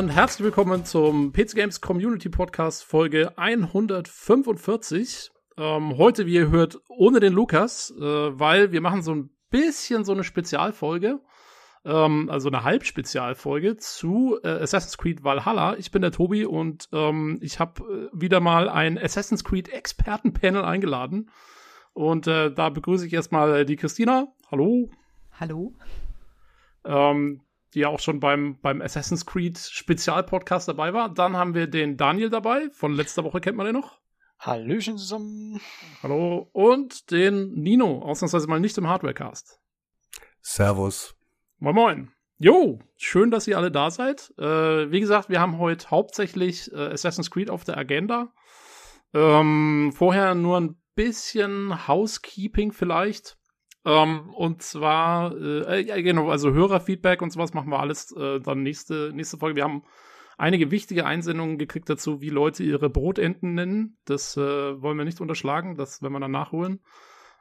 und herzlich willkommen zum PC Games Community Podcast Folge 145. Ähm, heute, wie ihr hört, ohne den Lukas, äh, weil wir machen so ein bisschen so eine Spezialfolge, ähm, also eine Halbspezialfolge zu äh, Assassin's Creed Valhalla. Ich bin der Tobi und ähm, ich habe äh, wieder mal ein Assassin's Creed Expertenpanel eingeladen. Und äh, da begrüße ich erstmal die Christina. Hallo. Hallo. Ähm, die ja auch schon beim, beim Assassin's Creed Spezialpodcast dabei war. Dann haben wir den Daniel dabei. Von letzter Woche kennt man den noch. Hallöchen zusammen. Hallo. Und den Nino, ausnahmsweise mal nicht im Hardwarecast. Servus. Moin Moin. Jo, schön, dass ihr alle da seid. Äh, wie gesagt, wir haben heute hauptsächlich äh, Assassin's Creed auf der Agenda. Ähm, vorher nur ein bisschen Housekeeping vielleicht. Ähm, und zwar, äh, ja, genau, also Hörerfeedback und sowas machen wir alles äh, dann nächste, nächste Folge. Wir haben einige wichtige Einsendungen gekriegt dazu, wie Leute ihre Brotenten nennen. Das äh, wollen wir nicht unterschlagen, das werden wir dann nachholen.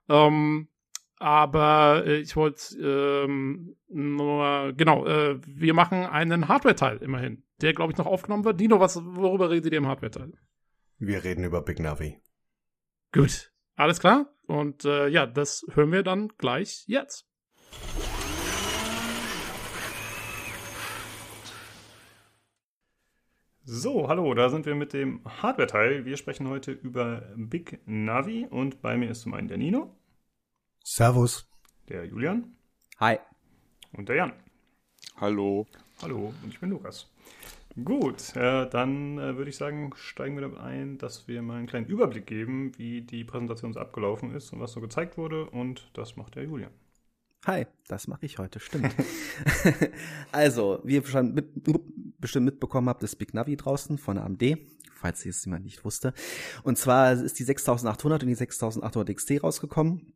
Ähm, aber äh, ich wollte ähm, nur, genau, äh, wir machen einen Hardware-Teil immerhin, der, glaube ich, noch aufgenommen wird. Dino, was, worüber redet ihr im Hardware-Teil? Wir reden über Big Navi. Gut, alles klar. Und äh, ja, das hören wir dann gleich jetzt. So, hallo, da sind wir mit dem Hardware-Teil. Wir sprechen heute über Big Navi und bei mir ist zum einen der Nino. Servus. Der Julian. Hi. Und der Jan. Hallo. Hallo, und ich bin Lukas. Gut, äh, dann äh, würde ich sagen, steigen wir damit ein, dass wir mal einen kleinen Überblick geben, wie die Präsentation so abgelaufen ist und was so gezeigt wurde. Und das macht der Julian. Hi, das mache ich heute, stimmt. also, wie ihr schon mit, bestimmt mitbekommen habt, ist Big Navi draußen von AMD, falls es jemand nicht wusste. Und zwar ist die 6800 und die 6800 XT rausgekommen.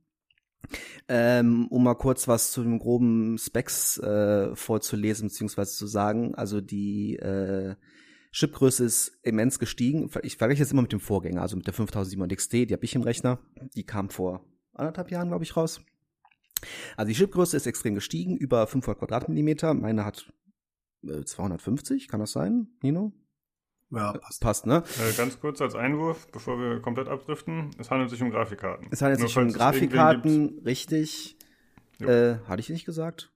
Ähm, um mal kurz was zu den groben Specs äh, vorzulesen bzw. zu sagen, also die äh, Chipgröße ist immens gestiegen. Ich vergleiche jetzt immer mit dem Vorgänger, also mit der 5700 XT, die habe ich im Rechner. Die kam vor anderthalb Jahren, glaube ich, raus. Also die Chipgröße ist extrem gestiegen, über 500 Quadratmillimeter. Meine hat äh, 250, kann das sein, Nino? Ja, passt. Passt, ne? Äh, ganz kurz als Einwurf, bevor wir komplett abdriften. Es handelt sich um Grafikkarten. Es handelt Nur sich um Grafikkarten, richtig. Äh, hatte ich nicht gesagt?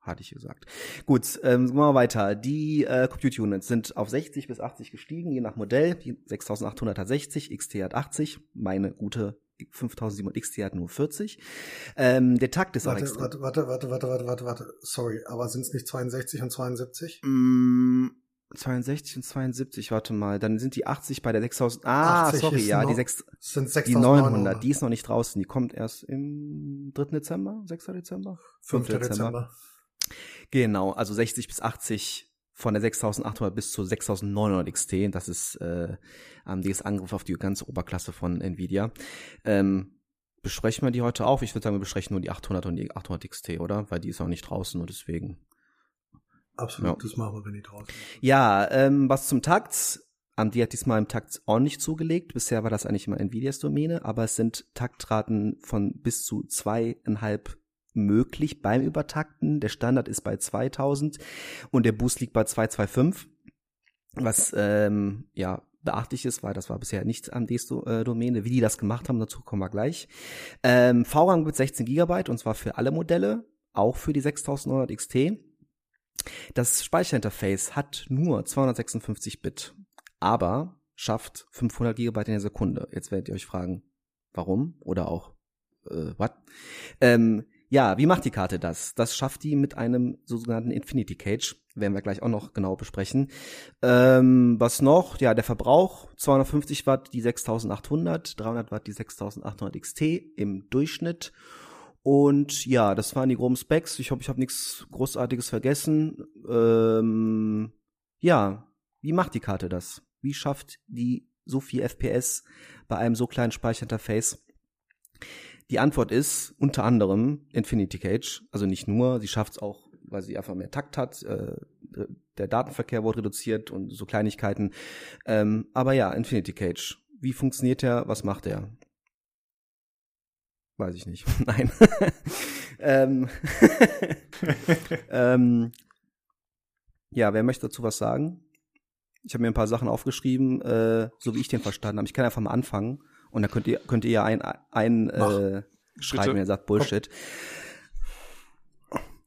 Hatte ich gesagt. Gut, ähm, machen wir weiter. Die äh, Compute Units sind auf 60 bis 80 gestiegen, je nach Modell. Die 6800 hat 60, XT hat 80. Meine gute 5700 XT hat nur 40. Ähm, der Takt ist auch Warte, extrem. warte, warte, warte, warte, warte, warte, warte. Sorry, aber sind es nicht 62 und 72? Mm, 62 und 72, warte mal. Dann sind die 80 bei der 6000. Ah, 80 sorry, ja, noch- die 6, Sind die 6900. 900, die ist noch nicht draußen. Die kommt erst im 3. Dezember, 6. Dezember? 5. 5. Dezember. Genau, also 60 bis 80 von der 6800 bis zur 6900 XT. Das ist äh, AMDs Angriff auf die ganze Oberklasse von Nvidia. Ähm, besprechen wir die heute auch? Ich würde sagen, wir besprechen nur die 800 und die 800 XT, oder? Weil die ist auch nicht draußen und deswegen. Absolut, Ja. das machen wir, wenn die draußen sind. Ja, ähm, was zum Takt. AMD hat diesmal im Takt ordentlich zugelegt. Bisher war das eigentlich immer Nvidias Domäne, aber es sind Taktraten von bis zu zweieinhalb möglich beim Übertakten. Der Standard ist bei 2000 und der Boost liegt bei 225. Was ähm, ja beachtlich ist, weil das war bisher nicht AMDs äh, Domäne. Wie die das gemacht haben, dazu kommen wir gleich. Ähm, VRAM mit 16 GB und zwar für alle Modelle, auch für die 6900 XT. Das Speicherinterface hat nur 256 Bit, aber schafft 500 GB in der Sekunde. Jetzt werdet ihr euch fragen, warum oder auch äh, what? Ähm, ja, wie macht die Karte das? Das schafft die mit einem sogenannten Infinity Cage. Werden wir gleich auch noch genau besprechen. Ähm, was noch? Ja, der Verbrauch 250 Watt die 6800, 300 Watt die 6800 XT im Durchschnitt. Und ja, das waren die groben Specs. Ich hoffe, ich habe nichts Großartiges vergessen. Ähm, ja, wie macht die Karte das? Wie schafft die so viel FPS bei einem so kleinen Speicherinterface? Die Antwort ist unter anderem Infinity Cage. Also nicht nur, sie schafft es auch, weil sie einfach mehr Takt hat. Äh, der Datenverkehr wurde reduziert und so Kleinigkeiten. Ähm, aber ja, Infinity Cage. Wie funktioniert der? Was macht er? Weiß ich nicht. Nein. ähm, ähm, ja, wer möchte dazu was sagen? Ich habe mir ein paar Sachen aufgeschrieben, äh, so wie ich den verstanden habe. Ich kann einfach mal anfangen und dann könnt ihr könnt ihr ja ein, ein äh, schreiben, wenn ihr sagt Bullshit.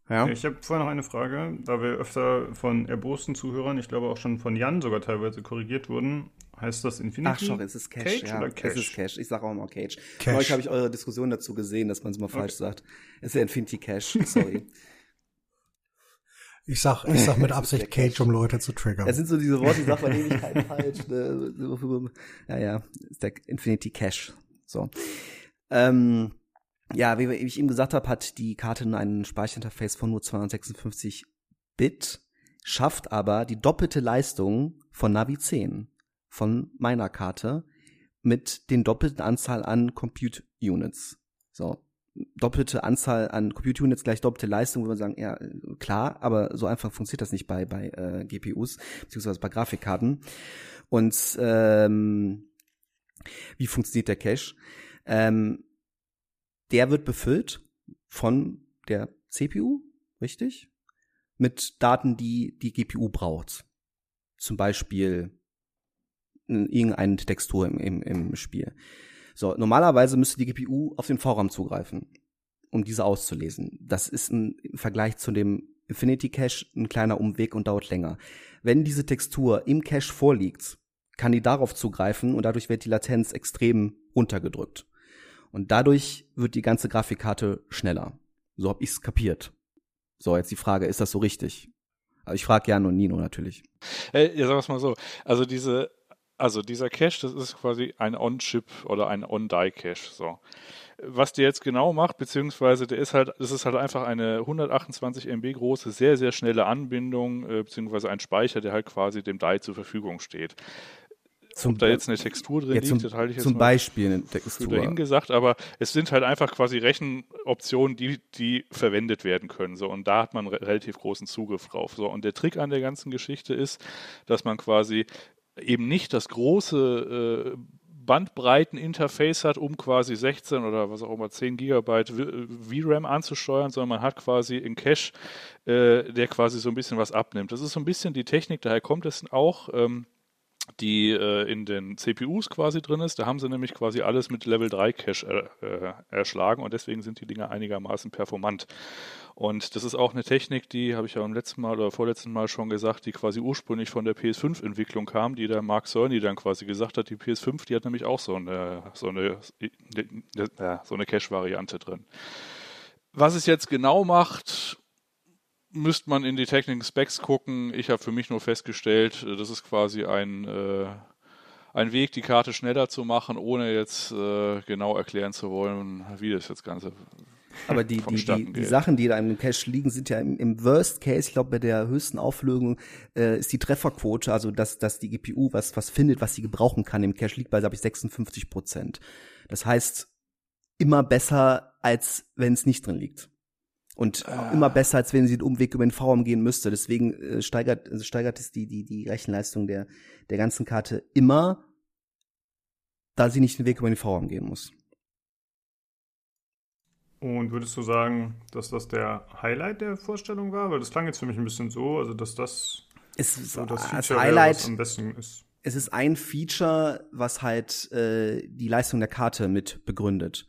Ja. Ich habe vorher noch eine Frage, da wir öfter von erbosten Zuhörern, ich glaube auch schon von Jan sogar teilweise korrigiert wurden. Heißt das Infinity? Ach schon, es ist Cash, Cage ja, oder Cash? Es ist Cash. Ich sage auch immer Cage. Cash. Neulich habe ich eure Diskussion dazu gesehen, dass man es mal falsch sagt. Es ist ja Infinity Cash, sorry. Ich sag, ich sag mit Absicht. Cage, um Leute zu triggern. Es sind so diese Worte, die sagt man Ewigkeiten falsch. Ne? Ja, ja, ist der Infinity Cash. So. Ähm, ja, wie, ich eben gesagt habe, hat die Karte nur ein Speicherinterface von nur 256 Bit, schafft aber die doppelte Leistung von Navi 10 von meiner Karte mit den doppelten Anzahl an Compute Units. So. Doppelte Anzahl an Compute Units gleich doppelte Leistung, würde man sagen, ja, klar, aber so einfach funktioniert das nicht bei, bei äh, GPUs, beziehungsweise bei Grafikkarten. Und ähm, wie funktioniert der Cache? Ähm, der wird befüllt von der CPU, richtig? Mit Daten, die die GPU braucht. Zum Beispiel n- irgendeine Textur im, im, im Spiel. So, normalerweise müsste die GPU auf den VRAM zugreifen, um diese auszulesen. Das ist ein, im Vergleich zu dem Infinity Cache ein kleiner Umweg und dauert länger. Wenn diese Textur im Cache vorliegt, kann die darauf zugreifen und dadurch wird die Latenz extrem runtergedrückt. Und dadurch wird die ganze Grafikkarte schneller. So hab ich's kapiert. So, jetzt die Frage, ist das so richtig? Also ich frage Jan und Nino natürlich. Äh, ja, wir es mal so. Also diese, also dieser Cache, das ist quasi ein On-Chip oder ein On-Die-Cache. So. Was der jetzt genau macht, beziehungsweise der ist halt, das ist halt einfach eine 128 MB große, sehr, sehr schnelle Anbindung, äh, beziehungsweise ein Speicher, der halt quasi dem Die zur Verfügung steht. Zum, Ob da jetzt eine Textur drin ja, liegt, zum, das halte ich jetzt zum Beispiel eine Textur. dahin gesagt, aber es sind halt einfach quasi Rechenoptionen, die, die verwendet werden können. So, und da hat man re relativ großen Zugriff drauf. So, und der Trick an der ganzen Geschichte ist, dass man quasi eben nicht das große äh, Bandbreiteninterface hat, um quasi 16 oder was auch immer 10 Gigabyte VRAM anzusteuern, sondern man hat quasi einen Cache, äh, der quasi so ein bisschen was abnimmt. Das ist so ein bisschen die Technik, daher kommt es auch. Ähm, die äh, in den CPUs quasi drin ist. Da haben sie nämlich quasi alles mit Level 3 Cache äh, äh, erschlagen und deswegen sind die Dinger einigermaßen performant. Und das ist auch eine Technik, die habe ich ja beim letzten Mal oder vorletzten Mal schon gesagt, die quasi ursprünglich von der PS5-Entwicklung kam, die der Mark Cerny dann quasi gesagt hat, die PS5, die hat nämlich auch so eine, so eine, ja, so eine Cache-Variante drin. Was es jetzt genau macht, müsste man in die Technical Specs gucken. Ich habe für mich nur festgestellt, äh, das ist quasi ein, äh, ein Weg, die Karte schneller zu machen, ohne jetzt äh, genau erklären zu wollen, wie das jetzt Ganze Aber die, die, die, die. Sachen, die da im Cache liegen, sind ja im, im Worst Case, ich glaube, bei der höchsten Auflösung äh, ist die Trefferquote, also dass, dass die GPU was, was findet, was sie gebrauchen kann im Cache, liegt bei, glaube ich, 56 Prozent. Das heißt, immer besser, als wenn es nicht drin liegt. Und Ah. immer besser, als wenn sie den Umweg über den VRAM gehen müsste. Deswegen äh, steigert, also steigert es die, die, die Rechenleistung der, der ganzen Karte immer, da sie nicht den Weg über den VRAM gehen muss. Und würdest du sagen, dass das der Highlight der Vorstellung war? Weil das klang jetzt für mich ein bisschen so, also dass das so das Feature wäre, Highlight, was am besten ist. es ist ein Feature, was halt äh, die Leistung der Karte mit begründet.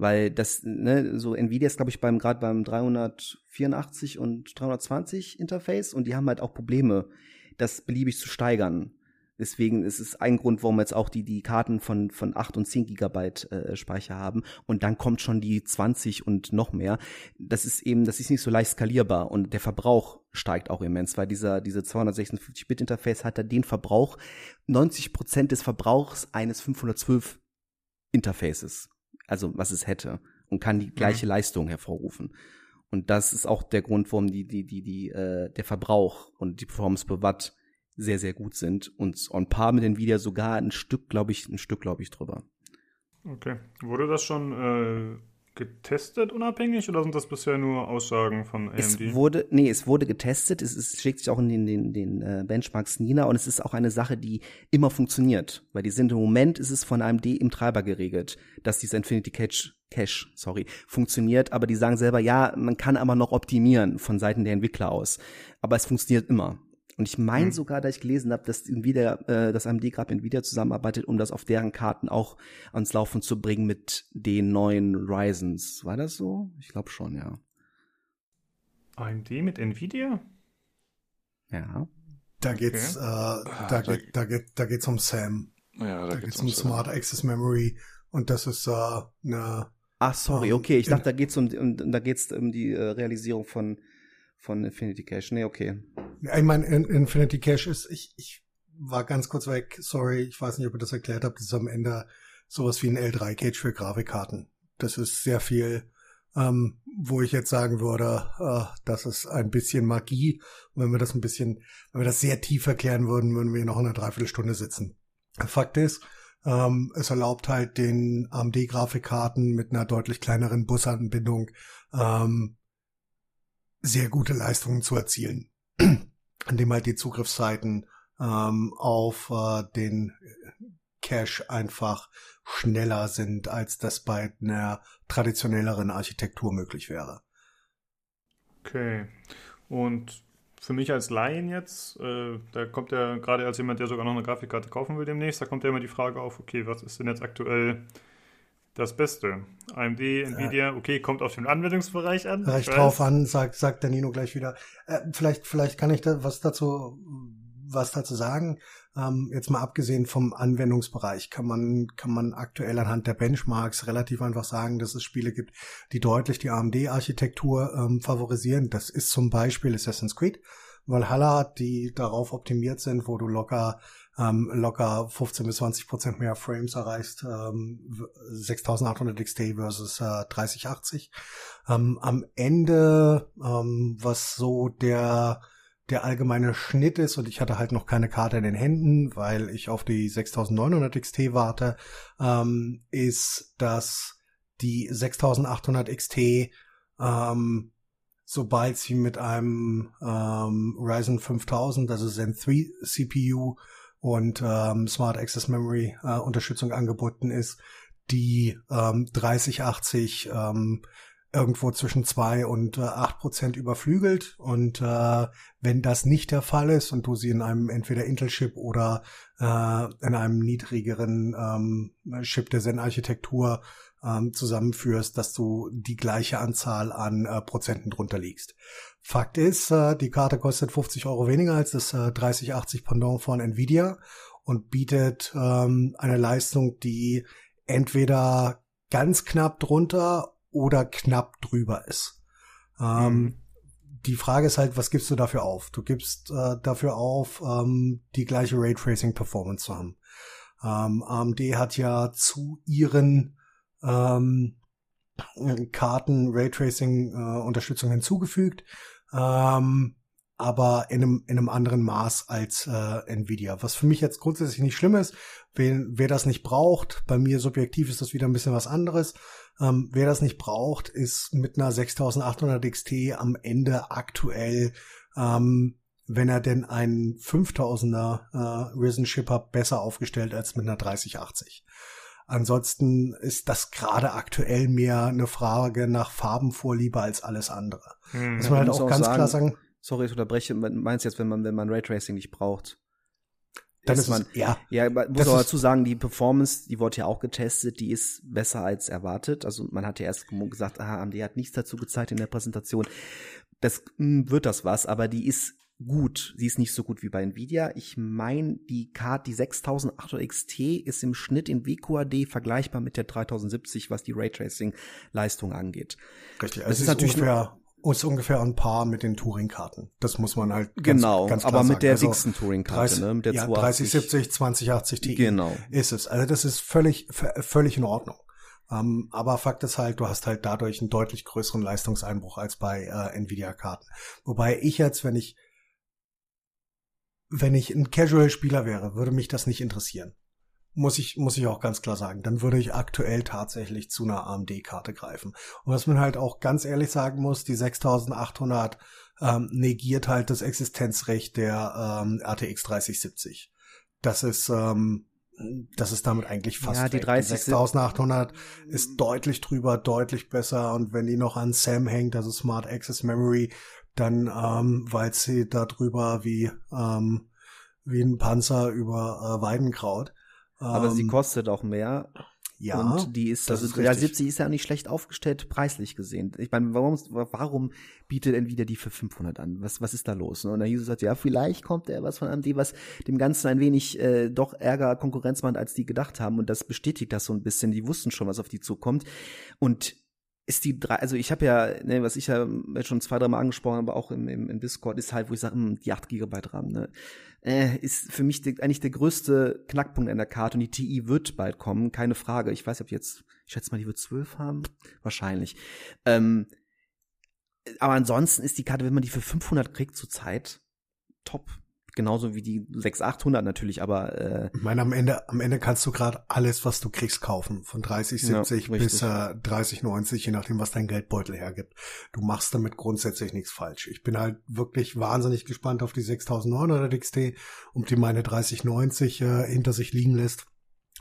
Weil das, ne, so Nvidia ist, glaube ich, beim gerade beim 384 und 320 Interface und die haben halt auch Probleme, das beliebig zu steigern. Deswegen ist es ein Grund, warum jetzt auch die, die Karten von, von 8 und 10 Gigabyte äh, Speicher haben. Und dann kommt schon die 20 und noch mehr. Das ist eben, das ist nicht so leicht skalierbar und der Verbrauch steigt auch immens, weil dieser, diese 256-Bit-Interface hat da den Verbrauch, 90 Prozent des Verbrauchs eines 512 Interfaces. Also, was es hätte. Und kann die gleiche Leistung hervorrufen. Und das ist auch der Grund, warum die, die, die, die, äh, der Verbrauch und die Performance per Watt sehr, sehr gut sind und on par mit Nvidia sogar ein Stück, glaube ich, ein Stück, glaube ich, drüber. Okay. Wurde das schon äh, getestet unabhängig oder sind das bisher nur Aussagen von AMD? Es wurde, nee, es wurde getestet, es, es schlägt sich auch in den, den, den äh, Benchmarks nieder und es ist auch eine Sache, die immer funktioniert, weil die sind im Moment ist es von AMD im Treiber geregelt, dass dieser Infinity Cache, Cache, sorry, funktioniert, aber die sagen selber, ja, man kann aber noch optimieren von Seiten der Entwickler aus, aber es funktioniert immer. Und ich meine Hm. sogar, dass ich gelesen habe, dass Nvidia, äh, dass AMD gerade mit Nvidia zusammenarbeitet, um das auf deren Karten auch ans Laufen zu bringen mit den neuen Ryzens. War das so? Ich glaube schon, ja. AMD mit Nvidia? Ja. Da geht's, äh, da, da- geht, da, geht, da geht's um SAM. Ja, Da, da geht's geht's um Smart Access Memory und das ist äh, eine Ach, sorry, okay. Ich dachte, da geht's um, um da geht's um die äh, Realisierung von von Infinity Cache. Nee, okay. Ich meine, In Infinity Cache ist, ich, ich war ganz kurz weg, sorry, ich weiß nicht, ob ihr das erklärt habt, das ist am Ende sowas wie ein L3 Cache für Grafikkarten. Das ist sehr viel, ähm, wo ich jetzt sagen würde, äh, das ist ein bisschen Magie. Und wenn wir das ein bisschen, wenn wir das sehr tief erklären würden, würden wir noch in einer Dreiviertelstunde sitzen. Fakt ist, ähm, es erlaubt halt den AMD-Grafikkarten mit einer deutlich kleineren Busanbindung ähm, sehr gute Leistungen zu erzielen, an dem halt die Zugriffszeiten ähm, auf äh, den Cache einfach schneller sind, als das bei einer traditionelleren Architektur möglich wäre. Okay. Und für mich als Laien jetzt, äh, da kommt ja gerade als jemand, der sogar noch eine Grafikkarte kaufen will demnächst, da kommt ja immer die Frage auf, okay, was ist denn jetzt aktuell das Beste? AMD, Nvidia, okay, kommt auf den Anwendungsbereich an. Recht ich drauf an, sagt, sagt der Nino gleich wieder. Äh, vielleicht, vielleicht kann ich da was dazu, was dazu sagen. Ähm, jetzt mal abgesehen vom Anwendungsbereich kann man, kann man aktuell anhand der Benchmarks relativ einfach sagen, dass es Spiele gibt, die deutlich die AMD-Architektur ähm, favorisieren. Das ist zum Beispiel Assassin's Creed. Valhalla, die darauf optimiert sind, wo du locker ähm, locker 15 bis 20 Prozent mehr Frames erreichst, ähm, 6800 XT versus äh, 3080. Ähm, am Ende, ähm, was so der der allgemeine Schnitt ist und ich hatte halt noch keine Karte in den Händen, weil ich auf die 6900 XT warte, ähm, ist, dass die 6800 XT ähm, sobald sie mit einem ähm, Ryzen 5000, also Zen 3 CPU und ähm, Smart Access Memory äh, Unterstützung angeboten ist, die ähm, 3080 ähm, irgendwo zwischen zwei und äh, acht Prozent überflügelt. Und äh, wenn das nicht der Fall ist und du sie in einem entweder Intel-Chip oder äh, in einem niedrigeren ähm, Chip der Zen-Architektur ähm, zusammenführst, dass du die gleiche Anzahl an äh, Prozenten drunter liegst. Fakt ist, äh, die Karte kostet 50 Euro weniger als das äh, 3080 Pendant von Nvidia und bietet ähm, eine Leistung, die entweder ganz knapp drunter oder knapp drüber ist. Ähm, Mhm. Die Frage ist halt, was gibst du dafür auf? Du gibst äh, dafür auf, ähm, die gleiche Raytracing-Performance zu haben. AMD hat ja zu ihren ähm, Karten Raytracing-Unterstützung hinzugefügt, ähm, aber in einem, in einem anderen Maß als äh, Nvidia. Was für mich jetzt grundsätzlich nicht schlimm ist, wer, wer das nicht braucht, bei mir subjektiv ist das wieder ein bisschen was anderes. Ähm, wer das nicht braucht, ist mit einer 6800 XT am Ende aktuell, ähm, wenn er denn einen 5000er äh, Risen Chip hat, besser aufgestellt als mit einer 3080. Ansonsten ist das gerade aktuell mehr eine Frage nach Farbenvorliebe als alles andere. Hm. Muss man halt auch auch ganz sagen, klar sagen, Sorry, ich unterbreche. Meinst jetzt, wenn man, wenn man Raytracing nicht braucht? dann ist ist man, es, ja, Ja, man muss aber dazu sagen, die Performance, die wurde ja auch getestet, die ist besser als erwartet. Also man hat ja erst gesagt, ah, AMD hat nichts dazu gezeigt in der Präsentation. Das mh, wird das was, aber die ist gut. Sie ist nicht so gut wie bei Nvidia. Ich meine, die Karte, die 6800 XT ist im Schnitt in WQAD vergleichbar mit der 3070, was die Raytracing-Leistung angeht. richtig. das Also ist ist natürlich ungefähr, ist ungefähr ein Paar mit den Touring-Karten. Das muss man halt ganz, Genau, ganz klar aber mit sagen. der Also Touring-Karte, 30, ne, mit der ja, 280. 3070, 2080 Ti. Genau. Ist es. Also das ist völlig, völlig in Ordnung. Ähm, aber Fakt ist halt, du hast halt dadurch einen deutlich größeren Leistungseinbruch als bei äh, Nvidia-Karten. Wobei ich jetzt, wenn ich wenn ich ein Casual-Spieler wäre, würde mich das nicht interessieren. Muss ich, muss ich auch ganz klar sagen. Dann würde ich aktuell tatsächlich zu einer AMD-Karte greifen. Und was man halt auch ganz ehrlich sagen muss, die 6800 ähm, negiert halt das Existenzrecht der ähm, RTX 3070. Das ist, ähm, das ist damit eigentlich fast Ja, die weg. 30 6800 ist deutlich drüber, deutlich besser. Und wenn die noch an SAM hängt, also Smart Access Memory, dann ähm, weil sie darüber wie ähm, wie ein Panzer über äh, Weidenkraut. Aber sie Ähm, kostet auch mehr. ja, und die ist, das also ist ja, richtig. 70 ist ja auch nicht schlecht aufgestellt, preislich gesehen. Ich meine, warum, warum bietet Nvidia die für 500 an? Was, was ist da los? Und dann hieß es halt, ja, vielleicht kommt er was von AMD, was dem Ganzen ein wenig äh, doch Ärger Konkurrenz macht, als die gedacht haben. Und das bestätigt das so ein bisschen. Die wussten schon, was auf die zukommt. Und ist die drei, also ich habe ja, ne, was ich ja schon zwei, dreimal angesprochen habe, auch im, im, im Discord, ist halt, wo ich sage, hm, die 8 GB RAM, ne, äh, ist für mich die, eigentlich der größte Knackpunkt an der Karte und die TI wird bald kommen, keine Frage. Ich weiß nicht, ob jetzt, ich schätze mal, die wird 12 haben, wahrscheinlich. Ähm, aber ansonsten ist die Karte, wenn man die für 500 kriegt zurzeit, top. Genauso wie die 6800 natürlich, aber äh, Ich meine, am Ende, am Ende kannst du gerade alles, was du kriegst, kaufen. Von 30, Ja, 70 richtig. bis äh, 30, 90, je nachdem, was dein Geldbeutel hergibt. Du machst damit grundsätzlich nichts falsch. Ich bin halt wirklich wahnsinnig gespannt auf die 6900 XT, um die meine 3090 äh, hinter sich liegen lässt.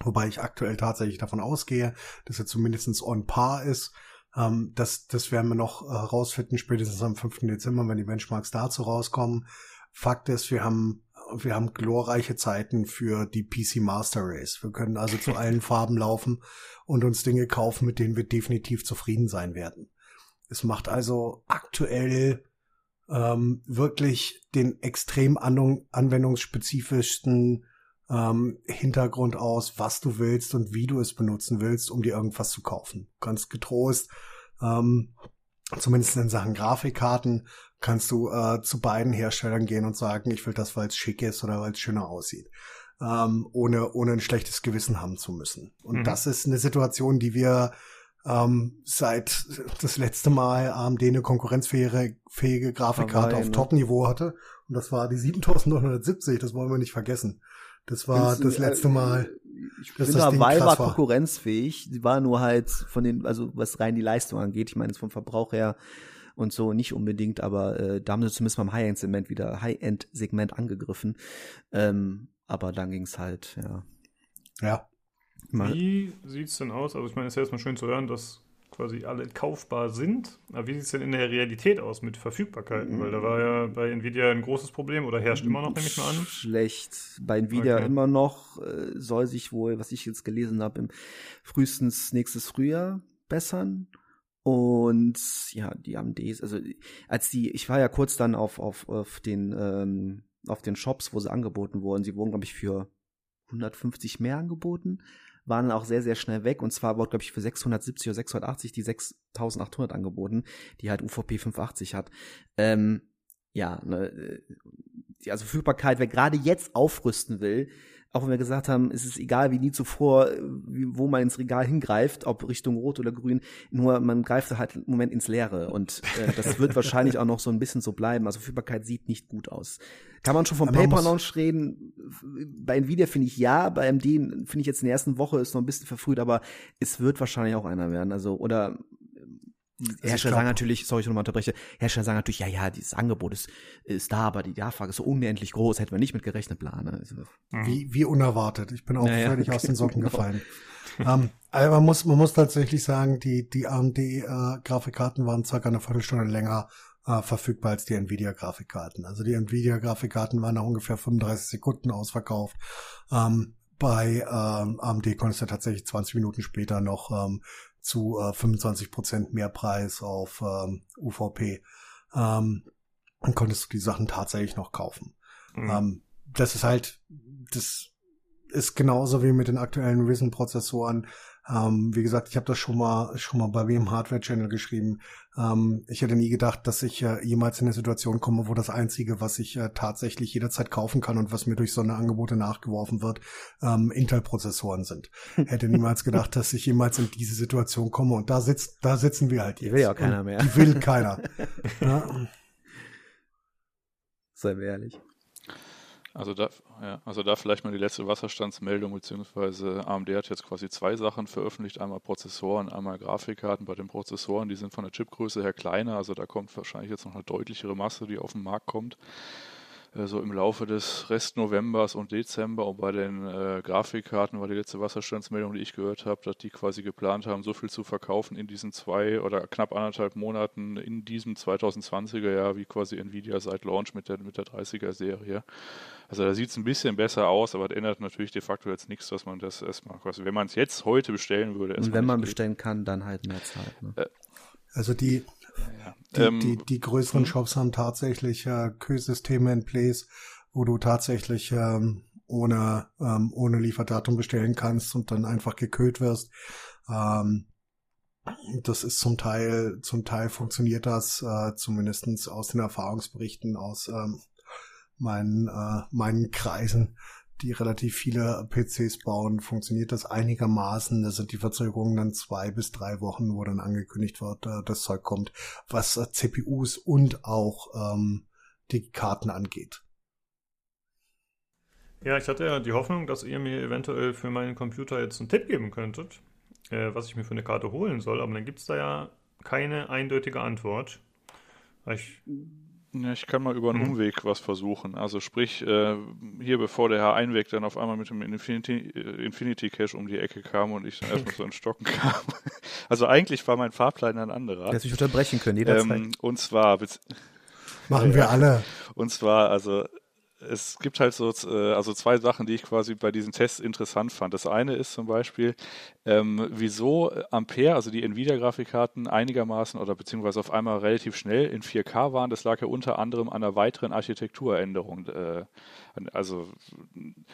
Wobei ich aktuell tatsächlich davon ausgehe, dass er zumindestens on par ist. Ähm, das, das werden wir noch äh, rausfinden, spätestens am 5. Dezember, wenn die Benchmarks dazu rauskommen. Fakt ist, wir haben, wir haben glorreiche Zeiten für die PC Master Race. Wir können also zu allen Farben laufen und uns Dinge kaufen, mit denen wir definitiv zufrieden sein werden. Es macht also aktuell ähm, wirklich den extrem anwendung- anwendungsspezifischsten ähm, Hintergrund aus, was du willst und wie du es benutzen willst, um dir irgendwas zu kaufen. Kannst getrost, ähm, zumindest in Sachen Grafikkarten, kannst du äh, zu beiden Herstellern gehen und sagen, ich will das, weil es schick ist oder weil es schöner aussieht. Ähm, ohne, ohne ein schlechtes Gewissen haben zu müssen. Und Mhm. das ist eine Situation, die wir ähm, seit das letzte Mal AMD eine konkurrenzfähige fähige Grafikkarte auf ne? Top-Niveau hatte. Und das war die 7970, das wollen wir nicht vergessen. Das war das letzte Mal. Ich dass finde, das Ding Hawaii war konkurrenzfähig. Die war nur halt von den, also was rein die Leistung angeht, ich meine, jetzt vom Verbrauch her und so nicht unbedingt, aber äh, da haben sie zumindest beim High-End-Segment wieder High-End-Segment angegriffen. Ähm, aber dann ging's halt, ja. Ja. Mal, Wie sieht's denn aus? Also ich meine, es ist ja erstmal schön zu hören, dass quasi alle kaufbar sind. Aber wie sieht's denn in der Realität aus mit Verfügbarkeiten? Weil da war ja bei Nvidia ein großes Problem oder herrscht immer noch, nehme ich mal an. Schlecht. Bei Nvidia Okay. immer noch, äh, soll sich wohl, was ich jetzt gelesen habe, im frühestens nächstes Frühjahr bessern. Und ja, die AMDs, also als die, ich war ja kurz dann auf, auf, auf den, ähm, auf den Shops, wo sie angeboten wurden. Sie wurden, glaube ich, für 150 mehr angeboten, waren auch sehr, sehr schnell weg. Und zwar wurde, glaube ich, für 670 oder 680 die 6800 angeboten, die halt UVP 580 hat. Ähm, ja, ne, äh, die also Verfügbarkeit, wer gerade jetzt aufrüsten will, auch wenn wir gesagt haben, es ist egal wie nie zuvor, wo man ins Regal hingreift, ob Richtung Rot oder Grün, nur man greift halt im Moment ins Leere und äh, das wird wahrscheinlich auch noch so ein bisschen so bleiben. Also Verfügbarkeit sieht nicht gut aus. Kann man schon vom Paper Launch reden? Bei Nvidia finde ich ja, bei AMD finde ich jetzt in der ersten Woche ist noch ein bisschen verfrüht, aber es wird wahrscheinlich auch einer werden. Also oder Hersteller glaub- sagen natürlich, sorry, ich nochmal unterbreche, Hersteller sagen natürlich, ja, ja, dieses Angebot ist, ist da, aber die Nachfrage ist so unendlich groß, hätten wir nicht mit gerechnet, bla, ne? Also, Wie, wie unerwartet. Ich bin auch Ja, ja, völlig aus den Socken genau. gefallen. ähm, aber man muss, man muss tatsächlich sagen, die, die AMD-Grafikkarten waren circa eine Viertelstunde länger äh, verfügbar als die Nvidia-Grafikkarten. Also die Nvidia-Grafikkarten waren nach ungefähr 35 Sekunden ausverkauft. Ähm, bei ähm, AMD konntest du tatsächlich 20 Minuten später noch ähm, zu äh, 25 Prozent mehr Preis auf ähm, UVP ähm, und konntest du die Sachen tatsächlich noch kaufen. Mhm. Ähm, das ist halt, das ist genauso wie mit den aktuellen Risen-Prozessoren. Ähm, wie gesagt, ich habe das schon mal schon mal bei mir im Hardware-Channel geschrieben. Ähm, ich hätte nie gedacht, dass ich äh, jemals in eine Situation komme, wo das Einzige, was ich äh, tatsächlich jederzeit kaufen kann und was mir durch so eine Angebote nachgeworfen wird, ähm, Intel-Prozessoren sind. hätte niemals gedacht, dass ich jemals in diese Situation komme. Und da sitzt, da sitzen wir halt Die jetzt. will ja keiner mehr. Die will keiner. ja, seien wir ehrlich. Also da, ja, also da vielleicht mal die letzte Wasserstandsmeldung, beziehungsweise AMD hat jetzt quasi zwei Sachen veröffentlicht, einmal Prozessoren, einmal Grafikkarten. Bei den Prozessoren, die sind von der Chipgröße her kleiner, also da kommt wahrscheinlich jetzt noch eine deutlichere Masse, die auf den Markt kommt. Äh, so im Laufe des Rest Novembers und Dezember und bei den äh, Grafikkarten war die letzte Wasserstandsmeldung, die ich gehört habe, dass die quasi geplant haben, so viel zu verkaufen in diesen zwei oder knapp anderthalb Monaten in diesem 2020er Jahr wie quasi Nvidia seit Launch mit der, mit der 30er Serie. Also da sieht es ein bisschen besser aus, aber das ändert natürlich de facto jetzt nichts, dass man das erstmal quasi, wenn man es jetzt heute bestellen würde, Und wenn man bestellen kann, dann halt mehr Zeit. Ne? Äh, Also die, ja. die, ähm, die, die größeren hm. Shops haben tatsächlich äh, Kühlsysteme in place, wo du tatsächlich ähm, ohne, ähm, ohne Lieferdatum bestellen kannst und dann einfach gekühlt wirst. Ähm, das ist zum Teil, zum Teil funktioniert das, äh, zumindestens aus den Erfahrungsberichten aus ähm, meinen, äh, meinen Kreisen, die relativ viele PCs bauen, funktioniert das einigermaßen. Da sind die Verzögerungen dann zwei bis drei Wochen, wo dann angekündigt wird, äh, das Zeug kommt, was äh, CPUs und auch ähm, die Karten angeht. Ja, ich hatte ja die Hoffnung, dass ihr mir eventuell für meinen Computer jetzt einen Tipp geben könntet, äh, was ich mir für eine Karte holen soll, aber dann gibt es da ja keine eindeutige Antwort. Ich, Ja, ich kann mal über einen Hm. Umweg was versuchen. Also sprich, äh, hier bevor der Herr Einweg dann auf einmal mit dem Infinity, äh, Infinity Cache um die Ecke kam und ich dann erstmal so in Stocken kam. Also eigentlich war mein Fahrplan ein anderer. Dass ich unterbrechen können, jederzeit. Ähm, und zwar, Machen wir alle. und zwar, also es gibt halt so äh, also zwei Sachen, die ich quasi bei diesen Tests interessant fand. Das eine ist zum Beispiel, ähm, wieso Ampere, also die Nvidia-Grafikkarten einigermaßen oder beziehungsweise auf einmal relativ schnell in 4K waren. Das lag ja unter anderem an einer weiteren Architekturänderung. Äh, also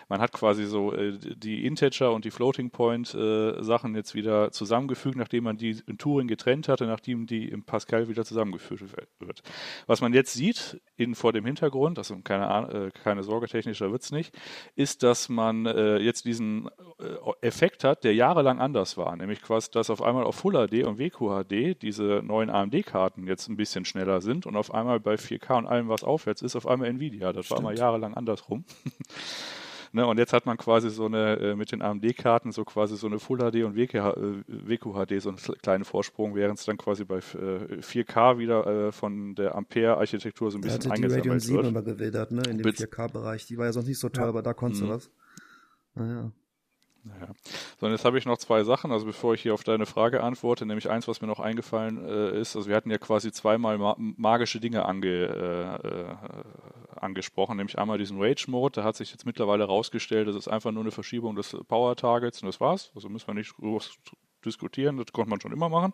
man hat quasi so äh, die Integer und die Floating Point äh, Sachen jetzt wieder zusammengefügt, nachdem man die in Turing getrennt hatte, nachdem die im Pascal wieder zusammengefügt wird. Was man jetzt sieht, in, vor dem Hintergrund, also keine, äh, keine Sorge, technischer wird's nicht, ist, dass man äh, jetzt diesen äh, Effekt hat, der jahrelang anders war, nämlich quasi, dass auf einmal auf Full HD und WQHD diese neuen AMD-Karten jetzt ein bisschen schneller sind und auf einmal bei 4K und allem, was aufwärts ist, auf einmal Nvidia. Das war mal jahrelang andersrum. Ne, und jetzt hat man quasi so eine, äh, mit den AMD-Karten so quasi so eine Full HD und WQH, äh, WQHD, so einen kleinen Vorsprung, während es dann quasi bei äh, 4K wieder äh, von der Ampere-Architektur so ein bisschen hatte die Radeon eingesammelt 7 wird. immer gewildert, ne, in dem Bez- 4K-Bereich. Die war ja sonst nicht so teuer, Ja. aber da konntest du Mhm. was. Naja. Naja. So, und jetzt habe ich noch zwei Sachen, also bevor ich hier auf deine Frage antworte, nämlich eins, was mir noch eingefallen äh, ist, also wir hatten ja quasi zweimal ma magische Dinge ange, äh, äh, angesprochen, nämlich einmal diesen Rage-Mode, da hat sich jetzt mittlerweile herausgestellt, das ist einfach nur eine Verschiebung des Power-Targets und das war's, also müssen wir nicht diskutieren, das konnte man schon immer machen.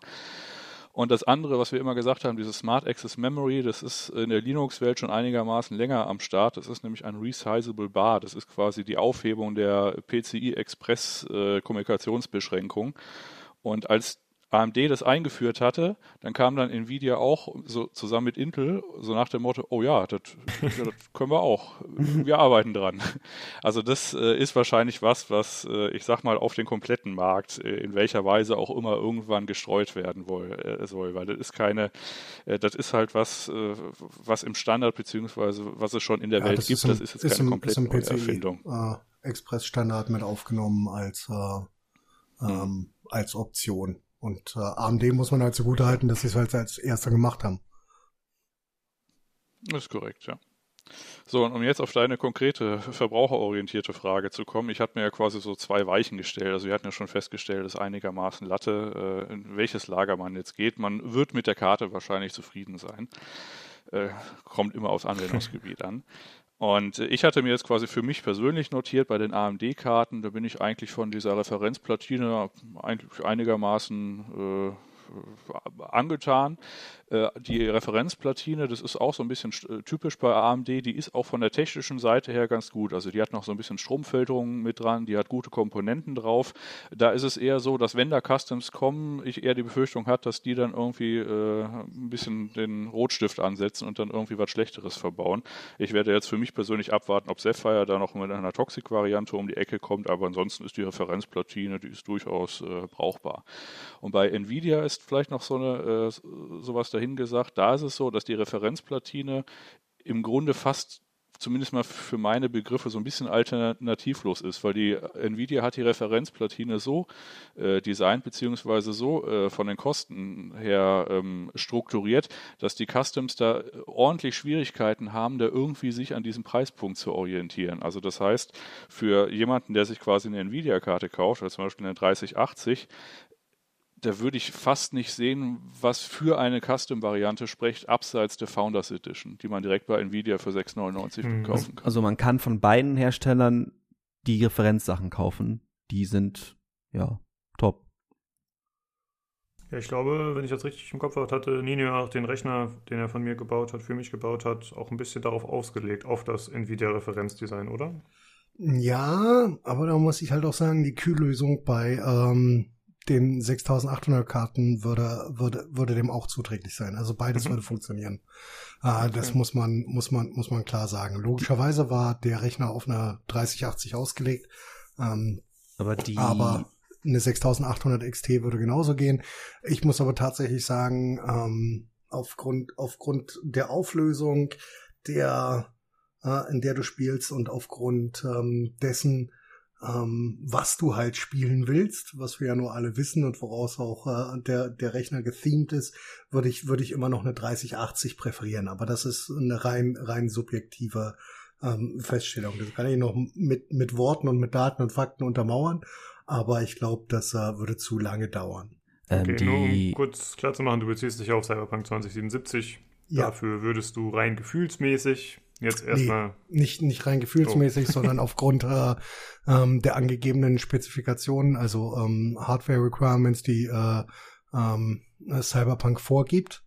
Und das andere, was wir immer gesagt haben, dieses Smart Access Memory, das ist in der Linux-Welt schon einigermaßen länger am Start. Das ist nämlich ein Resizable Bar. Das ist quasi die Aufhebung der PCI Express äh. Und als AMD das eingeführt hatte, dann kam dann Nvidia auch so zusammen mit Intel so nach dem Motto, oh ja, das, das können wir auch. Wir arbeiten dran. Also das äh, ist wahrscheinlich was, was äh, ich sag mal auf den kompletten Markt äh, in welcher Weise auch immer irgendwann gestreut werden woll, äh, soll, weil das ist keine, äh, das ist halt was, äh, was im Standard beziehungsweise was es schon in der Ja, Welt das gibt. im- das ist jetzt ist keine im- komplett ist im neue Erfindung. Express-Standard mit aufgenommen als, äh, Hm. ähm, als Option. Und äh, AMD muss man halt zugute halten, dass sie es halt als erster gemacht haben. Das ist korrekt, ja. So, und um jetzt auf deine konkrete verbraucherorientierte Frage zu kommen, ich hatte mir ja quasi so zwei Weichen gestellt. Also wir hatten ja schon festgestellt, dass einigermaßen Latte, äh, in welches Lager man jetzt geht. Man wird mit der Karte wahrscheinlich zufrieden sein. Äh, kommt immer aufs Anwendungsgebiet an. Und äh, ich hatte mir jetzt quasi für mich persönlich notiert, bei den AMD-Karten, da bin ich eigentlich von dieser Referenzplatine eigentlich einigermaßen äh, angetan. Äh, Die Referenzplatine, das ist auch so ein bisschen st- typisch bei AMD, die ist auch von der technischen Seite her ganz gut. Also die hat noch so ein bisschen Stromfilterung mit dran, die hat gute Komponenten drauf. Da ist es eher so, dass wenn da Customs kommen, ich eher die Befürchtung hat, dass die dann irgendwie äh, ein bisschen den Rotstift ansetzen und dann irgendwie was Schlechteres verbauen. Ich werde jetzt für mich persönlich abwarten, ob Sapphire da noch mit einer Toxic-Variante um die Ecke kommt, aber ansonsten ist die Referenzplatine, die ist durchaus äh, brauchbar. Und bei Nvidia ist vielleicht noch so eine äh, sowas dahingesagt. Da ist es so, dass die Referenzplatine im Grunde fast zumindest mal für meine Begriffe so ein bisschen alternativlos ist, weil die Nvidia hat die Referenzplatine so äh, designt beziehungsweise so äh, von den Kosten her ähm, strukturiert, dass die Customs da ordentlich Schwierigkeiten haben, da irgendwie sich an diesem Preispunkt zu orientieren. Also das heißt, für jemanden, der sich quasi eine Nvidia-Karte kauft, oder zum Beispiel eine 3080, da würde ich fast nicht sehen, was für eine Custom-Variante spricht, abseits der Founders Edition, die man direkt bei Nvidia für 6,99 Hm. kaufen kann. Also man kann von beiden Herstellern die Referenzsachen kaufen. Die sind, ja, top. Ja, ich glaube, wenn ich das richtig im Kopf habe, hatte Nino auch den Rechner, den er von mir gebaut hat, für mich gebaut hat, auch ein bisschen darauf ausgelegt, auf das Nvidia-Referenzdesign, oder? Ja, aber da muss ich halt auch sagen, die Kühllösung bei ähm, den 6800 Karten würde, würde, würde dem auch zuträglich sein. Also beides Mhm. würde funktionieren. Äh, Das Okay. muss man, muss man, muss man klar sagen. Logischerweise war der Rechner auf einer 3080 ausgelegt. Ähm, Aber die, aber eine 6800 XT würde genauso gehen. Ich muss aber tatsächlich sagen, ähm, aufgrund, aufgrund der Auflösung, der, äh, in der du spielst und aufgrund ähm, dessen, ähm, was du halt spielen willst, was wir ja nur alle wissen und woraus auch äh, der, der Rechner gethemed ist, würde ich, würde ich immer noch eine 3080 präferieren. Aber das ist eine rein, rein subjektive ähm, Feststellung. Das kann ich noch mit, mit Worten und mit Daten und Fakten untermauern. Aber ich glaube, das äh, würde zu lange dauern. ähm, Okay, nur um kurz klar zu machen, du beziehst dich auf Cyberpunk 2077. Ja. Dafür würdest du rein gefühlsmäßig jetzt erstmal. Nicht, nicht rein gefühlsmäßig, sondern aufgrund äh, ähm, der angegebenen Spezifikationen, also ähm, Hardware Requirements, die äh, ähm, Cyberpunk vorgibt,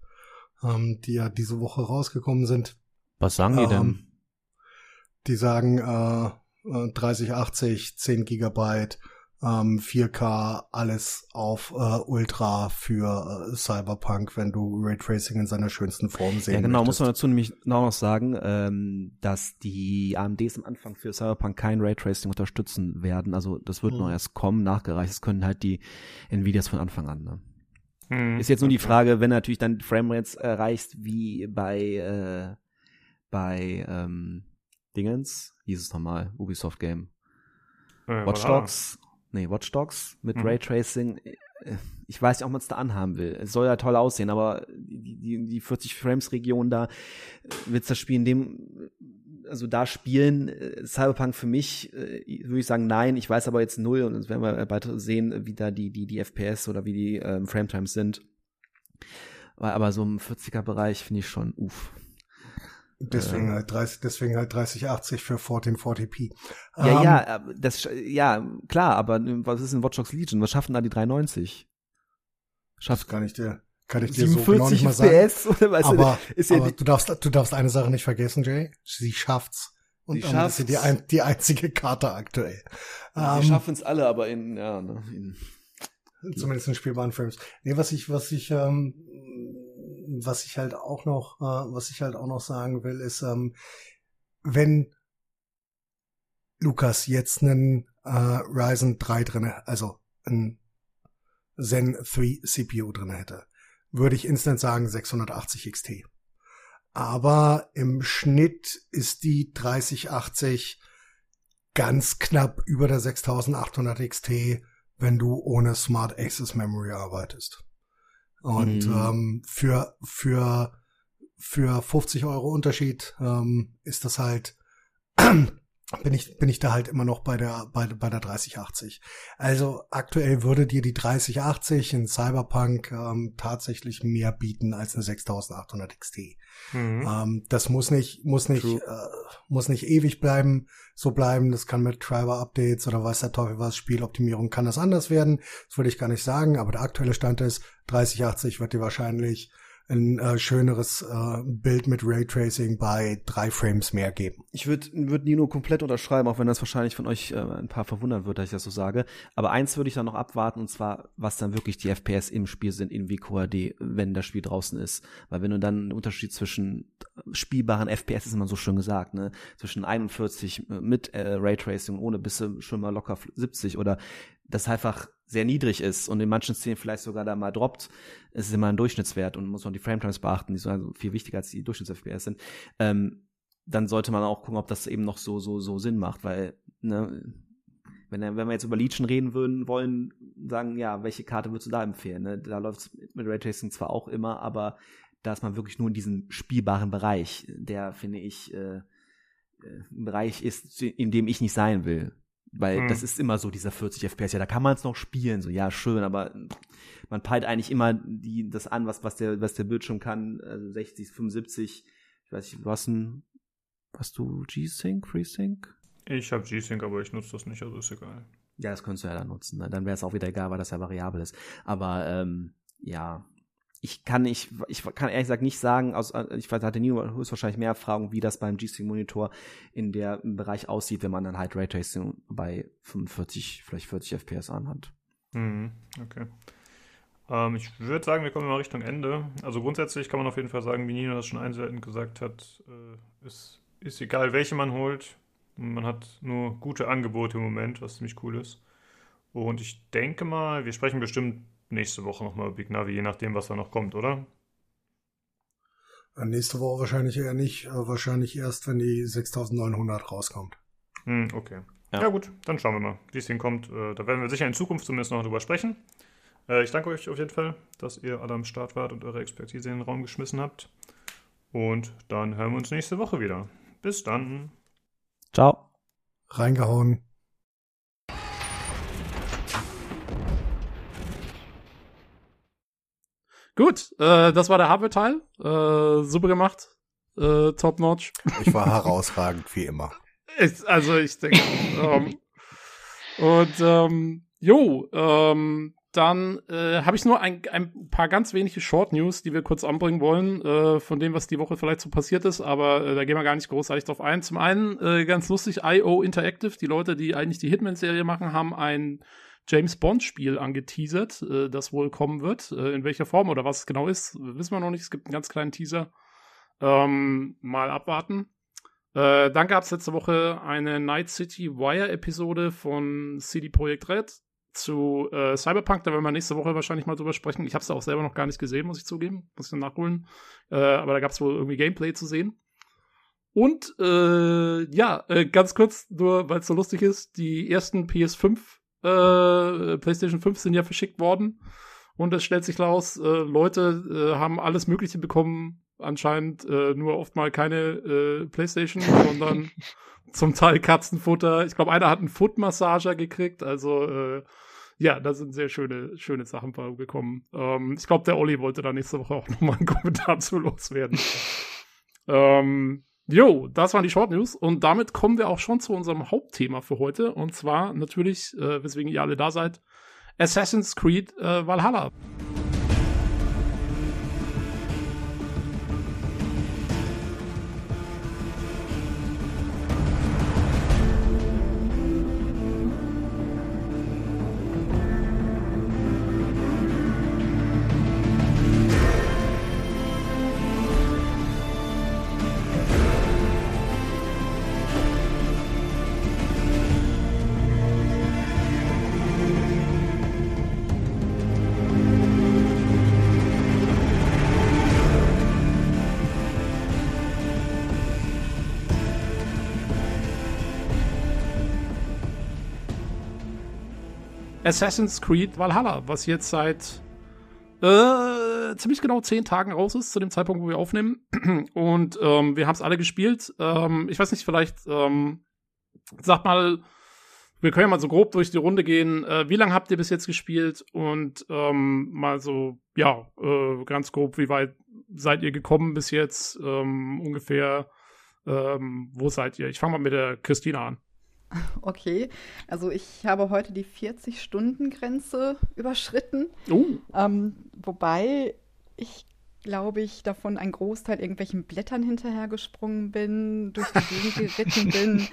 ähm, die ja diese Woche rausgekommen sind. was sagen die denn? Ähm, Die sagen äh, äh, 3080, 10 Gigabyte, ähm, 4K, alles auf äh, Ultra für äh, Cyberpunk, wenn du Raytracing in seiner schönsten Form sehen Ja, genau, muss möchtest. man dazu nämlich auch noch sagen, ähm, dass die AMDs am Anfang für Cyberpunk kein Raytracing unterstützen werden. Also das wird Mhm. noch erst kommen, nachgereicht. Das können halt die Nvidias von Anfang an. Ne? Hm, Ist jetzt nur die. Frage, wenn du natürlich dann Framerates erreichst, wie bei äh, bei ähm, Dingens, hieß es nochmal, Ubisoft Game. Watch. Dogs, nee, Watch Dogs mit Mhm. Raytracing. äh, Ich weiß nicht, ob man es da anhaben will. Es soll ja toll aussehen, aber die, die, die 40 Frames Region da, äh, willst das Spiel in dem, also da spielen, äh, Cyberpunk für mich, äh, würde ich sagen, nein. Ich weiß aber jetzt null und das werden wir bald sehen, wie da die, die, die FPS oder wie die ähm, Frametimes sind. Aber, aber so im 40er-Bereich finde ich schon, uff. Deswegen Äh. halt 30, deswegen halt 3080 für 1440p. Ja, Ähm, ja, aber das, sch- ja, klar, aber äh, was ist in Watch Dogs Legion? Was schaffen da die 390? Das Schafft kann ich dir, kann ich dir so genau 47 nicht mal sagen. FPS? Oder du, Aber, ist ja aber du darfst, du darfst eine Sache nicht vergessen, Jay. Sie schafft's. Und Sie damit ist sie die, schafft's. ein, die einzige Karte aktuell. die Ähm, schaffen es alle, aber in, ja, ne, in, Zumindest in spielbaren Frames. Nee, was ich, was ich, ähm, was ich halt auch noch, äh, was ich halt auch noch sagen will, ist, ähm, wenn Lukas jetzt einen äh, Ryzen 3 drinne, also ein Zen 3 CPU drinne hätte, würde ich instant sagen 680 XT. Aber im Schnitt ist die 3080 ganz knapp über der 6800 XT, wenn du ohne Smart Access Memory arbeitest. Und Mhm. ähm, für, für, für 50 Euro Unterschied ähm, ist das halt, bin ich, bin ich da halt immer noch bei der, bei, bei der 3080. Also aktuell würde dir die 3080 in Cyberpunk ähm, tatsächlich mehr bieten als eine 6800 XT. Mhm. Ähm, das muss nicht, muss nicht, True. äh, muss nicht ewig bleiben, so bleiben. Das kann mit Driver-Updates oder weiß der Teufel was, Spieloptimierung kann das anders werden. Das würde ich gar nicht sagen, aber der aktuelle Stand ist, 3080 wird dir wahrscheinlich ein äh, schöneres äh, Bild mit Raytracing bei drei Frames mehr geben. Ich würde würd Nino komplett unterschreiben, auch wenn das wahrscheinlich von euch äh, ein paar verwundern wird, dass ich das so sage. Aber eins würde ich dann noch abwarten, und zwar, was dann wirklich die FPS im Spiel sind in WQHD, wenn das Spiel draußen ist. Weil wenn du dann einen Unterschied zwischen spielbaren FPS ist immer so schön gesagt, ne, zwischen 41 mit äh, Raytracing ohne bist du schon mal locker 70 oder das einfach sehr niedrig ist und in manchen Szenen vielleicht sogar da mal droppt, ist es immer ein Durchschnittswert und muss man die Frametimes beachten, die sind also viel wichtiger als die Durchschnitts-FPS sind. Ähm, dann sollte man auch gucken, ob das eben noch so, so, so Sinn macht, weil, ne, wenn, wenn wir jetzt über Legion reden würden, wollen, sagen, ja, welche Karte würdest du da empfehlen? Ne? Da läuft es mit Raytracing zwar auch immer, aber da ist man wirklich nur in diesem spielbaren Bereich, der, finde ich, äh, äh ein Bereich ist, in dem ich nicht sein will. Weil hm. das ist immer so, dieser 40 FPS. Ja, da kann man es noch spielen, so, ja, schön, aber man peilt eigentlich immer die, das an, was, was der, was der Bildschirm kann, also 60, 75, ich weiß nicht, was ein, hast du G-Sync, FreeSync? Ich habe G-Sync, aber ich nutze das nicht, also ist egal. Ja, das könntest du ja dann nutzen. Ne? Dann wäre es auch wieder egal, weil das ja variabel ist. Aber ähm, ja, ich kann nicht, ich kann ehrlich gesagt nicht sagen, aus, ich hatte Nino höchstwahrscheinlich mehr Erfahrung, wie das beim G-Sync-Monitor in der im Bereich aussieht, wenn man dann halt Raytracing bei 45, vielleicht 40 FPS anhat. Mhm, okay. Ähm, ich würde sagen, wir kommen mal Richtung Ende. Also grundsätzlich kann man auf jeden Fall sagen, wie Nino das schon einzeln gesagt hat, äh, ist, ist egal, welche man holt. Man hat nur gute Angebote im Moment, was ziemlich cool ist. Und ich denke mal, wir sprechen bestimmt nächste Woche nochmal über Big Navi, je nachdem, was da noch kommt, oder? Äh, nächste Woche wahrscheinlich eher nicht. Äh, wahrscheinlich erst, wenn die 6900 rauskommt. Hm, okay. Ja. ja. gut, dann schauen wir mal, wie es hinkommt. Äh, da werden wir sicher in Zukunft zumindest noch drüber sprechen. ich danke euch auf jeden Fall, dass ihr alle am Start wart und eure Expertise in den Raum geschmissen habt. Und dann hören wir uns nächste Woche wieder. Bis dann. Ciao. Reingehauen. Gut, äh, das war der Hardware-Teil. Äh, super gemacht. Äh, top notch. Ich war herausragend, wie immer. Ich, also ich denke. ähm, und ähm, jo, ähm, dann äh, habe ich nur ein, ein paar ganz wenige Short News, die wir kurz anbringen wollen, äh, von dem, was die Woche vielleicht so passiert ist, aber äh, da gehen wir gar nicht großartig drauf ein. Zum einen, äh, ganz lustig, IO Interactive, die Leute, die eigentlich die Hitman-Serie machen, haben ein James Bond-Spiel angeteasert, äh, das wohl kommen wird. Äh, in welcher Form oder was es genau ist, wissen wir noch nicht. Es gibt einen ganz kleinen Teaser. Ähm, mal abwarten. Äh, dann gab es letzte Woche eine Night City Wire-Episode von CD Projekt Red zu äh, Cyberpunk, da werden wir nächste Woche wahrscheinlich mal drüber sprechen. Ich habe es auch selber noch gar nicht gesehen, muss ich zugeben. Muss ich dann nachholen. Äh, aber da gab es wohl irgendwie Gameplay zu sehen. Und äh, ja, äh, ganz kurz, nur weil es so lustig ist, die ersten PS5, äh, PlayStation 5 sind ja verschickt worden. Und es stellt sich raus, äh, Leute äh, haben alles Mögliche bekommen, anscheinend äh, nur oft mal keine äh, Playstation, sondern zum Teil Katzenfutter. Ich glaube, einer hat einen Footmassager gekriegt, also äh, ja, da sind sehr schöne, schöne Sachen gekommen. Ähm, ich glaube, der Olli wollte da nächste Woche auch nochmal einen Kommentar zu loswerden. ähm, jo, das waren die Short News und damit kommen wir auch schon zu unserem Hauptthema für heute und zwar natürlich, äh, weswegen ihr alle da seid, Assassin's Creed äh, Valhalla. Assassin's Creed Valhalla, was jetzt seit äh, ziemlich genau zehn Tagen raus ist, zu dem Zeitpunkt, wo wir aufnehmen. Und ähm, wir haben es alle gespielt. Ähm, ich weiß nicht, vielleicht ähm, sag mal, wir können ja mal so grob durch die Runde gehen. Äh, wie lange habt ihr bis jetzt gespielt? Und ähm, mal so, ja, äh, ganz grob, wie weit seid ihr gekommen bis jetzt? Ähm, ungefähr, ähm, wo seid ihr? Ich fange mal mit der Christina an. Okay, also ich habe heute die 40-Stunden-Grenze überschritten. Uh. Ähm, wobei ich, glaube ich, davon ein Großteil irgendwelchen Blättern hinterhergesprungen bin, durch die Gegend geritten bin.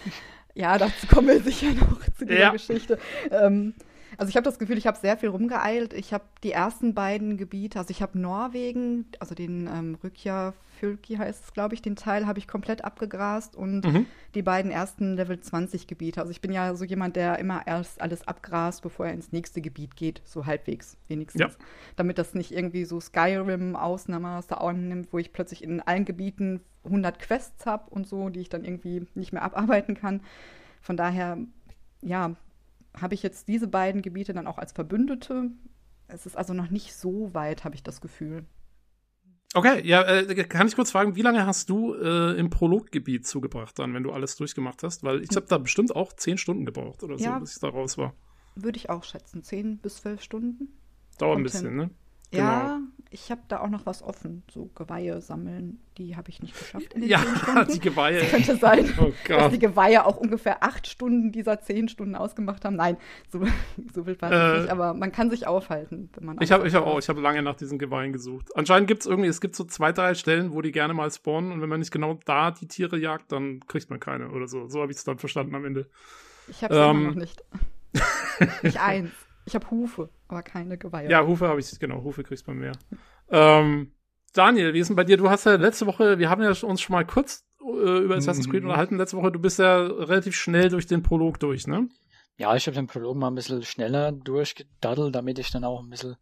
Ja, dazu kommen wir sicher noch zu dieser ja. Geschichte. Ähm, also ich habe das Gefühl, ich habe sehr viel rumgeeilt. Ich habe die ersten beiden Gebiete, also ich habe Norwegen, also den ähm, Rückkehr Fylki heißt es, glaube ich, den Teil habe ich komplett abgegrast und Mhm. die beiden ersten Level 20 Gebiete. Also ich bin ja so jemand, der immer erst alles abgrast, bevor er ins nächste Gebiet geht, so halbwegs wenigstens. Ja. Damit das nicht irgendwie so Skyrim-Ausnahme aus der Augen nimmt, wo ich plötzlich in allen Gebieten 100 Quests habe und so, die ich dann irgendwie nicht mehr abarbeiten kann. Von daher, ja, habe ich jetzt diese beiden Gebiete dann auch als Verbündete. Es ist also noch nicht so weit, habe ich das Gefühl. Okay, ja, äh, kann ich kurz fragen, wie lange hast du äh, im Prologgebiet zugebracht dann, wenn du alles durchgemacht hast? Weil ich habe da bestimmt auch zehn Stunden gebraucht oder so, Ja. bis ich da raus war. Würde ich auch schätzen. 10 bis 12 Stunden. Dauert ein bisschen, hin. ne? Ja, ich habe da auch noch was offen. So Geweihe sammeln, die habe ich nicht geschafft in den Ja, 10 Stunden. die Geweihe. Könnte sein, Oh dass die Geweihe auch ungefähr acht Stunden dieser zehn Stunden ausgemacht haben. Nein, so, so wild war es Äh, nicht, aber man kann sich aufhalten, wenn man Ich habe ich hab auch, ich habe lange nach diesen Geweihen gesucht. Anscheinend gibt es irgendwie, es gibt so zwei, drei Stellen, wo die gerne mal spawnen und wenn man nicht genau da die Tiere jagt, dann kriegt man keine oder so. So habe ich es dann verstanden am Ende. Ich habe es ähm, immer noch nicht. nicht eins. Ich habe Hufe, aber keine Geweihe. Ja, Hufe habe ich, genau, Hufe kriegst du bei mir. Ähm, Daniel, wie ist denn bei dir? Du hast ja letzte Woche, wir haben ja uns schon mal kurz äh, über Assassin's Creed Mhm. unterhalten letzte Woche. Du bist ja relativ schnell durch den Prolog durch, ne? Ja, ich habe den Prolog mal ein bisschen schneller durchgedaddelt, damit ich dann auch ein bisschen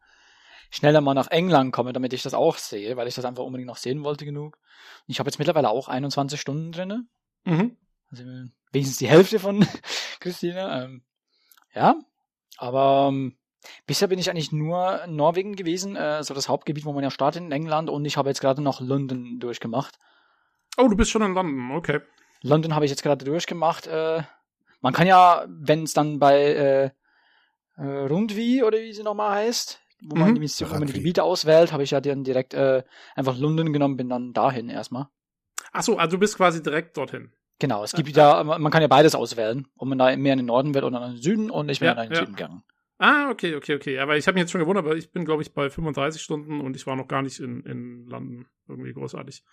schneller mal nach England komme, damit ich das auch sehe, weil ich das einfach unbedingt noch sehen wollte genug. Und ich habe jetzt mittlerweile auch 21 Stunden drinne, Mhm. also wenigstens die Hälfte von Christine. Ähm, ja, aber ähm, bisher bin ich eigentlich nur in Norwegen gewesen, äh, so das Hauptgebiet, wo man ja startet in England und ich habe jetzt gerade noch London durchgemacht. Oh, du bist schon in London, okay. London habe ich jetzt gerade durchgemacht. Äh, man kann ja, wenn es dann bei äh, äh, Rundvi oder wie sie nochmal heißt, wo man, Mhm. die Mission, wo man die. Gebiete auswählt, habe ich ja dann direkt äh, einfach London genommen, bin dann dahin erstmal. Ach so, also du bist quasi direkt dorthin. Genau, es gibt ja, man kann ja beides auswählen, ob man da mehr in den Norden will oder in den Süden und ich bin Ja, dann in den ja. Süden gegangen. Ah, okay, okay, okay. Aber ich habe mich jetzt schon gewundert, weil ich bin, glaube ich, bei 35 Stunden und ich war noch gar nicht in, in London irgendwie großartig.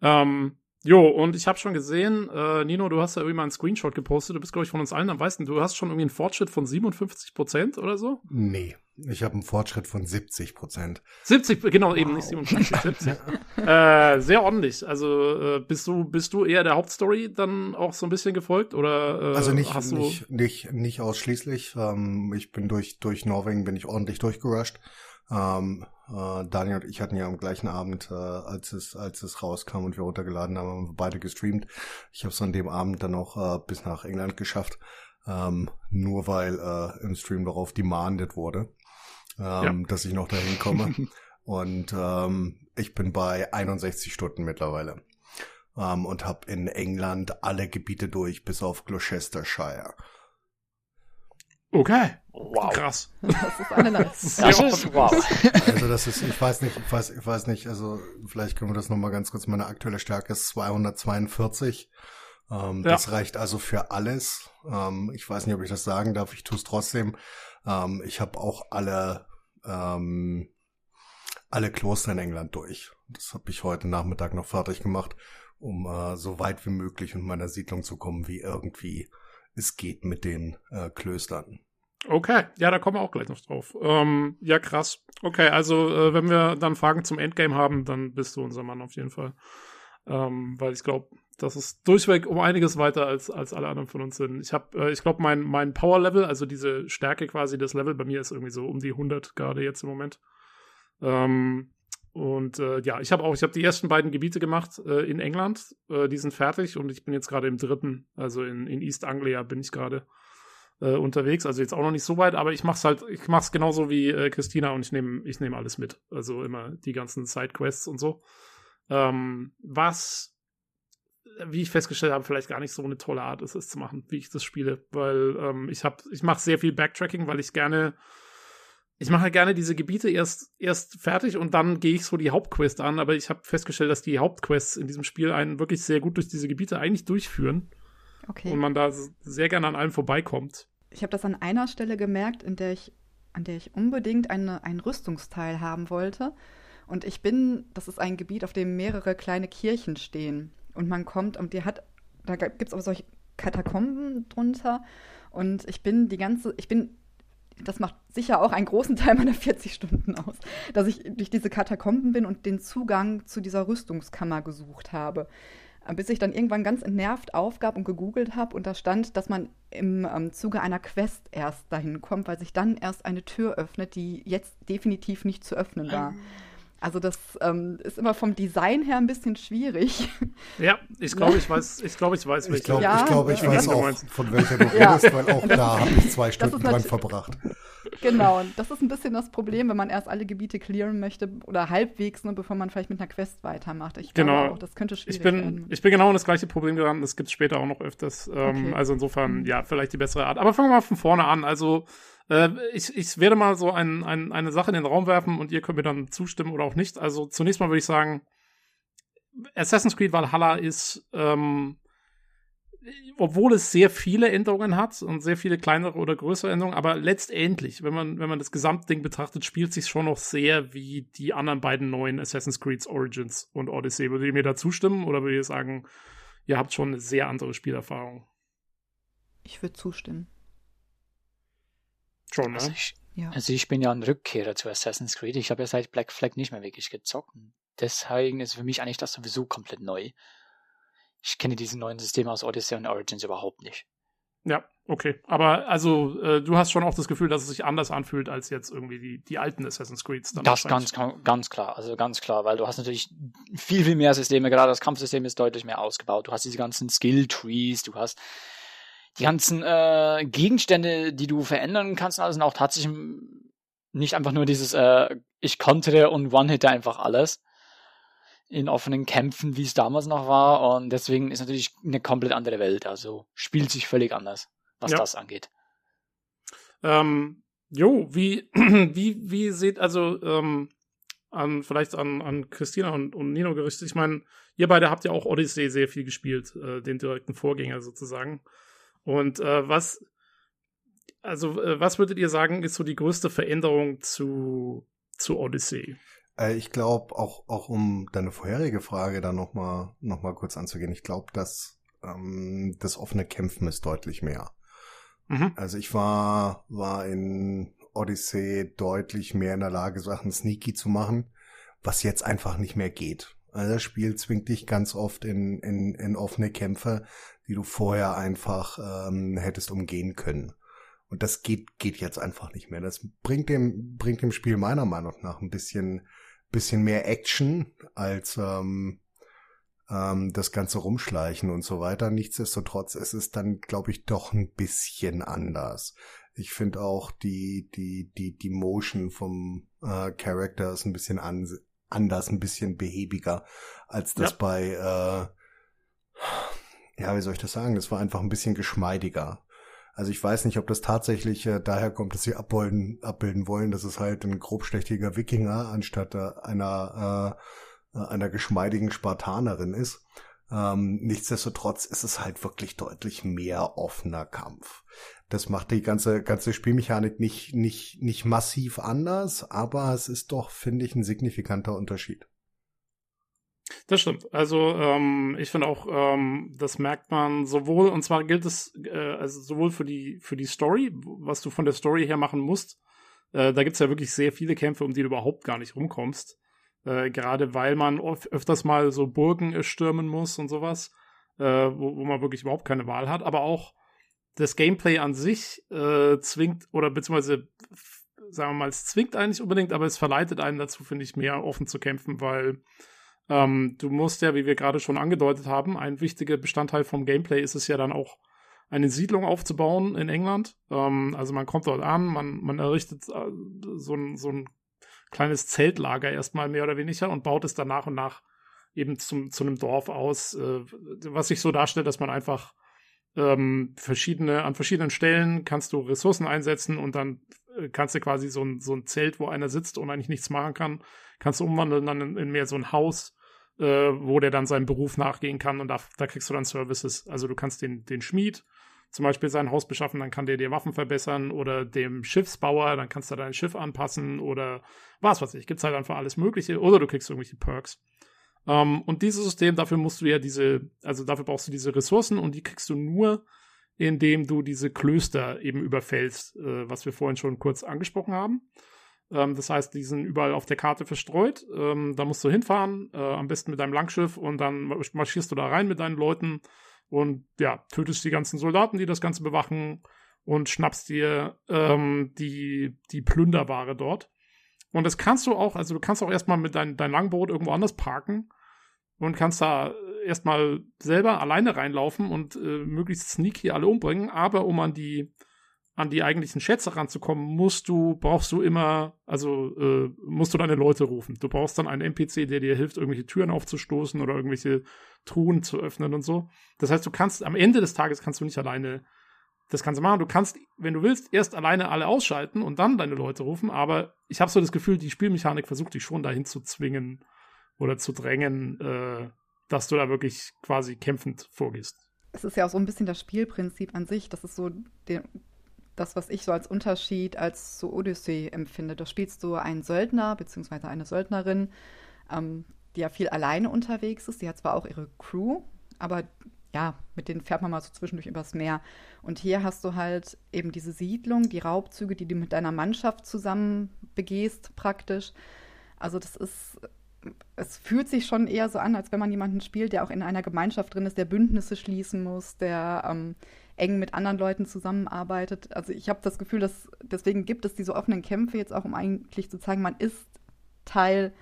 Ähm, jo, und ich habe schon gesehen, äh, Nino, du hast ja irgendwie mal einen Screenshot gepostet. Du bist, glaube ich, von uns allen am meisten. Du hast schon irgendwie einen Fortschritt von 57 Prozent oder so? Nee, ich habe einen Fortschritt von 70 Prozent. 70, genau, eben nicht 57, 70. äh, sehr ordentlich. Also äh, bist du bist du eher der Hauptstory dann auch so ein bisschen gefolgt oder äh, Also nicht, hast du nicht, nicht, nicht ausschließlich. Ähm, ich bin durch, durch Norwegen bin ich ordentlich durchgerusht. Ähm, äh, Daniel und ich hatten ja am gleichen Abend, äh, als es, als es rauskam und wir runtergeladen haben, haben wir beide gestreamt. Ich habe es an dem Abend dann auch äh, bis nach England geschafft. Ähm, nur weil äh, im Stream darauf demanded wurde, ähm, dass ich noch dahin komme. und ähm, ich bin bei 61 Stunden mittlerweile. Ähm, und habe in England alle Gebiete durch, bis auf Gloucestershire. Okay, Wow. krass. Das ist eine Leistung. Das ist wow. Also das ist, ich weiß nicht, ich weiß, ich weiß nicht, also vielleicht können wir das nochmal ganz kurz, meine aktuelle Stärke ist 242. Ähm, Ja. Das reicht also für alles. Ähm, ich weiß nicht, ob ich das sagen darf, ich tue es trotzdem. Ähm, ich habe auch alle, ähm, alle Kloster in England durch. Das habe ich heute Nachmittag noch fertig gemacht, um äh, so weit wie möglich in meiner Siedlung zu kommen, wie irgendwie es geht mit den äh, Klöstern. Okay, ja, da kommen wir auch gleich noch drauf. Ähm, ja, krass. Okay, also äh, wenn wir dann Fragen zum Endgame haben, dann bist du unser Mann auf jeden Fall. Ähm, weil ich glaube, das ist durchweg um einiges weiter als, als alle anderen von uns sind. Ich habe, äh, ich glaube, mein, mein Power-Level, also diese Stärke quasi, das Level bei mir ist irgendwie so um die 100 gerade jetzt im Moment. Ähm, und äh, ja, ich habe auch, ich habe die ersten beiden Gebiete gemacht äh, in England. Äh, die sind fertig und ich bin jetzt gerade im dritten, also in, in East Anglia bin ich gerade äh, unterwegs. Also jetzt auch noch nicht so weit, aber ich mach's halt, ich mach's genauso wie äh, Christina und ich nehme ich nehm alles mit. Also immer die ganzen Sidequests und so. Ähm, was, wie ich festgestellt habe, vielleicht gar nicht so eine tolle Art ist, es zu machen, wie ich das spiele. Weil ähm, ich habe, ich mache sehr viel Backtracking, weil ich gerne ich mache gerne diese Gebiete erst, erst fertig und dann gehe ich so die Hauptquest an, aber ich habe festgestellt, dass die Hauptquests in diesem Spiel einen wirklich sehr gut durch diese Gebiete eigentlich durchführen Okay. und man da sehr gerne an allem vorbeikommt. Ich habe das an einer Stelle gemerkt, in der ich, an der ich unbedingt eine, ein Rüstungsteil haben wollte. Und ich bin, das ist ein Gebiet, auf dem mehrere kleine Kirchen stehen. Und man kommt, und die hat, da gibt es auch solche Katakomben drunter. Und ich bin die ganze, ich bin das macht sicher auch einen großen Teil meiner 40 Stunden aus, dass ich durch diese Katakomben bin und den Zugang zu dieser Rüstungskammer gesucht habe. Bis ich dann irgendwann ganz entnervt aufgab und gegoogelt habe und da stand, dass man im ähm, Zuge einer Quest erst dahin kommt, weil sich dann erst eine Tür öffnet, die jetzt definitiv nicht zu öffnen war. Also das ähm, ist immer vom Design her ein bisschen schwierig. Ja, ich glaube, ich weiß, ich glaube, ich weiß, Ich glaube, Ja, ich, glaub, ich ja. weiß auch, von welcher du Ja. redest, weil auch da habe ich zwei Stunden dran verbracht. Genau, und das ist ein bisschen das Problem, wenn man erst alle Gebiete clearen möchte oder halbwegs, ne, bevor man vielleicht mit einer Quest weitermacht. Ich glaube Genau. auch, das könnte schwierig Ich bin, werden. ich bin genau in das gleiche Problem geraten. Das gibt es später auch noch öfters. Ähm, Okay. Also insofern, Mhm. ja, vielleicht die bessere Art. Aber fangen wir mal von vorne an. Also äh, ich, ich werde mal so ein, ein, eine Sache in den Raum werfen und ihr könnt mir dann zustimmen oder auch nicht. Also zunächst mal würde ich sagen, Assassin's Creed Valhalla ist, ähm, obwohl es sehr viele Änderungen hat und sehr viele kleinere oder größere Änderungen, aber letztendlich, wenn man, wenn man das Gesamtding betrachtet, spielt sich schon noch sehr wie die anderen beiden neuen Assassin's Creed Origins und Odyssey. Würdet ihr mir da zustimmen oder würdet ihr sagen, ihr habt schon eine sehr andere Spielerfahrung? Ich würde zustimmen. Schon, Also ne? ich, Ja. also ich bin ja ein Rückkehrer zu Assassin's Creed. Ich habe ja seit Black Flag nicht mehr wirklich gezockt. Deswegen ist für mich eigentlich das sowieso komplett neu. Ich kenne diese neuen Systeme aus Odyssey und Origins überhaupt nicht. Ja, okay. Aber also, äh, du hast schon auch das Gefühl, dass es sich anders anfühlt als jetzt irgendwie die, die alten Assassin's Creeds. Dann Das ganz, ganz klar, also ganz klar, weil du hast natürlich viel, viel mehr Systeme, gerade das Kampfsystem ist deutlich mehr ausgebaut. Du hast diese ganzen Skill-Trees, du hast die ganzen äh, Gegenstände, die du verändern kannst, also sind auch tatsächlich nicht einfach nur dieses äh, ich kontere und one-hitte einfach alles in offenen Kämpfen, wie es damals noch war und deswegen ist natürlich eine komplett andere Welt, also spielt sich völlig anders, was Ja. das angeht. Ähm, jo, wie, wie, wie seht, also, ähm, an, vielleicht an, an Christina und, und Nino gerichtet. Ich meine, ihr beide habt ja auch Odyssey sehr viel gespielt, äh, den direkten Vorgänger sozusagen. Und äh, was, also, äh, was würdet ihr sagen, ist so die größte Veränderung zu, zu Odyssey? Äh, ich glaube, auch, auch um deine vorherige Frage da nochmal noch mal kurz anzugehen, ich glaube, dass ähm, das offene Kämpfen ist deutlich mehr. Mhm. Also ich war, war in Odyssey deutlich mehr in der Lage, Sachen sneaky zu machen, was jetzt einfach nicht mehr geht. Also das Spiel zwingt dich ganz oft in, in, in offene Kämpfe, die du vorher einfach ähm, hättest umgehen können. Und das geht, geht jetzt einfach nicht mehr. Das bringt dem, bringt dem Spiel meiner Meinung nach ein bisschen, bisschen mehr Action als ähm, ähm, das ganze Rumschleichen und so weiter. Nichtsdestotrotz es ist dann, glaube ich, doch ein bisschen anders. Ich finde auch die, die, die, die Motion vom äh, Character ist ein bisschen an, anders, ein bisschen behäbiger, als das Ja. bei, äh, ja, wie soll ich das sagen? Das war einfach ein bisschen geschmeidiger. Also ich weiß nicht, ob das tatsächlich äh, daher kommt, dass sie abbilden, abbilden wollen, dass es halt ein grobschlächtiger Wikinger anstatt äh, einer, äh, einer geschmeidigen Spartanerin ist. Ähm, nichtsdestotrotz ist es halt wirklich deutlich mehr offener Kampf. Das macht die ganze, ganze Spielmechanik nicht, nicht, nicht massiv anders, aber es ist doch, finde ich, ein signifikanter Unterschied. Das stimmt. Also ähm, ich finde auch, ähm, das merkt man sowohl, und zwar gilt es äh, also sowohl für die für die Story, was du von der Story her machen musst. Äh, da gibt's ja wirklich sehr viele Kämpfe, um die du überhaupt gar nicht rumkommst. Äh, gerade weil man öfters mal so Burgen äh, stürmen muss und sowas, äh, wo, wo man wirklich überhaupt keine Wahl hat. Aber auch das Gameplay an sich äh, zwingt, oder beziehungsweise sagen wir mal, es zwingt einen nicht unbedingt, aber es verleitet einen dazu, finde ich, mehr offen zu kämpfen, weil ähm, du musst ja, wie wir gerade schon angedeutet haben, ein wichtiger Bestandteil vom Gameplay ist es ja dann auch, eine Siedlung aufzubauen in England. Ähm, also man kommt dort an, man, man errichtet äh, so, ein, so ein kleines Zeltlager erstmal mehr oder weniger und baut es dann nach und nach eben zum, zu einem Dorf aus, äh, was sich so darstellt, dass man einfach ähm, verschiedene, an verschiedenen Stellen kannst du Ressourcen einsetzen und dann äh, kannst du quasi so ein, so ein Zelt, wo einer sitzt und eigentlich nichts machen kann, kannst du umwandeln dann in, in mehr so ein Haus, äh, wo der dann seinem Beruf nachgehen kann und da, da kriegst du dann Services. Also du kannst den, den Schmied zum Beispiel sein Haus beschaffen, dann kann der dir Waffen verbessern oder dem Schiffsbauer, dann kannst du dein Schiff anpassen oder was weiß ich, gibt's halt einfach alles Mögliche oder du kriegst irgendwelche Perks. Um, und dieses System, dafür musst du ja diese, also dafür brauchst du diese Ressourcen und die kriegst du nur, indem du diese Klöster eben überfällst, äh, was wir vorhin schon kurz angesprochen haben. Ähm, das heißt, die sind überall auf der Karte verstreut. Ähm, da musst du hinfahren, äh, am besten mit deinem Langschiff und dann marschierst du da rein mit deinen Leuten und ja, tötest die ganzen Soldaten, die das Ganze bewachen und schnappst dir ähm, die, die Plünderware dort. Und das kannst du auch, also du kannst auch erstmal mit dein, dein Langboot irgendwo anders parken und kannst da erstmal selber alleine reinlaufen und äh, möglichst sneaky alle umbringen, aber um an die an die eigentlichen Schätze ranzukommen, musst du, brauchst du immer, also äh, musst du deine Leute rufen. Du brauchst dann einen NPC, der dir hilft, irgendwelche Türen aufzustoßen oder irgendwelche Truhen zu öffnen und so. Das heißt, du kannst am Ende des Tages kannst du nicht alleine das Ganze machen. Du kannst, wenn du willst, erst alleine alle ausschalten und dann deine Leute rufen, aber ich habe so das Gefühl, die Spielmechanik versucht dich schon dahin zu zwingen oder zu drängen, äh, dass du da wirklich quasi kämpfend vorgehst. Es ist ja auch so ein bisschen das Spielprinzip an sich. Das ist so der, das, was ich so als Unterschied als so Odyssey empfinde. Da spielst du einen Söldner bzw. eine Söldnerin, ähm, die ja viel alleine unterwegs ist. Die hat zwar auch ihre Crew, aber ja, mit denen fährt man mal so zwischendurch übers Meer. Und hier hast du halt eben diese Siedlung, die Raubzüge, die du mit deiner Mannschaft zusammen begehst, praktisch. Also das ist, es fühlt sich schon eher so an, als wenn man jemanden spielt, der auch in einer Gemeinschaft drin ist, der Bündnisse schließen muss, der ähm, eng mit anderen Leuten zusammenarbeitet. Also ich habe das Gefühl, dass deswegen gibt es diese offenen Kämpfe jetzt auch, um eigentlich zu zeigen, man ist Teil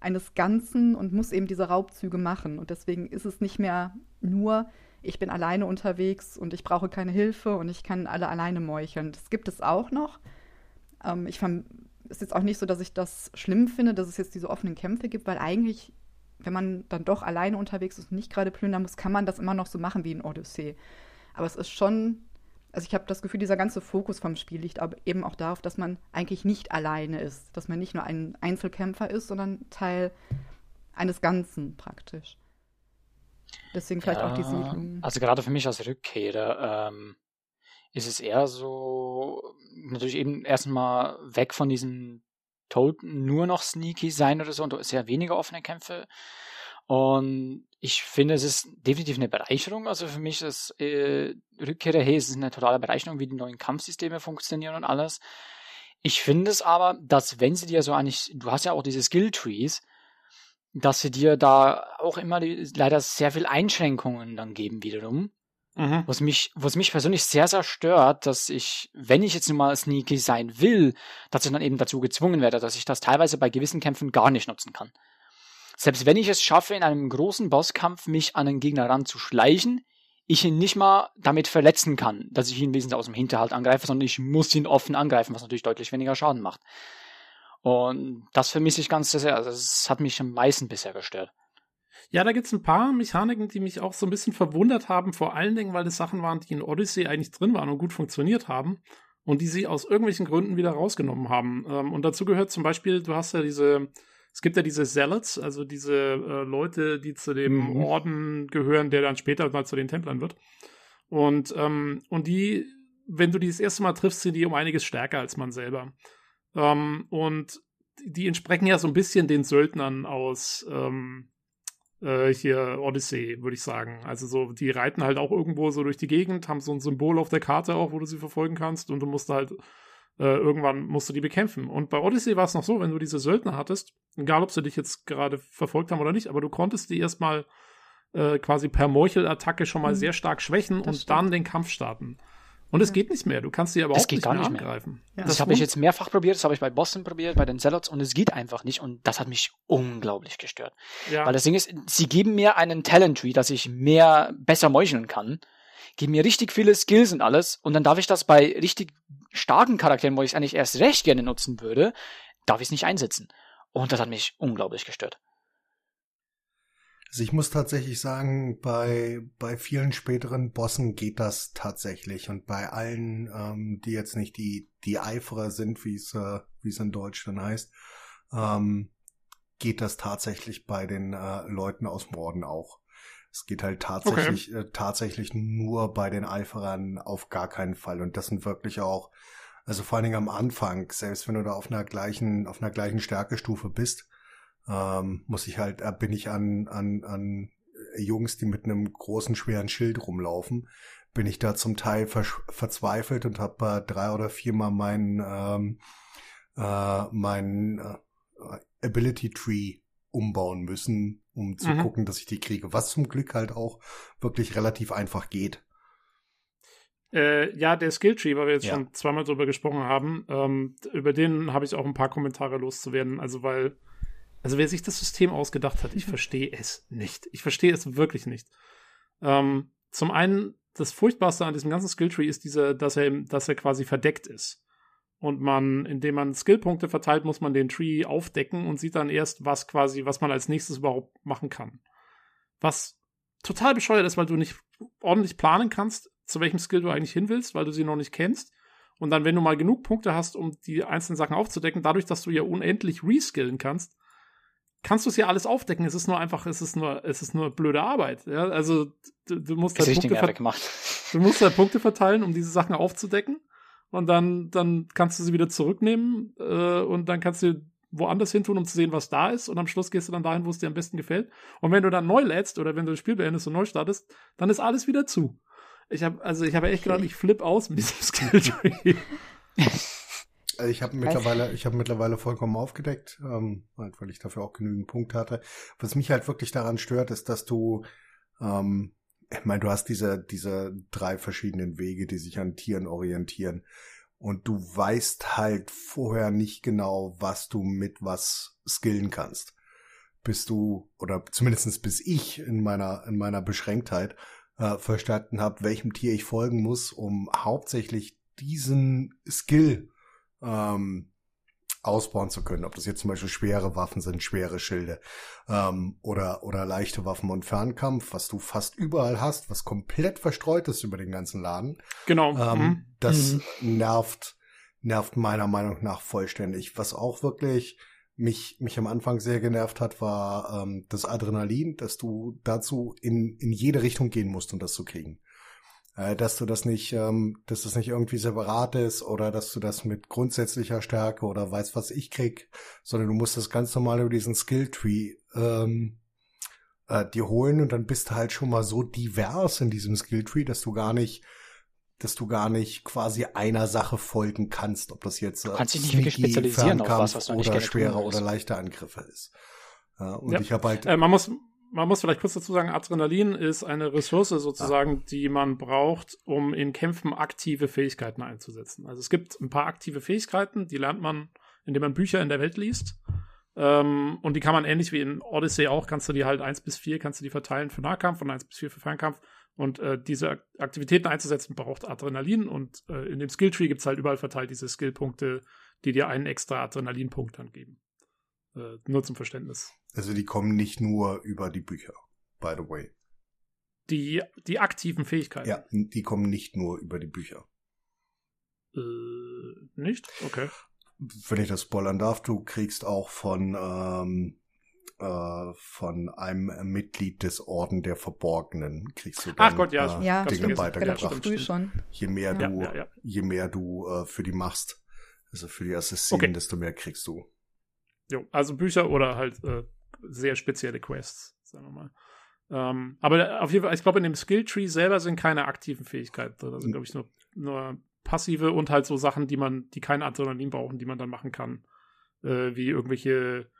eines Ganzen und muss eben diese Raubzüge machen. Und deswegen ist es nicht mehr nur, ich bin alleine unterwegs und ich brauche keine Hilfe und ich kann alle alleine meucheln. Das gibt es auch noch. Ähm, ich fand, es ist jetzt auch nicht so, dass ich das schlimm finde, dass es jetzt diese offenen Kämpfe gibt, weil eigentlich, wenn man dann doch alleine unterwegs ist und nicht gerade plündern muss, kann man das immer noch so machen wie in Odyssee. Aber es ist schon, also ich habe das Gefühl, dieser ganze Fokus vom Spiel liegt aber eben auch darauf, dass man eigentlich nicht alleine ist, dass man nicht nur ein Einzelkämpfer ist, sondern Teil eines Ganzen praktisch. Deswegen vielleicht ja, auch die Siedlung. Also gerade für mich als Rückkehrer ähm, ist es eher so, natürlich eben erstmal weg von diesem Toad nur noch sneaky sein oder so und sehr wenige offene Kämpfe und ich finde, es ist definitiv eine Bereicherung. Also für mich ist äh, Rückkehr der Hey, es ist eine totale Bereicherung, wie die neuen Kampfsysteme funktionieren und alles. Ich finde es aber, dass wenn sie dir so eigentlich, du hast ja auch diese Skill Trees, dass sie dir da auch immer die, leider sehr viel Einschränkungen dann geben wiederum. Mhm. Was mich, was mich persönlich sehr, sehr stört, dass ich, wenn ich jetzt nun mal sneaky sein will, dass ich dann eben dazu gezwungen werde, dass ich das teilweise bei gewissen Kämpfen gar nicht nutzen kann. Selbst wenn ich es schaffe, in einem großen Bosskampf mich an den Gegner ranzuschleichen, ich ihn nicht mal damit verletzen kann, dass ich ihn wesentlich aus dem Hinterhalt angreife, sondern ich muss ihn offen angreifen, was natürlich deutlich weniger Schaden macht. Und das vermisse ich ganz sehr. Also das hat mich am meisten bisher gestört. Ja, da gibt's ein paar Mechaniken, die mich auch so ein bisschen verwundert haben, vor allen Dingen, weil das Sachen waren, die in Odyssey eigentlich drin waren und gut funktioniert haben und die sie aus irgendwelchen Gründen wieder rausgenommen haben. Ähm, und dazu gehört zum Beispiel, du hast ja diese es gibt ja diese Zealots, also diese äh, Leute, die zu dem mhm. Orden gehören, der dann später mal zu den Templern wird. Und, ähm, und die, wenn du die das erste Mal triffst, sind die um einiges stärker als man selber. Ähm, und die entsprechen ja so ein bisschen den Söldnern aus ähm, äh, hier Odyssey, würde ich sagen. Also so, die reiten halt auch irgendwo so durch die Gegend, haben so ein Symbol auf der Karte auch, wo du sie verfolgen kannst und du musst halt äh, irgendwann musst du die bekämpfen. Und bei Odyssey war es noch so, wenn du diese Söldner hattest, egal ob sie dich jetzt gerade verfolgt haben oder nicht, aber du konntest die erstmal äh, quasi per Meuchelattacke schon mal mhm. sehr stark schwächen das und stimmt. dann den Kampf starten. Und es ja. geht nicht mehr. Du kannst sie aber auch nicht, mehr nicht angreifen. Mehr. Ja. Das, habe ich jetzt mehrfach probiert. Das habe ich bei Bossen probiert, bei den Zealots und es geht einfach nicht. Und das hat mich unglaublich gestört. Ja. Weil das Ding ist, sie geben mir einen Talent Tree, dass ich mehr, besser meucheln kann geben mir richtig viele Skills und alles und dann darf ich das bei richtig starken Charakteren, wo ich es eigentlich erst recht gerne nutzen würde, darf ich es nicht einsetzen. Und das hat mich unglaublich gestört. Also ich muss tatsächlich sagen, bei, bei vielen späteren Bossen geht das tatsächlich. Und bei allen, ähm, die jetzt nicht die, die Eiferer sind, wie es, äh, es in Deutsch dann heißt, ähm, geht das tatsächlich bei den äh, Leuten aus Morden auch. Es geht halt tatsächlich, okay. äh, tatsächlich nur bei den Eiferern auf gar keinen Fall. Und das sind wirklich auch, also vor allen Dingen am Anfang, selbst wenn du da auf einer gleichen, auf einer gleichen Stärkestufe bist, ähm, muss ich halt, äh, bin ich an, an, an Jungs, die mit einem großen, schweren Schild rumlaufen, bin ich da zum Teil ver verzweifelt und habe äh, drei oder viermal meinen ähm, äh, mein äh, Ability Tree umbauen müssen, um zu mhm. gucken, dass ich die kriege. Was zum Glück halt auch wirklich relativ einfach geht. Äh, ja, der Skilltree, weil wir jetzt ja. schon zweimal drüber gesprochen haben, ähm, über den habe ich auch ein paar Kommentare loszuwerden. Also, weil, also wer sich das System ausgedacht hat, ich verstehe es nicht. Ich verstehe es wirklich nicht. Ähm, zum einen, das Furchtbarste an diesem ganzen Skilltree ist dieser, dass er, dass er quasi verdeckt ist. Und man, indem man Skillpunkte verteilt, muss man den Tree aufdecken und sieht dann erst, was quasi, was man als nächstes überhaupt machen kann. Was total bescheuert ist, weil du nicht ordentlich planen kannst, zu welchem Skill du eigentlich hin willst, weil du sie noch nicht kennst. Und dann, wenn du mal genug Punkte hast, um die einzelnen Sachen aufzudecken, dadurch, dass du ja unendlich reskillen kannst, kannst du es ja alles aufdecken. Es ist nur einfach, es ist nur, es ist nur blöde Arbeit. Ja? Also du, du musst halt Punkte du musst halt Punkte verteilen, um diese Sachen aufzudecken. Und dann, dann kannst du sie wieder zurücknehmen äh, und dann kannst du woanders hin tun, um zu sehen, was da ist. Und am Schluss gehst du dann dahin, wo es dir am besten gefällt. Und wenn du dann neu lädst oder wenn du das Spiel beendest und neu startest, dann ist alles wieder zu. Ich habe also ich habe echt gedacht, ich flipp aus mit diesem Skilltree. Also ich habe mittlerweile, ich habe mittlerweile vollkommen aufgedeckt, ähm, halt, weil ich dafür auch genügend Punkte hatte. Was mich halt wirklich daran stört, ist, dass du, ähm, ich meine, du hast diese, diese drei verschiedenen Wege, die sich an Tieren orientieren. Und du weißt halt vorher nicht genau, was du mit was skillen kannst. Bis du, oder zumindestens bis ich in meiner, in meiner Beschränktheit, äh, verstanden habe, welchem Tier ich folgen muss, um hauptsächlich diesen Skill ähm, ausbauen zu können. Ob das jetzt zum Beispiel schwere Waffen sind, schwere Schilde ähm, oder, oder leichte Waffen und Fernkampf, was du fast überall hast, was komplett verstreut ist über den ganzen Laden. Genau. Ähm, mhm. Das mhm. nervt, nervt meiner Meinung nach vollständig. Was auch wirklich mich, mich am Anfang sehr genervt hat, war ähm, das Adrenalin, dass du dazu in, in jede Richtung gehen musst, um das zu kriegen. Äh, dass du das nicht, ähm, dass das nicht irgendwie separat ist oder dass du das mit grundsätzlicher Stärke oder weiß, was ich krieg, sondern du musst das ganz normal über diesen Skilltree ähm, äh, dir holen und dann bist du halt schon mal so divers in diesem Skilltree, dass du gar nicht dass du gar nicht quasi einer Sache folgen kannst, ob das jetzt du kannst dich nicht wirklich spezialisieren auf was, was du oder schwere oder leichte Angriffe ist. Ja, und ja. ich habe halt äh, man muss man muss vielleicht kurz dazu sagen, Adrenalin ist eine Ressource sozusagen, ah. die man braucht, um in Kämpfen aktive Fähigkeiten einzusetzen. Also es gibt ein paar aktive Fähigkeiten, die lernt man, indem man Bücher in der Welt liest. Ähm, und die kann man ähnlich wie in Odyssey auch, kannst du die halt eins bis vier kannst du die verteilen für Nahkampf und eins bis vier für Fernkampf. Und äh, diese Aktivitäten einzusetzen braucht Adrenalin und äh, in dem Skilltree gibt es halt überall verteilt diese Skillpunkte, die dir einen extra Adrenalinpunkt dann geben. Äh, nur zum Verständnis. Also die kommen nicht nur über die Bücher, by the way. Die, die aktiven Fähigkeiten. Ja, die kommen nicht nur über die Bücher. Äh, nicht? Okay. Wenn ich das spoilern darf, du kriegst auch von ähm, äh, von einem Mitglied des Orden der Verborgenen kriegst du dann, Ach Gott, ja, äh, ja Dinge weitergebracht. Früh schon. Je mehr ja, du, ja, ja. je mehr du äh, für die machst, also für die Assassinen, okay. desto mehr kriegst du. Jo, also Bücher oder halt äh, sehr spezielle Quests, sagen wir mal. Ähm, aber auf jeden Fall, ich glaube, in dem Skilltree selber sind keine aktiven Fähigkeiten drin. Da sind, glaube ich, nur, nur passive und halt so Sachen, die man, die kein Adrenalin brauchen, die man dann machen kann. Äh, wie irgendwelche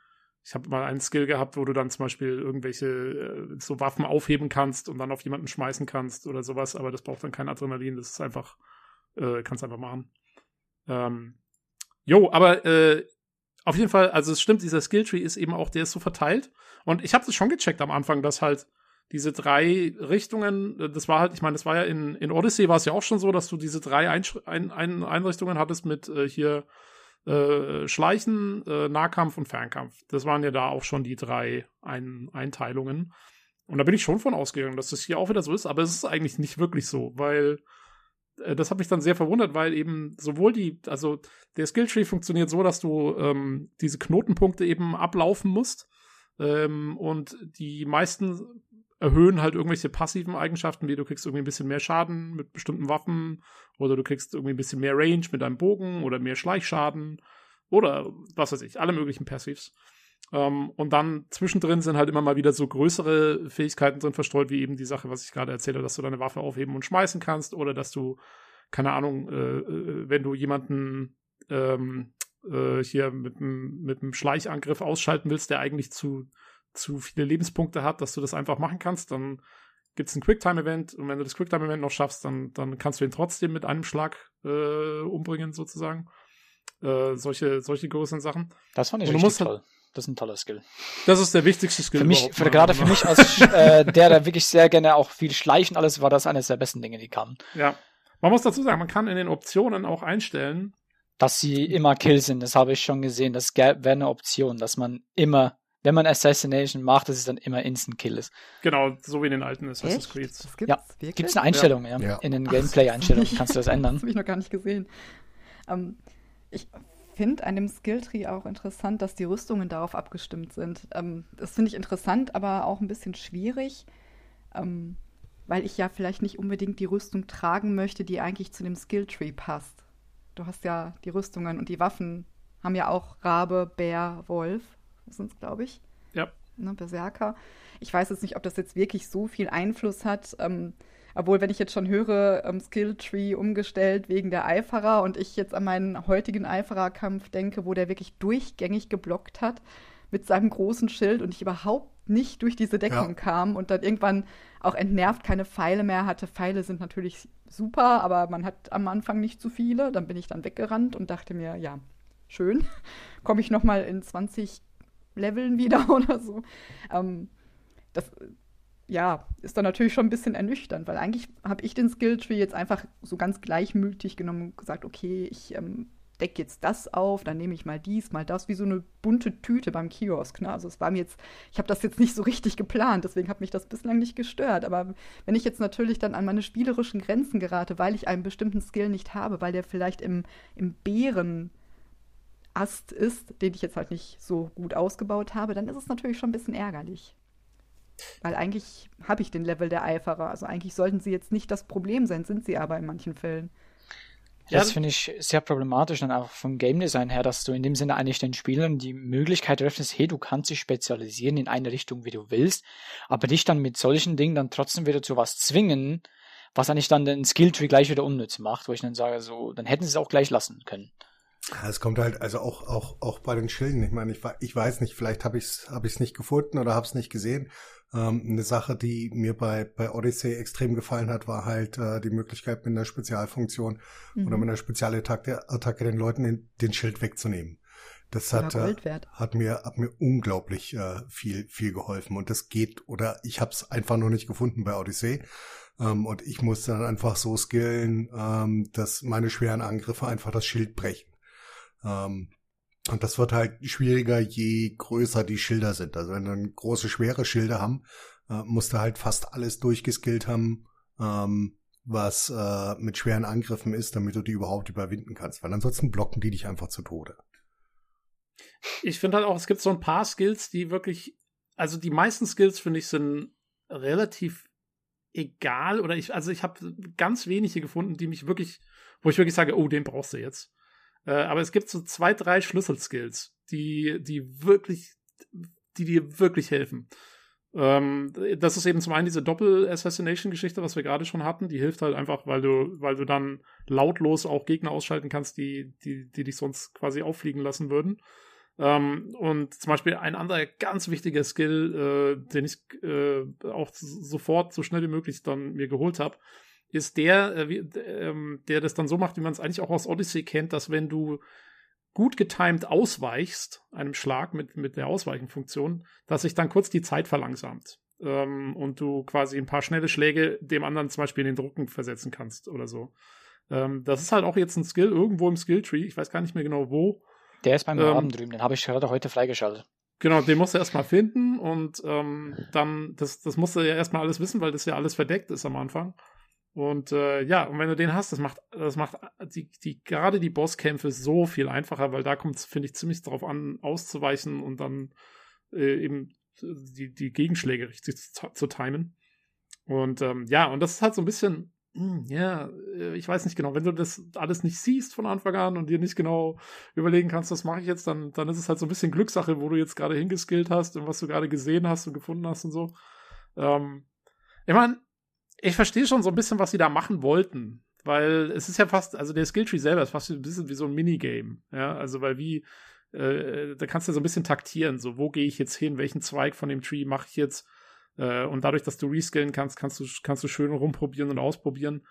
ich habe mal einen Skill gehabt, wo du dann zum Beispiel irgendwelche äh, so Waffen aufheben kannst und dann auf jemanden schmeißen kannst oder sowas, aber das braucht dann kein Adrenalin, das ist einfach, äh, kannst einfach machen. Ähm, jo, aber äh, auf jeden Fall, also es stimmt, dieser Skilltree ist eben auch, der ist so verteilt. Und ich habe das schon gecheckt am Anfang, dass halt diese drei Richtungen, äh, das war halt, ich meine, das war ja in, in Odyssey war es ja auch schon so, dass du diese drei Einsch ein, ein Einrichtungen hattest mit äh, hier äh, Schleichen, äh, Nahkampf und Fernkampf. Das waren ja da auch schon die drei ein Einteilungen. Und da bin ich schon von ausgegangen, dass das hier auch wieder so ist, aber es ist eigentlich nicht wirklich so, weil das hat mich dann sehr verwundert, weil eben sowohl die, also der Skilltree funktioniert so, dass du ähm, diese Knotenpunkte eben ablaufen musst. Ähm, und die meisten erhöhen halt irgendwelche passiven Eigenschaften, wie du kriegst irgendwie ein bisschen mehr Schaden mit bestimmten Waffen oder du kriegst irgendwie ein bisschen mehr Range mit deinem Bogen oder mehr Schleichschaden oder was weiß ich, alle möglichen Passives. Ähm, und dann zwischendrin sind halt immer mal wieder so größere Fähigkeiten drin verstreut, wie eben die Sache, was ich gerade erzählt habe, dass du deine Waffe aufheben und schmeißen kannst oder dass du, keine Ahnung, äh, äh wenn du jemanden ähm, äh, hier mit einem Schleichangriff ausschalten willst, der eigentlich zu, zu viele Lebenspunkte hat, dass du das einfach machen kannst, dann gibt es ein Quicktime-Event und wenn du das Quicktime-Event noch schaffst, dann, dann kannst du ihn trotzdem mit einem Schlag äh, umbringen, sozusagen. Äh, solche, solche großen Sachen. Das fand ich und richtig toll. Das ist ein toller Skill. Das ist der wichtigste Skill. Für mich, für, gerade für mich als äh, der, der wirklich sehr gerne auch viel schleichen alles, war das eines der besten Dinge, die kamen. Ja. Man muss dazu sagen, man kann in den Optionen auch einstellen, dass sie immer Kill sind. Das habe ich schon gesehen. Das wäre eine Option, dass man immer wenn man Assassination macht, dass es dann immer Instant Kill ist. Genau, so wie in den alten Assassin's Creed. Ja, gibt es eine Einstellung, ja. ja. In den Gameplay-Einstellungen kannst du das ändern. Das habe ich noch gar nicht gesehen. Ähm, ich finde an dem Skilltree auch interessant, dass die Rüstungen darauf abgestimmt sind. Ähm, das finde ich interessant, aber auch ein bisschen schwierig, ähm, weil ich ja vielleicht nicht unbedingt die Rüstung tragen möchte, die eigentlich zu dem Skilltree passt. Du hast ja die Rüstungen und die Waffen haben ja auch Rabe, Bär, Wolf sind es, glaube ich. Ja. Ne, Berserker. Ich weiß jetzt nicht, ob das jetzt wirklich so viel Einfluss hat. Ähm, obwohl, wenn ich jetzt schon höre, ähm, Skilltree umgestellt wegen der Eiferer und ich jetzt an meinen heutigen Eiferer-Kampf denke, wo der wirklich durchgängig geblockt hat mit seinem großen Schild und ich überhaupt nicht durch diese Deckung ja. kam und dann irgendwann auch entnervt keine Pfeile mehr hatte. Pfeile sind natürlich super, aber man hat am Anfang nicht zu viele. Dann bin ich dann weggerannt und dachte mir, ja, schön. Komme ich noch mal in 20 leveln wieder oder so. Ähm, das ja, ist dann natürlich schon ein bisschen ernüchternd, weil eigentlich habe ich den Skilltree jetzt einfach so ganz gleichmütig genommen und gesagt, okay, ich ähm, decke jetzt das auf, dann nehme ich mal dies, mal das, wie so eine bunte Tüte beim Kiosk. Ne? Also es war mir jetzt, ich habe das jetzt nicht so richtig geplant, deswegen hat mich das bislang nicht gestört. Aber wenn ich jetzt natürlich dann an meine spielerischen Grenzen gerate, weil ich einen bestimmten Skill nicht habe, weil der vielleicht im, im Bären Ast ist, den ich jetzt halt nicht so gut ausgebaut habe, dann ist es natürlich schon ein bisschen ärgerlich. Weil eigentlich habe ich den Level der Eiferer. Also eigentlich sollten sie jetzt nicht das Problem sein, sind sie aber in manchen Fällen. Ja, das finde ich sehr problematisch dann auch vom Game Design her, dass du in dem Sinne eigentlich den Spielern die Möglichkeit öffnest, hey, du kannst dich spezialisieren in eine Richtung, wie du willst, aber dich dann mit solchen Dingen dann trotzdem wieder zu was zwingen, was eigentlich dann den Skilltree gleich wieder unnütz macht, wo ich dann sage, so, dann hätten sie es auch gleich lassen können. Es kommt halt also auch auch auch bei den Schilden. Ich meine, ich, ich weiß nicht, vielleicht habe ich es hab ich's nicht gefunden oder habe es nicht gesehen. Ähm, eine Sache, die mir bei bei Odyssey extrem gefallen hat, war halt äh, die Möglichkeit mit einer Spezialfunktion mhm. oder mit einer Spezialattacke Attacke den Leuten den, den Schild wegzunehmen. Das hat, äh, hat mir hat mir unglaublich äh, viel viel geholfen und das geht oder ich habe es einfach noch nicht gefunden bei Odyssey. Ähm, und ich musste dann einfach so skillen, ähm, dass meine schweren Angriffe einfach das Schild brechen. Ähm, und das wird halt schwieriger, je größer die Schilder sind. Also wenn dann große, schwere Schilder haben, äh, musst du halt fast alles durchgeskillt haben, ähm, was äh, mit schweren Angriffen ist, damit du die überhaupt überwinden kannst. Weil ansonsten blocken die dich einfach zu Tode. Ich finde halt auch, es gibt so ein paar Skills, die wirklich, also die meisten Skills, finde ich, sind relativ egal. Oder ich, also ich habe ganz wenige gefunden, die mich wirklich, wo ich wirklich sage, oh, den brauchst du jetzt. Äh, aber es gibt so zwei, drei Schlüsselskills, die, die wirklich, die dir wirklich helfen. Ähm, das ist eben zum einen diese Doppel-Assassination-Geschichte, was wir gerade schon hatten. Die hilft halt einfach, weil du, weil du dann lautlos auch Gegner ausschalten kannst, die, die, die dich sonst quasi auffliegen lassen würden. Ähm, und zum Beispiel ein anderer ganz wichtiger Skill, äh, den ich äh, auch sofort so schnell wie möglich dann mir geholt habe, ist der, äh, äh, der das dann so macht, wie man es eigentlich auch aus Odyssey kennt, dass wenn du gut getimed ausweichst, einem Schlag mit, mit der Ausweichenfunktion, dass sich dann kurz die Zeit verlangsamt. Ähm, und du quasi ein paar schnelle Schläge dem anderen zum Beispiel in den Drucken versetzen kannst oder so. Ähm, das ist halt auch jetzt ein Skill irgendwo im Skilltree. Ich weiß gar nicht mehr genau wo. Der ist beim ähm, Abend drüben, den habe ich gerade heute freigeschaltet. Genau, den musst du erstmal finden und ähm, dann, das, das musst du ja erstmal alles wissen, weil das ja alles verdeckt ist am Anfang. Und äh, ja, und wenn du den hast, das macht, das macht die, die, gerade die Bosskämpfe so viel einfacher, weil da kommt es, finde ich, ziemlich darauf an, auszuweichen und dann äh, eben die, die Gegenschläge richtig zu, zu timen. Und ähm, ja, und das ist halt so ein bisschen hm, ja, äh, ich weiß nicht genau, wenn du das alles nicht siehst von Anfang an und dir nicht genau überlegen kannst, was mache ich jetzt, dann, dann ist es halt so ein bisschen Glückssache, wo du jetzt gerade hingeskillt hast und was du gerade gesehen hast und gefunden hast und so. Ähm, ich meine, ich verstehe schon so ein bisschen, was sie da machen wollten, weil es ist ja fast, also der Skilltree selber ist fast ein bisschen wie so ein Minigame, ja, also weil wie, äh, da kannst du so ein bisschen taktieren, so wo gehe ich jetzt hin, welchen Zweig von dem Tree mache ich jetzt, äh, und dadurch, dass du reskillen kannst, kannst du, kannst du schön rumprobieren und ausprobieren.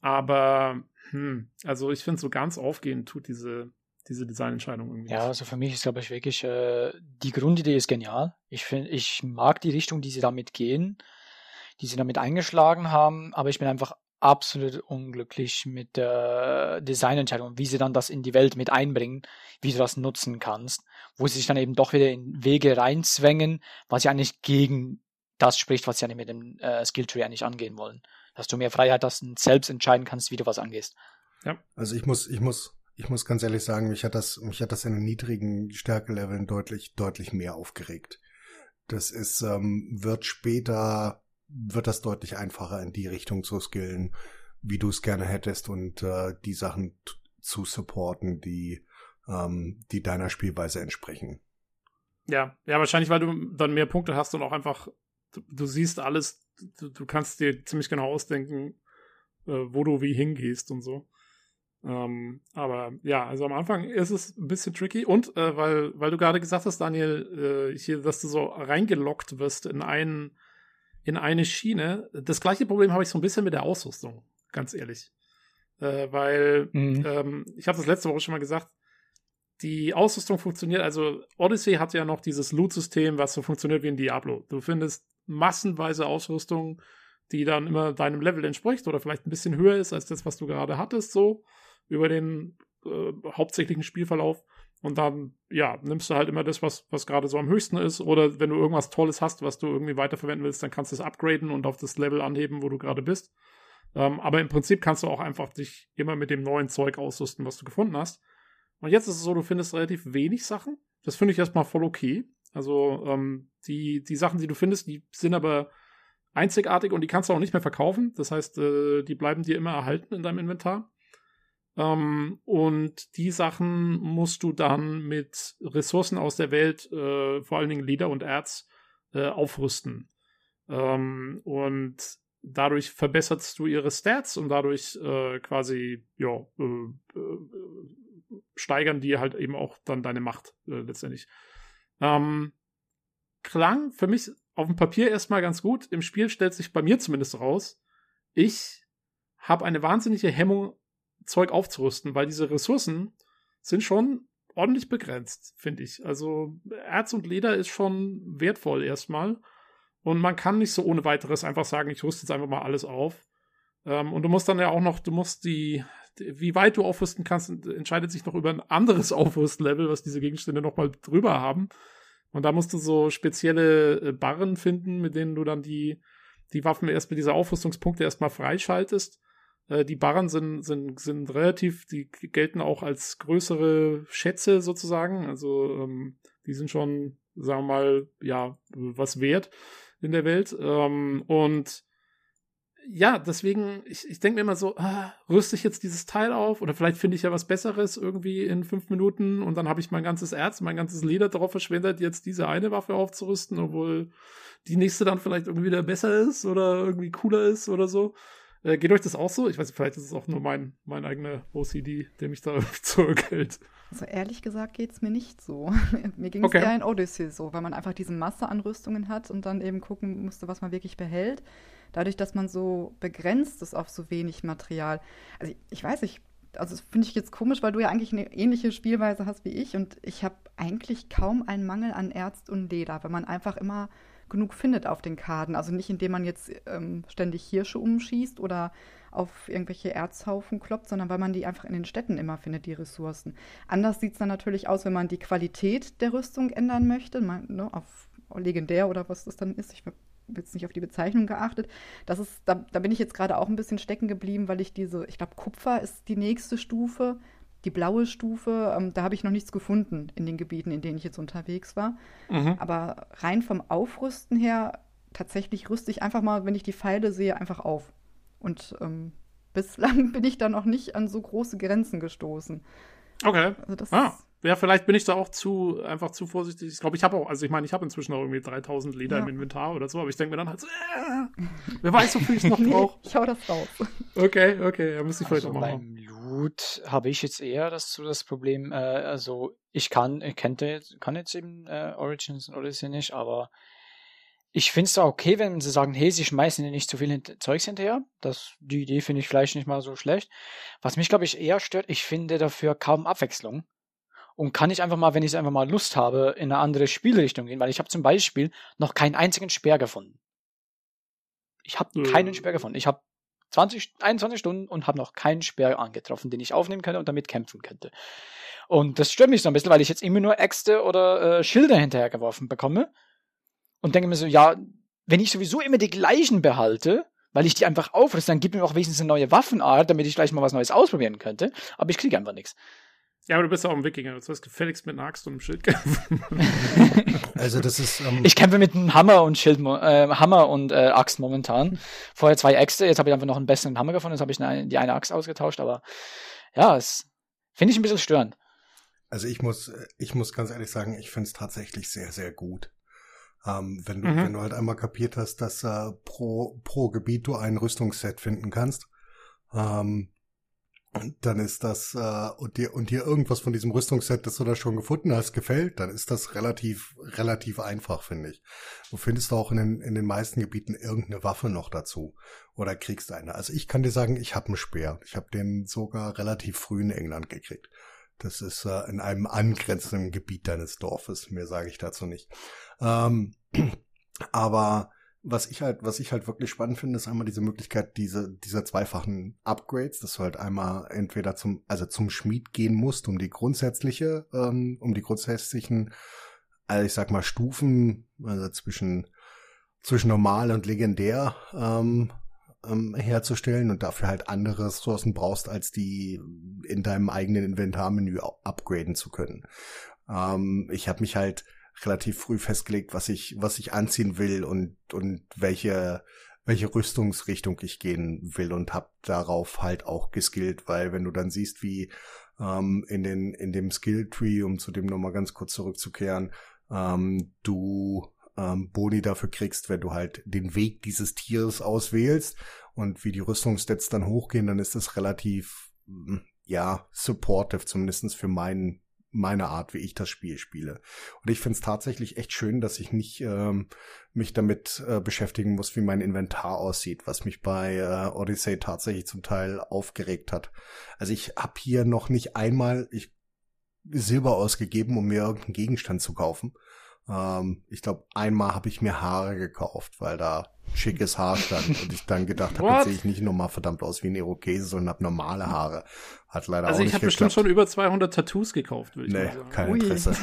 Aber, hm, also ich finde, so ganz aufgehen tut diese, diese Designentscheidung irgendwie. Ja, also für mich ist, glaube ich, wirklich, äh, die Grundidee ist genial. Ich finde, ich mag die Richtung, die sie damit gehen, die sie damit eingeschlagen haben, aber ich bin einfach absolut unglücklich mit der Designentscheidung, wie sie dann das in die Welt mit einbringen, wie du das nutzen kannst, wo sie sich dann eben doch wieder in Wege reinzwängen, was ja eigentlich gegen das spricht, was sie ja mit dem äh, Skilltree eigentlich angehen wollen. Dass du mehr Freiheit hast und selbst entscheiden kannst, wie du was angehst. Ja. Also ich muss, ich muss, ich muss ganz ehrlich sagen, mich hat das, mich hat das in den niedrigen Stärkeleveln deutlich, deutlich mehr aufgeregt. Das ist, ähm, wird später, wird das deutlich einfacher in die Richtung zu skillen, wie du es gerne hättest und äh, die Sachen zu supporten, die, ähm, die deiner Spielweise entsprechen. Ja, ja, wahrscheinlich, weil du dann mehr Punkte hast und auch einfach du, du siehst alles, du, du, kannst dir ziemlich genau ausdenken, äh, wo du wie hingehst und so. Ähm, aber ja, also am Anfang ist es ein bisschen tricky und äh, weil, weil du gerade gesagt hast, Daniel, äh, hier, dass du so reingelockt wirst in einen, in eine Schiene. Das gleiche Problem habe ich so ein bisschen mit der Ausrüstung, ganz ehrlich. Äh, weil mhm. ähm, ich habe das letzte Woche schon mal gesagt, die Ausrüstung funktioniert, also Odyssey hat ja noch dieses Loot-System, was so funktioniert wie in Diablo. Du findest massenweise Ausrüstung, die dann immer deinem Level entspricht oder vielleicht ein bisschen höher ist als das, was du gerade hattest, so über den äh, hauptsächlichen Spielverlauf. Und dann, ja, nimmst du halt immer das, was, was gerade so am höchsten ist. Oder wenn du irgendwas Tolles hast, was du irgendwie weiterverwenden willst, dann kannst du es upgraden und auf das Level anheben, wo du gerade bist. Ähm, aber im Prinzip kannst du auch einfach dich immer mit dem neuen Zeug ausrüsten, was du gefunden hast. Und jetzt ist es so, du findest relativ wenig Sachen. Das finde ich erstmal voll okay. Also ähm, die, die Sachen, die du findest, die sind aber einzigartig und die kannst du auch nicht mehr verkaufen. Das heißt, äh, die bleiben dir immer erhalten in deinem Inventar. Ähm, und die Sachen musst du dann mit Ressourcen aus der Welt, äh, vor allen Dingen Leder und Erz, äh, aufrüsten. Ähm, und dadurch verbesserst du ihre Stats und dadurch äh, quasi, ja, äh, äh, steigern die halt eben auch dann deine Macht äh, letztendlich. Ähm, klang für mich auf dem Papier erstmal ganz gut. Im Spiel stellt sich bei mir zumindest raus, ich habe eine wahnsinnige Hemmung, Zeug aufzurüsten, weil diese Ressourcen sind schon ordentlich begrenzt, finde ich. Also Erz und Leder ist schon wertvoll erstmal. Und man kann nicht so ohne weiteres einfach sagen, ich rüste jetzt einfach mal alles auf. Ähm, und du musst dann ja auch noch, du musst die, wie weit du aufrüsten kannst, entscheidet sich noch über ein anderes Aufrüstlevel, was diese Gegenstände nochmal drüber haben. Und da musst du so spezielle äh, Barren finden, mit denen du dann die, die Waffen erst mit dieser Aufrüstungspunkte erstmal freischaltest. Äh, die Barren sind, sind, sind relativ, die gelten auch als größere Schätze sozusagen. Also ähm, die sind schon, sagen wir mal, ja, was wert in der Welt. Ähm, und ja, deswegen, ich, ich denke mir immer so, ah, rüste ich jetzt dieses Teil auf oder vielleicht finde ich ja was Besseres irgendwie in fünf Minuten und dann habe ich mein ganzes Erz, mein ganzes Leder darauf verschwendet, jetzt diese eine Waffe aufzurüsten, obwohl die nächste dann vielleicht irgendwie wieder besser ist oder irgendwie cooler ist oder so. Äh, geht euch das auch so? Ich weiß, vielleicht ist es auch nur mein, mein eigener OCD, der mich da zurückhält. Also ehrlich gesagt geht es mir nicht so. mir ging es okay. eher in Odyssey so, weil man einfach diese Masse an Rüstungen hat und dann eben gucken musste, was man wirklich behält dadurch, dass man so begrenzt ist auf so wenig Material. Also ich, ich weiß nicht, also finde ich jetzt komisch, weil du ja eigentlich eine ähnliche Spielweise hast wie ich und ich habe eigentlich kaum einen Mangel an Erz und Leder, weil man einfach immer genug findet auf den Karten. Also nicht, indem man jetzt ähm, ständig Hirsche umschießt oder auf irgendwelche Erzhaufen kloppt, sondern weil man die einfach in den Städten immer findet, die Ressourcen. Anders sieht es dann natürlich aus, wenn man die Qualität der Rüstung ändern möchte, man, ne, auf legendär oder was das dann ist. Ich jetzt nicht auf die Bezeichnung geachtet. Das ist, da, da bin ich jetzt gerade auch ein bisschen stecken geblieben, weil ich diese, ich glaube, Kupfer ist die nächste Stufe, die blaue Stufe. Ähm, da habe ich noch nichts gefunden in den Gebieten, in denen ich jetzt unterwegs war. Mhm. Aber rein vom Aufrüsten her, tatsächlich rüste ich einfach mal, wenn ich die Pfeile sehe, einfach auf. Und ähm, bislang bin ich da noch nicht an so große Grenzen gestoßen. Okay. Also das Ah, ja, vielleicht bin ich da auch zu, einfach zu vorsichtig. Ich glaube, ich habe auch, also ich meine, ich habe inzwischen auch irgendwie 3000 Leder Ja. im Inventar oder so, aber ich denke mir dann halt so, äh, wer weiß, wofür ich es noch nee, brauche. ich hau das raus. Okay, okay, ja, müsste ich vielleicht Also auch mal machen. Loot habe ich jetzt eher das, so das Problem, äh, also ich kann, ich kannte, jetzt- kann jetzt eben äh, Origins und Odyssey nicht, aber ich finde es da okay, wenn sie sagen, hey, sie schmeißen dir nicht zu viel hint Zeugs hinterher. Das, die Idee finde ich vielleicht nicht mal so schlecht. Was mich, glaube ich, eher stört, ich finde dafür kaum Abwechslung. Und kann ich einfach mal, wenn ich einfach mal Lust habe, in eine andere Spielrichtung gehen, weil ich habe zum Beispiel noch keinen einzigen Speer gefunden. Ich habe keinen Speer gefunden. Ich habe 20, 21 Stunden und habe noch keinen Speer angetroffen, den ich aufnehmen könnte und damit kämpfen könnte. Und das stört mich so ein bisschen, weil ich jetzt immer nur Äxte oder äh, Schilder hinterhergeworfen bekomme und denke mir so, ja, wenn ich sowieso immer die gleichen behalte, weil ich die einfach aufrüste, dann gib mir auch wenigstens eine neue Waffenart, damit ich gleich mal was Neues ausprobieren könnte. Aber ich kriege einfach nichts. Ja, aber du bist ja auch ein Wikinger. Das heißt, gefälligst mit einer Axt und einem Schild kämpfen. Also das ist, ähm, Ich kämpfe mit einem Hammer und Schild, äh, Hammer und äh, Axt momentan. Vorher zwei Äxte, jetzt habe ich einfach noch einen besseren Hammer gefunden, jetzt habe ich eine, die eine Axt ausgetauscht, aber ja, es finde ich ein bisschen störend. Also ich muss, ich muss ganz ehrlich sagen, ich finde es tatsächlich sehr, sehr gut. Ähm, wenn du, Mhm. wenn du halt einmal kapiert hast, dass äh, pro, pro Gebiet du ein Rüstungsset finden kannst, ähm, dann ist das, äh, und dir, und dir irgendwas von diesem Rüstungsset, das du da schon gefunden hast, gefällt, dann ist das relativ, relativ einfach, finde ich. Du findest auch in den, in den meisten Gebieten irgendeine Waffe noch dazu. Oder kriegst eine. Also ich kann dir sagen, ich habe einen Speer. Ich habe den sogar relativ früh in England gekriegt. Das ist äh, in einem angrenzenden Gebiet deines Dorfes. Mehr sage ich dazu nicht. Ähm, aber was ich halt, was ich halt wirklich spannend finde, ist einmal diese Möglichkeit diese, dieser zweifachen Upgrades, dass du halt einmal entweder zum, also zum Schmied gehen musst, um die grundsätzliche, ähm, um die grundsätzlichen, also ich sag mal Stufen, also zwischen, zwischen normal und legendär, ähm, ähm, herzustellen und dafür halt andere Ressourcen brauchst, als die in deinem eigenen Inventarmenü upgraden zu können. Ähm, ich habe mich halt relativ früh festgelegt, was ich, was ich anziehen will und, und welche, welche Rüstungsrichtung ich gehen will und habe darauf halt auch geskillt, weil wenn du dann siehst, wie ähm, in, den, in dem Skill-Tree, um zu dem nochmal ganz kurz zurückzukehren, ähm, du ähm, Boni dafür kriegst, wenn du halt den Weg dieses Tieres auswählst und wie die Rüstungsstats dann hochgehen, dann ist das relativ, mm, ja, supportive, zumindestens für meinen meine Art, wie ich das Spiel spiele. Und ich finde es tatsächlich echt schön, dass ich nicht ähm, mich damit äh, beschäftigen muss, wie mein Inventar aussieht, was mich bei äh, Odyssey tatsächlich zum Teil aufgeregt hat. Also ich habe hier noch nicht einmal ich Silber ausgegeben, um mir irgendeinen Gegenstand zu kaufen. Ähm, ich glaube, einmal habe ich mir Haare gekauft, weil da schickes Haar stand und ich dann gedacht habe, jetzt sehe ich nicht nochmal verdammt aus wie ein Irokese, sondern habe normale Haare. Hat leider Also auch ich nicht habe bestimmt geklappt. schon über 200 Tattoos gekauft, würde ich Nee, mal sagen. kein Ui. Interesse.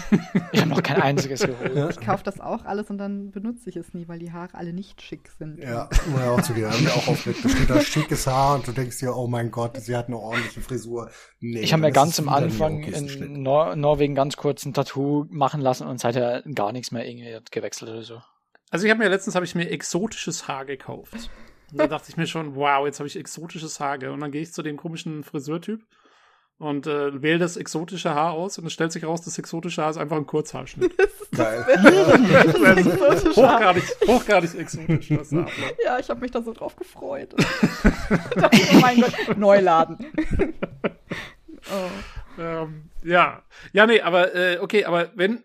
Ich habe noch kein einziges geholt. Ich kaufe das auch alles und dann benutze ich es nie, weil die Haare alle nicht schick sind. Ja, muss ich auch zugeben. Haben wir auch aufgeregt. Da steht da schickes Haar und du denkst dir, oh mein Gott, sie hat eine ordentliche Frisur. Nee, Ich habe mir ganz am Anfang in Nor Norwegen ganz kurz ein Tattoo machen lassen und seither gar nichts mehr irgendwie gewechselt oder so. Also ich habe mir letztens habe ich mir exotisches Haar gekauft. Und da dachte ich mir schon, wow, jetzt habe ich exotisches Haar. gell? Und dann gehe ich zu dem komischen Friseurtyp und äh, wähle das exotische Haar aus und es stellt sich raus, das exotische Haar ist einfach ein Kurzhaarschnitt. Geil. Exotisch hochgradig, hochgradig exotisch. Das Haar. Ja, ich habe mich da so drauf gefreut. dachte, oh mein Gott, Neuladen. oh. Ähm, ja, ja, nee, aber äh, okay, aber wenn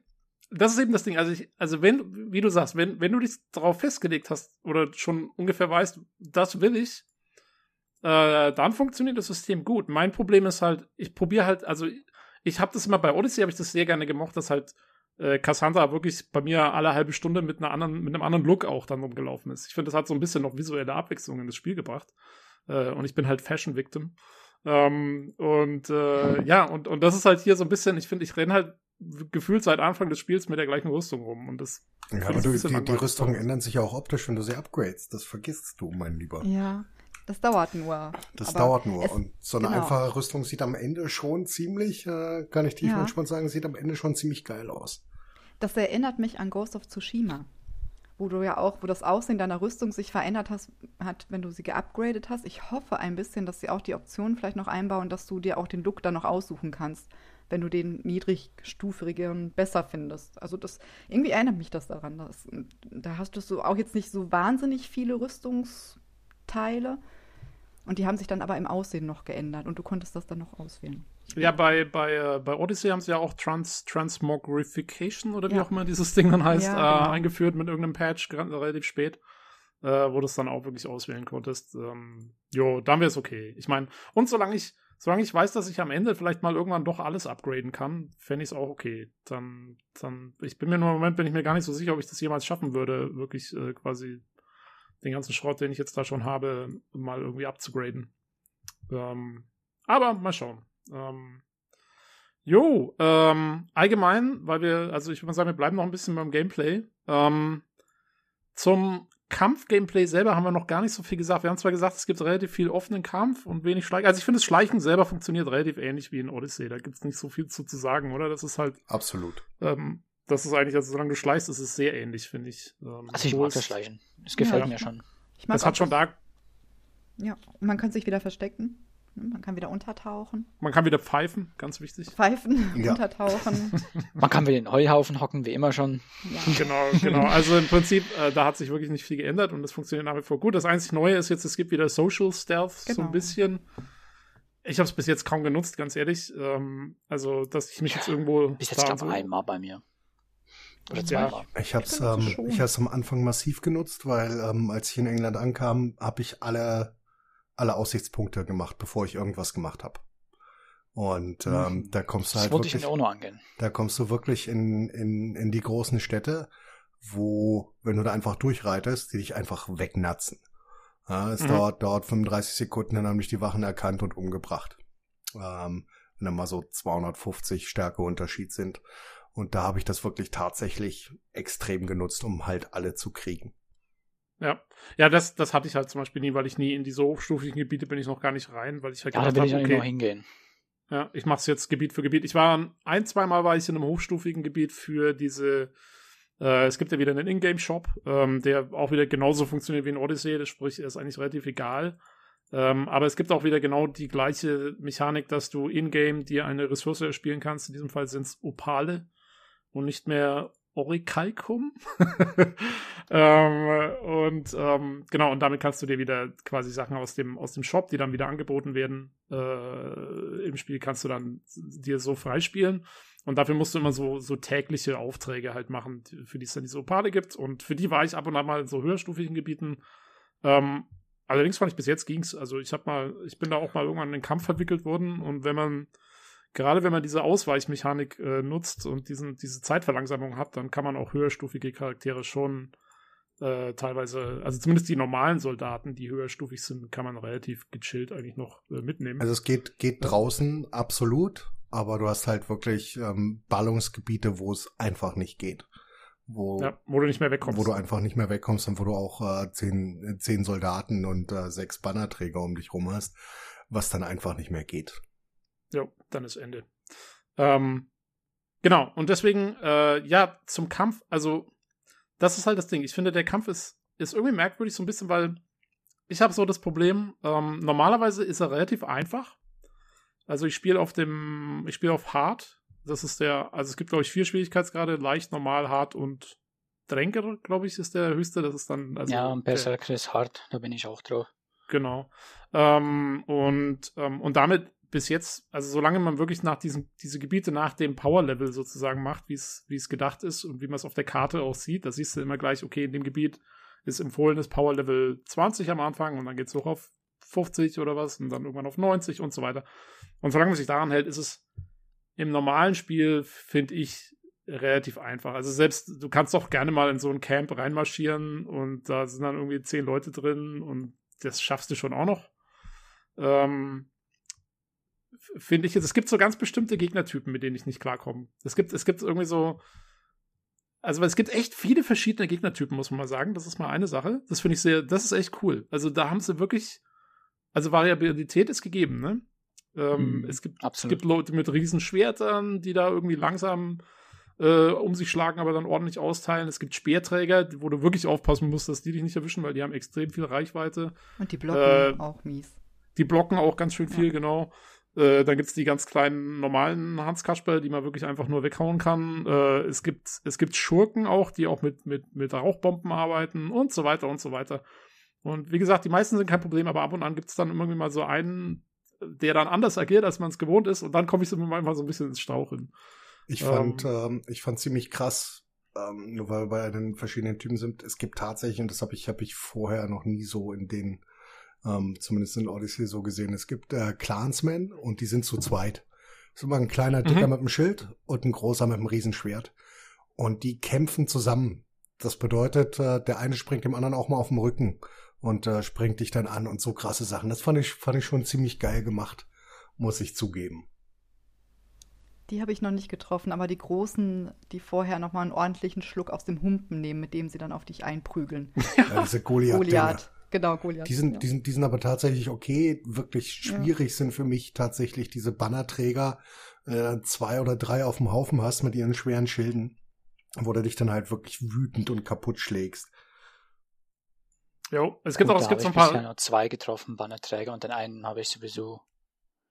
das ist eben das Ding, also ich, also wenn, wie du sagst, wenn wenn du dich darauf festgelegt hast oder schon ungefähr weißt, das will ich, äh, dann funktioniert das System gut. Mein Problem ist halt, ich probiere halt, also ich, habe das immer bei Odyssey, habe ich das sehr gerne gemocht, dass halt äh, Cassandra wirklich bei mir alle halbe Stunde mit einer anderen, mit einem anderen Look auch dann rumgelaufen ist. Ich finde, das hat so ein bisschen noch visuelle Abwechslung in das Spiel gebracht. Äh, und ich bin halt Fashion Victim. Ähm, und äh, ja, und, und das ist halt hier so ein bisschen, ich finde, ich renne halt gefühlt seit Anfang des Spiels mit der gleichen Rüstung rum. Und das Ja, aber ist du, ein bisschen die, die. Rüstungen ändern sich ja auch optisch, wenn du sie upgrades. Das vergisst du, mein Lieber. Ja, das dauert nur. Das Aber dauert nur. es- Und so eine genau. einfache Rüstung sieht am Ende schon ziemlich, äh, kann ich tief Ja. entspannt sagen, sieht am Ende schon ziemlich geil aus. Das erinnert mich an Ghost of Tsushima. wo du ja auch, wo das Aussehen deiner Rüstung sich verändert hast, hat, wenn du sie geupgradet hast. Ich hoffe ein bisschen, dass sie auch die Option vielleicht noch einbauen, dass du dir auch den Look dann noch aussuchen kannst, wenn du den niedrigstufigeren besser findest. Also das, irgendwie erinnert mich das daran. Dass, da hast du so auch jetzt nicht so wahnsinnig viele Rüstungsteile. Und die haben sich dann aber im Aussehen noch geändert und du konntest das dann noch auswählen. Ja, bei, bei, äh, bei Odyssey haben sie ja auch Trans Transmogrification oder wie ja. auch immer dieses Ding dann heißt, ja, genau. äh, eingeführt mit irgendeinem Patch relativ spät, äh, wo du es dann auch wirklich auswählen konntest. Ähm, jo, dann wäre es okay. Ich meine, und solange ich, solange ich weiß, dass ich am Ende vielleicht mal irgendwann doch alles upgraden kann, fände ich es auch okay. Dann, dann, ich bin mir nur im Moment, bin ich mir gar nicht so sicher, ob ich das jemals schaffen würde, wirklich äh, quasi den ganzen Schrott, den ich jetzt da schon habe, mal irgendwie abzugraden. Ähm, aber mal schauen. Ähm, jo, ähm, allgemein, weil wir, also ich würde mal sagen, wir bleiben noch ein bisschen beim Gameplay. Ähm, zum Kampf-Gameplay selber haben wir noch gar nicht so viel gesagt. Wir haben zwar gesagt, es gibt relativ viel offenen Kampf und wenig Schleichen. Also ich finde, das Schleichen selber funktioniert relativ ähnlich wie in Odyssey. Da gibt es nicht so viel zu, zu sagen, oder? Das ist halt. Absolut. Ähm, das ist eigentlich, also solange du schleichst, ist es sehr ähnlich, finde ich. Ähm, also ich mag das Schleichen. Es gefällt ja. mir schon. Ich mag das hat schon da. Ja, und man kann sich wieder verstecken. Man kann wieder untertauchen. Man kann wieder pfeifen, ganz wichtig. Pfeifen, ja. untertauchen. Man kann wieder in den Heuhaufen hocken, wie immer schon. Ja. Genau, genau. Also im Prinzip, äh, da hat sich wirklich nicht viel geändert und das funktioniert nach wie vor gut. Das einzig Neue ist jetzt, es gibt wieder Social Stealth, genau. so ein genau. bisschen. Ich habe es bis jetzt kaum genutzt, ganz ehrlich. Ähm, also, dass ich mich jetzt irgendwo. Bis jetzt gab so einmal bei mir. Oder ja, ich habe es ähm, ich hab's am Anfang massiv genutzt, weil ähm, als ich in England ankam, habe ich alle alle Aussichtspunkte gemacht, bevor ich irgendwas gemacht habe. Und ähm, mhm. da kommst du halt das wirklich, ich auch noch angehen. da kommst du wirklich in, in, in die großen Städte, wo, wenn du da einfach durchreitest, die dich einfach wegnatzen. Ja, es mhm. dauert, dauert 35 Sekunden, dann haben dich die Wachen erkannt und umgebracht. Ähm, wenn da mal so 250 Stärkeunterschied sind. Und da habe ich das wirklich tatsächlich extrem genutzt, um halt alle zu kriegen. Ja, ja, das, das hatte ich halt zum Beispiel nie, weil ich nie in diese hochstufigen Gebiete bin ich noch gar nicht rein, weil ich halt ja, da will hab, ich okay, noch hingehen. Ja, ich mache es jetzt Gebiet für Gebiet. Ich war ein, zweimal war ich in einem hochstufigen Gebiet für diese. Äh, es gibt ja wieder einen Ingame-Shop, ähm, der auch wieder genauso funktioniert wie in Odyssey. Das sprich, er ist eigentlich relativ egal. Ähm, aber es gibt auch wieder genau die gleiche Mechanik, dass du in-game dir eine Ressource erspielen kannst. In diesem Fall sind es Opale und nicht mehr Orichalcum. ähm, und ähm, genau, und damit kannst du dir wieder quasi Sachen aus dem, aus dem Shop, die dann wieder angeboten werden, äh, im Spiel kannst du dann dir so freispielen. Und dafür musst du immer so, so tägliche Aufträge halt machen, für die es dann diese Opale gibt. Und für die war ich ab und an mal in so höherstufigen Gebieten. Ähm, allerdings fand ich bis jetzt ging's. Also ich hab mal, ich bin da auch mal irgendwann in den Kampf verwickelt worden. Und wenn man gerade wenn man diese Ausweichmechanik äh, nutzt und diesen, diese Zeitverlangsamung hat, dann kann man auch höherstufige Charaktere schon äh, teilweise, also zumindest die normalen Soldaten, die höherstufig sind, kann man relativ gechillt eigentlich noch äh, mitnehmen. Also es geht, geht draußen absolut, aber du hast halt wirklich ähm, Ballungsgebiete, wo es einfach nicht geht. Wo, ja, wo du nicht mehr wegkommst. Wo du einfach nicht mehr wegkommst und wo du auch äh, zehn, zehn Soldaten und äh, sechs Bannerträger um dich rum hast, was dann einfach nicht mehr geht. Ja, dann ist Ende. Ähm, genau, und deswegen, äh, ja, zum Kampf, also, das ist halt das Ding. Ich finde, der Kampf ist, ist irgendwie merkwürdig, so ein bisschen, weil ich habe so das Problem, ähm, normalerweise ist er relativ einfach. Also ich spiele auf dem, ich spiele auf Hard. Das ist der, also es gibt, glaube ich, vier Schwierigkeitsgrade, leicht, normal, hart und Dränker, glaube ich, ist der höchste. Das ist dann, also. Ja, besser ist hart, da bin ich auch drauf. Genau. Ähm, und, ähm, und damit bis jetzt, also solange man wirklich nach diesen, diese Gebiete nach dem Power-Level sozusagen macht, wie es, gedacht ist und wie man es auf der Karte auch sieht, da siehst du immer gleich, okay, in dem Gebiet ist empfohlenes Power-Level 20 am Anfang und dann geht es hoch auf 50 oder was und dann irgendwann auf 90 und so weiter. Und solange man sich daran hält, ist es im normalen Spiel, finde ich, relativ einfach. Also selbst, du kannst doch gerne mal in so ein Camp reinmarschieren und da sind dann irgendwie zehn Leute drin und das schaffst du schon auch noch. Ähm, finde ich jetzt, es gibt so ganz bestimmte Gegnertypen, mit denen ich nicht klarkomme. Es gibt, es gibt irgendwie so, also es gibt echt viele verschiedene Gegnertypen, muss man mal sagen. Das ist mal eine Sache. Das finde ich sehr, das ist echt cool. Also da haben sie wirklich, also Variabilität ist gegeben, ne? Ähm, mm, es, gibt, es gibt Leute mit Riesenschwertern, die da irgendwie langsam äh, um sich schlagen, aber dann ordentlich austeilen. Es gibt Speerträger, wo du wirklich aufpassen musst, dass die dich nicht erwischen, weil die haben extrem viel Reichweite. Und die blocken Äh, auch mies. Die blocken auch ganz schön viel, Ja. genau. Äh, dann gibt's die ganz kleinen normalen Hans Kasper, die man wirklich einfach nur weghauen kann. Äh, es gibt es gibt Schurken auch, die auch mit mit mit Rauchbomben arbeiten und so weiter und so weiter. Und wie gesagt, die meisten sind kein Problem, aber ab und an gibt's dann irgendwie mal so einen, der dann anders agiert, als man es gewohnt ist, und dann komme ich so manchmal so ein bisschen ins Stauchen. Ich Ähm. fand, ähm, ich fand ziemlich krass, ähm, nur weil wir bei den verschiedenen Typen sind. Es gibt tatsächlich, und das habe ich, habe ich vorher noch nie so in den, ähm, zumindest in Odyssey so gesehen. Es gibt äh, Clansmen und die sind zu zweit. Das ist immer ein kleiner Dicker Mhm. mit einem Schild und ein großer mit einem Riesenschwert. Und die kämpfen zusammen. Das bedeutet, äh, der eine springt dem anderen auch mal auf den Rücken und äh, springt dich dann an und so krasse Sachen. Das fand ich, fand ich schon ziemlich geil gemacht, muss ich zugeben. Die habe ich noch nicht getroffen, aber die Großen, die vorher nochmal einen ordentlichen Schluck aus dem Humpen nehmen, mit dem sie dann auf dich einprügeln. Ja, diese Goliath. Goliath. Genau, Goliath. Die sind, ja. die, sind, die sind aber tatsächlich okay. Wirklich Ja. schwierig sind für mich tatsächlich diese Bannerträger. Äh, zwei oder drei auf dem Haufen hast mit ihren schweren Schilden, wo du dich dann halt wirklich wütend und kaputt schlägst. Jo, es gibt Gut, auch, es gibt habe so ein ich paar. bisher nur zwei getroffen, Bannerträger, und den einen habe ich sowieso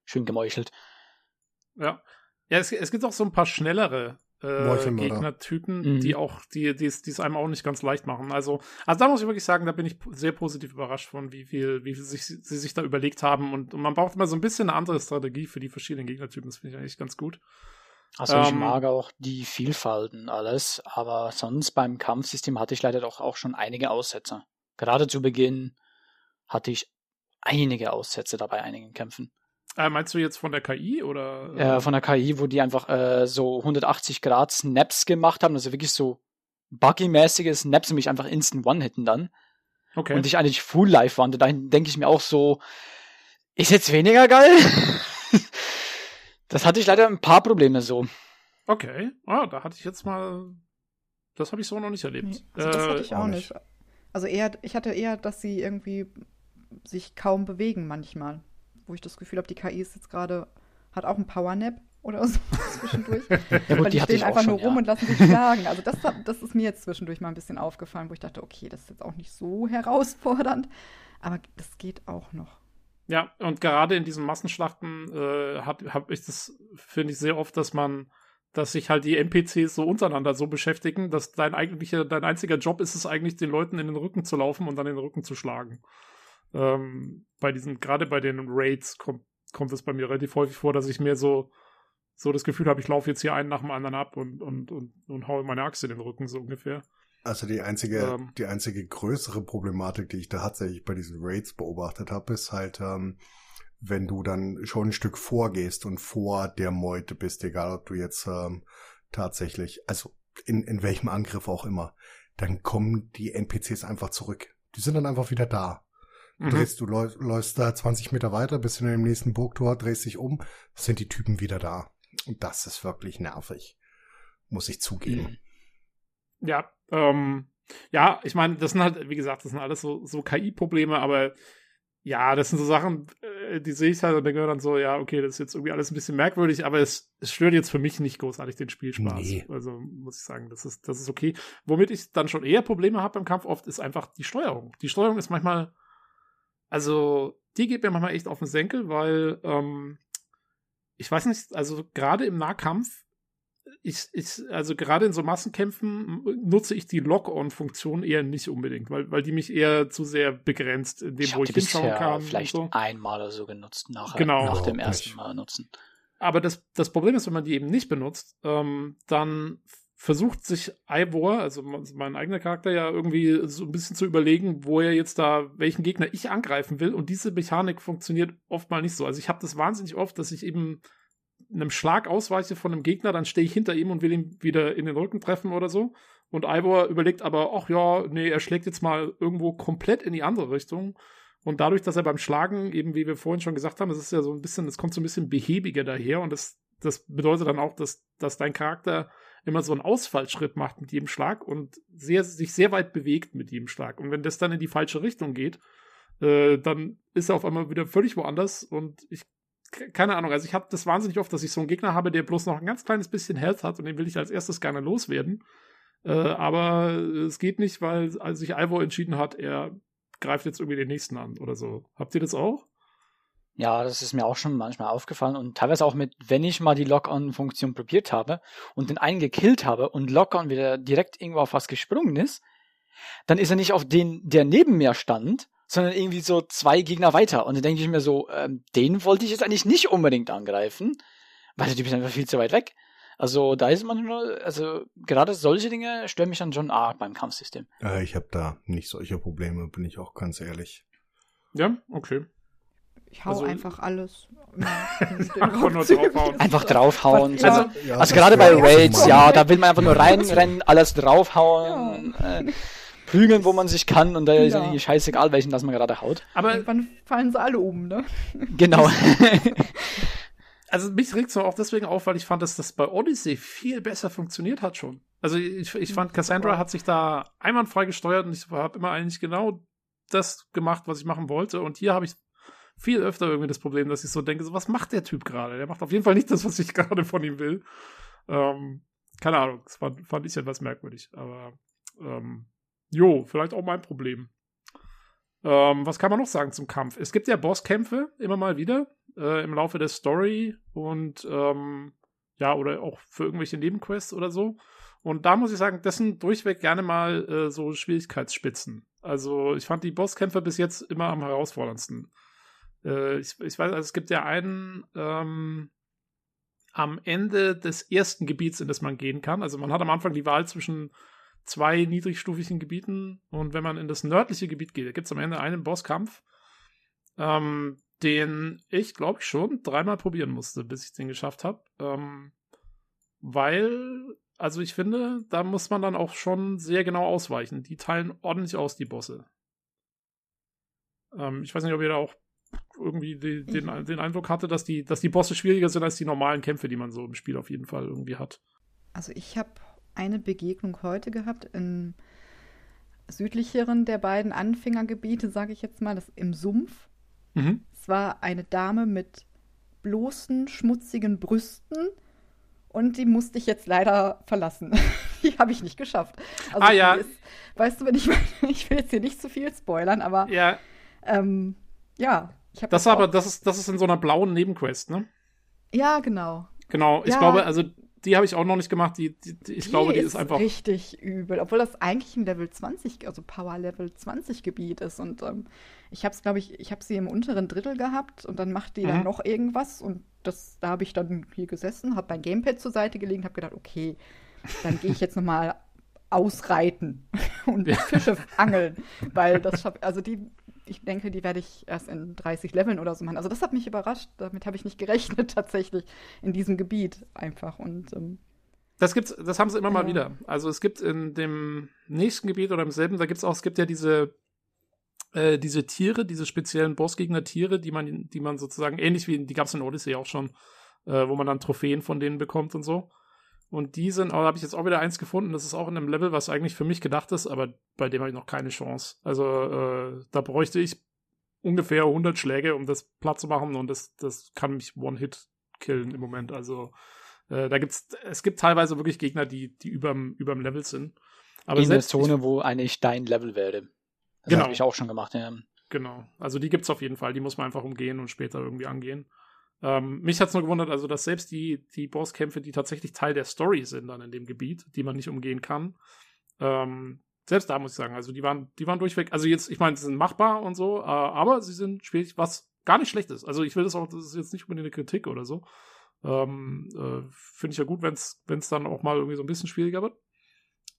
schön gemeuchelt. Ja. Ja, es, es gibt auch so ein paar schnellere äh. Gegnertypen, Mhm. die auch, die, die, es- die es einem auch nicht ganz leicht machen. Also, also da muss ich wirklich sagen, da bin ich sehr positiv überrascht von, wie viel, wie viel sich, sie sich da überlegt haben. Und, und man braucht immer so ein bisschen eine andere Strategie für die verschiedenen Gegnertypen. Das finde ich eigentlich ganz gut. Also ich Ähm, mag auch die Vielfalt und alles, aber sonst beim Kampfsystem hatte ich leider doch auch schon einige Aussetzer. Gerade zu Beginn hatte ich einige Aussätze dabei einigen Kämpfen. Äh, meinst du jetzt von der KI oder? Äh, von der KI, wo die einfach äh, so 180 Grad Snaps gemacht haben, also wirklich so buggy-mäßige Snaps und mich einfach instant one-hitten dann. okay. Und ich eigentlich Full Life war. Und da denke ich mir auch so, ist jetzt weniger geil? das hatte ich leider ein paar Probleme so. okay. Ah, da hatte ich jetzt mal. Das habe ich so noch nicht erlebt. Nee, also das hatte Äh, ich auch auch nicht. Also eher, ich hatte eher, dass sie irgendwie sich kaum bewegen manchmal. Wo ich das Gefühl habe, die KI ist jetzt gerade, hat auch einen Powernap oder so zwischendurch. Ja Weil gut, die, die stehen einfach schon, nur rum ja. und lassen sich schlagen. Also das, das ist mir jetzt zwischendurch mal ein bisschen aufgefallen, wo ich dachte, okay, das ist jetzt auch nicht so herausfordernd. Aber das geht auch noch. Ja, und gerade in diesen Massenschlachten äh, habe hab ich das, finde ich, sehr oft, dass man, dass sich halt die NPCs so untereinander so beschäftigen, dass dein eigentlicher, dein einziger Job ist es eigentlich, den Leuten in den Rücken zu laufen und dann in den Rücken zu schlagen. Ähm, bei diesen, gerade bei den Raids kommt, kommt es bei mir relativ häufig vor, dass ich mir so, so das Gefühl habe, ich laufe jetzt hier einen nach dem anderen ab und, und, und, und haue meine Axt in den Rücken, so ungefähr. Also die einzige, Ähm. die einzige größere Problematik, die ich da tatsächlich bei diesen Raids beobachtet habe, ist halt, ähm, wenn du dann schon ein Stück vorgehst und vor der Meute bist, egal ob du jetzt ähm, tatsächlich, also in, in welchem Angriff auch immer, dann kommen die NPCs einfach zurück. Die sind dann einfach wieder da. Du, Mhm. drehst, du läufst, läufst da 20 Meter weiter, bist in dem nächsten Burgtor, drehst dich um, sind die Typen wieder da. Und das ist wirklich nervig. Muss ich zugeben. Ja, ähm, ja, ich meine, das sind halt, wie gesagt, das sind alles so, so KI-Probleme, aber ja, das sind so Sachen, äh, die sehe ich halt und denke dann so, ja, okay, das ist jetzt irgendwie alles ein bisschen merkwürdig, aber es, es stört jetzt für mich nicht großartig den Spielspaß. Nee. Also muss ich sagen, das ist, das ist okay. Womit ich dann schon eher Probleme habe beim Kampf oft, ist einfach die Steuerung. Die Steuerung ist manchmal, also die geht mir manchmal echt auf den Senkel, weil ähm, ich weiß nicht, also gerade im Nahkampf ich, ich, also gerade in so Massenkämpfen nutze ich die Lock-on-Funktion eher nicht unbedingt, weil, weil die mich eher zu sehr begrenzt, in dem, Ich wo ich die hinschauen kann. vielleicht so. einmal oder so genutzt, nach, Genau. nach dem ersten. Mal nutzen. Aber das, das Problem ist, wenn man die eben nicht benutzt, ähm, dann versucht sich Ivor, also mein eigener Charakter, ja irgendwie so ein bisschen zu überlegen, wo er jetzt da, welchen Gegner ich angreifen will. Und diese Mechanik funktioniert oft mal nicht so. Also ich habe das wahnsinnig oft, dass ich eben einem Schlag ausweiche von einem Gegner, dann stehe ich hinter ihm und will ihn wieder in den Rücken treffen oder so. Und Ivor überlegt aber, ach ja, nee, er schlägt jetzt mal irgendwo komplett in die andere Richtung. Und dadurch, dass er beim Schlagen, eben wie wir vorhin schon gesagt haben, es ist ja so ein bisschen, es kommt so ein bisschen behäbiger daher und das, das bedeutet dann auch, dass, dass dein Charakter immer so einen Ausfallschritt macht mit jedem Schlag und sehr, sich sehr weit bewegt mit jedem Schlag. Und wenn das dann in die falsche Richtung geht, äh, dann ist er auf einmal wieder völlig woanders und ich keine Ahnung, also ich habe das wahnsinnig oft, dass ich so einen Gegner habe, der bloß noch ein ganz kleines bisschen Health hat und den will ich als erstes gerne loswerden. Äh, aber es geht nicht, weil sich Ivor entschieden hat, er greift jetzt irgendwie den nächsten an oder so. Habt ihr das auch? Ja, das ist mir auch schon manchmal aufgefallen und teilweise auch mit, wenn ich mal die Lock-on-Funktion probiert habe und den einen gekillt habe und Lock-on wieder direkt irgendwo auf was gesprungen ist, dann ist er nicht auf den, der neben mir stand, sondern irgendwie so zwei Gegner weiter. Und dann denke ich mir so, ähm, den wollte ich jetzt eigentlich nicht unbedingt angreifen, weil der Typ ist einfach viel zu weit weg. Also da ist man nur, also gerade solche Dinge stören mich dann schon arg beim Kampfsystem. Äh, ich habe da nicht solche Probleme, bin ich auch ganz ehrlich. Ja, okay. Ich hau Also- einfach alles. Einfach draufhauen. Einfach draufhauen. Ja. Also, Ja, also gerade bei Raids, ja, da will man einfach nur reinrennen, alles draufhauen, äh, prügeln, wo man sich kann und da ist Ja. eigentlich scheißegal, welchen das man gerade haut. Aber Irgendwann fallen sie alle um, ne? Genau. also mich regt es auch deswegen auf, weil ich fand, dass das bei Odyssey viel besser funktioniert hat schon. Also ich, ich fand, Cassandra hat sich da einwandfrei gesteuert und ich habe immer eigentlich genau das gemacht, was ich machen wollte. Und hier habe ich viel öfter irgendwie das Problem, dass ich so denke, so, was macht der Typ gerade? Der macht auf jeden Fall nicht das, was ich gerade von ihm will. Ähm, keine Ahnung, das fand, fand ich etwas merkwürdig. Aber ähm, jo, vielleicht auch mein Problem. Ähm, was kann man noch sagen zum Kampf? Es gibt ja Bosskämpfe immer mal wieder äh, im Laufe der Story und ähm, ja, oder auch für irgendwelche Nebenquests oder so. Und da muss ich sagen, das sind durchweg gerne mal äh, so Schwierigkeitsspitzen. Also ich fand die Bosskämpfe bis jetzt immer am herausforderndsten. Äh, ich, ich weiß, also es gibt ja einen ähm, am Ende des ersten Gebiets, in das man gehen kann. Also man hat am Anfang die Wahl zwischen zwei niedrigstufigen Gebieten und wenn man in das nördliche Gebiet geht, gibt es am Ende einen Bosskampf, ähm, den ich, glaube ich, schon dreimal probieren musste, bis ich den geschafft habe. Ähm, weil, also ich finde, da muss man dann auch schon sehr genau ausweichen. Die teilen ordentlich aus, die Bosse. Ähm, ich weiß nicht, ob ihr da auch irgendwie die, den, den Eindruck hatte, dass die, dass die Bosse schwieriger sind als die normalen Kämpfe, die man so im Spiel auf jeden Fall irgendwie hat. Also ich habe eine Begegnung heute gehabt im südlicheren der beiden Anfängergebiete, sage ich jetzt mal, das im Sumpf. Mhm. Es war eine Dame mit bloßen, schmutzigen Brüsten und die musste ich jetzt leider verlassen. die habe ich nicht geschafft. Also Ah, ja. Ist, weißt du, wenn ich ich will jetzt hier nicht zu viel spoilern, aber Ja, ähm, ja, ich habe das aber, das ist, das ist in so einer blauen Nebenquest, ne? Ja, genau. Genau, ich Ja. glaube, also die habe ich auch noch nicht gemacht. Die, die, die ich glaube, die ist, einfach. richtig übel, obwohl das eigentlich ein Level 20, also Power Level 20 Gebiet ist und ähm, ich habe es, glaube ich, ich habe sie im unteren Drittel gehabt und dann macht die Mhm. dann noch irgendwas und das, da habe ich dann hier gesessen, habe mein Gamepad zur Seite gelegt, habe gedacht, okay, dann gehe ich jetzt noch mal ausreiten und Fische angeln, weil das also die ich denke, die werde ich erst in 30 Leveln oder so machen. Also das hat mich überrascht. Damit habe ich nicht gerechnet tatsächlich in diesem Gebiet einfach. Und ähm, Das gibt's, das haben sie immer mal Ja. wieder. Also es gibt in dem nächsten Gebiet oder im selben, da gibt's auch, es gibt ja diese, äh, diese Tiere, diese speziellen Bossgegner-Tiere, die man, die man sozusagen, ähnlich wie, die gab's in Odyssey auch schon, äh, wo man dann Trophäen von denen bekommt und so. Und die sind, aber da habe ich jetzt auch wieder eins gefunden, das ist auch in einem Level, was eigentlich für mich gedacht ist, aber bei dem habe ich noch keine Chance. Also äh, da bräuchte ich ungefähr 100 Schläge, um das platt zu machen und das, das kann mich One-Hit killen im Moment. Also äh, da gibt's, es gibt teilweise wirklich Gegner, die, die überm, überm Level sind. Aber in der Zone, wo eigentlich dein Level wäre. Das Genau. habe ich auch schon gemacht, ja. Genau. Also die gibt's auf jeden Fall. Die muss man einfach umgehen und später irgendwie angehen. Ähm, mich hat's nur gewundert, also dass selbst die, die Bosskämpfe, die tatsächlich Teil der Story sind dann in dem Gebiet, die man nicht umgehen kann, ähm, selbst da muss ich sagen, also die waren, die waren durchweg, also jetzt, ich meine, sie sind machbar und so, äh, aber sie sind schwierig, was gar nicht schlecht ist. Also ich will das auch, das ist jetzt nicht unbedingt eine Kritik oder so. Ähm, äh, Finde ich ja gut, wenn es dann auch mal irgendwie so ein bisschen schwieriger wird.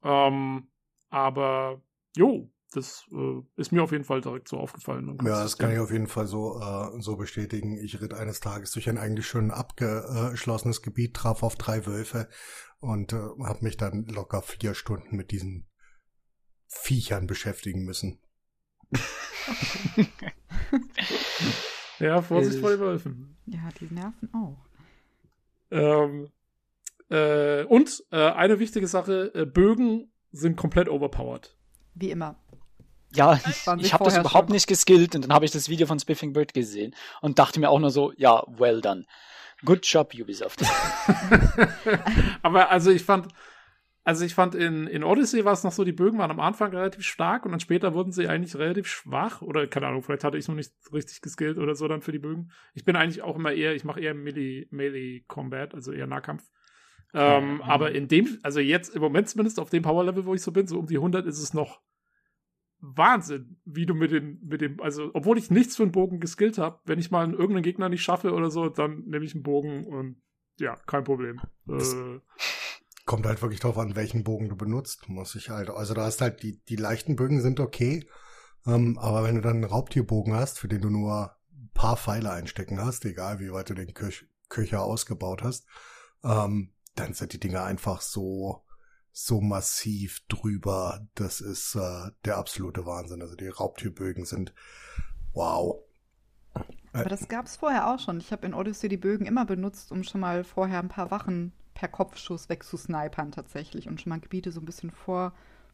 Ähm, aber jo, das äh, ist mir auf jeden Fall direkt so aufgefallen. Ja, das kann ich auf jeden Fall so, äh, so bestätigen. Ich ritt eines Tages durch ein eigentlich schön abgeschlossenes Gebiet, traf auf drei Wölfe und äh, habe mich dann locker vier Stunden mit diesen Viechern beschäftigen müssen. Ja, Vorsicht vor den Wölfen. ja, die nerven auch. Ähm, äh, und äh, eine wichtige Sache, äh, Bögen sind komplett overpowered. Wie immer. Ja, ich habe das überhaupt schon. nicht geskillt und dann habe ich das Video von Spiffing Bird gesehen und dachte mir auch nur so, ja, well done. Good job, Ubisoft. Aber also ich fand, also ich fand in, in Odyssey war es noch so, die Bögen waren am Anfang relativ stark und dann später wurden sie eigentlich relativ schwach. Oder keine Ahnung, vielleicht hatte ich noch nicht richtig geskillt oder so dann für die Bögen. Ich bin eigentlich auch immer eher, ich mache eher Melee, Melee Combat, also eher Nahkampf. Ähm, Aber in dem, also jetzt im Moment zumindest auf dem Power-Level, wo ich so bin, so um die 100 ist es noch Wahnsinn, wie du mit dem, mit dem, also obwohl ich nichts für einen Bogen geskillt habe, wenn ich mal einen irgendeinen Gegner nicht schaffe oder so, dann nehme ich einen Bogen und ja, kein Problem. Äh, Kommt halt wirklich drauf an, welchen Bogen du benutzt, muss ich halt. Also da hast halt die, die leichten Bögen sind okay. Ähm, aber wenn du dann einen Raubtierbogen hast, für den du nur ein paar Pfeile einstecken hast, egal wie weit du den Köch Köcher ausgebaut hast, ähm, dann sind die Dinger einfach so, so massiv drüber. Das ist äh, der absolute Wahnsinn. Also die Raubtierbögen sind wow. Aber das gab's vorher auch schon. Ich habe in Odyssey die Bögen immer benutzt, um schon mal vorher ein paar Wachen per Kopfschuss wegzusnipern tatsächlich und schon mal Gebiete so ein bisschen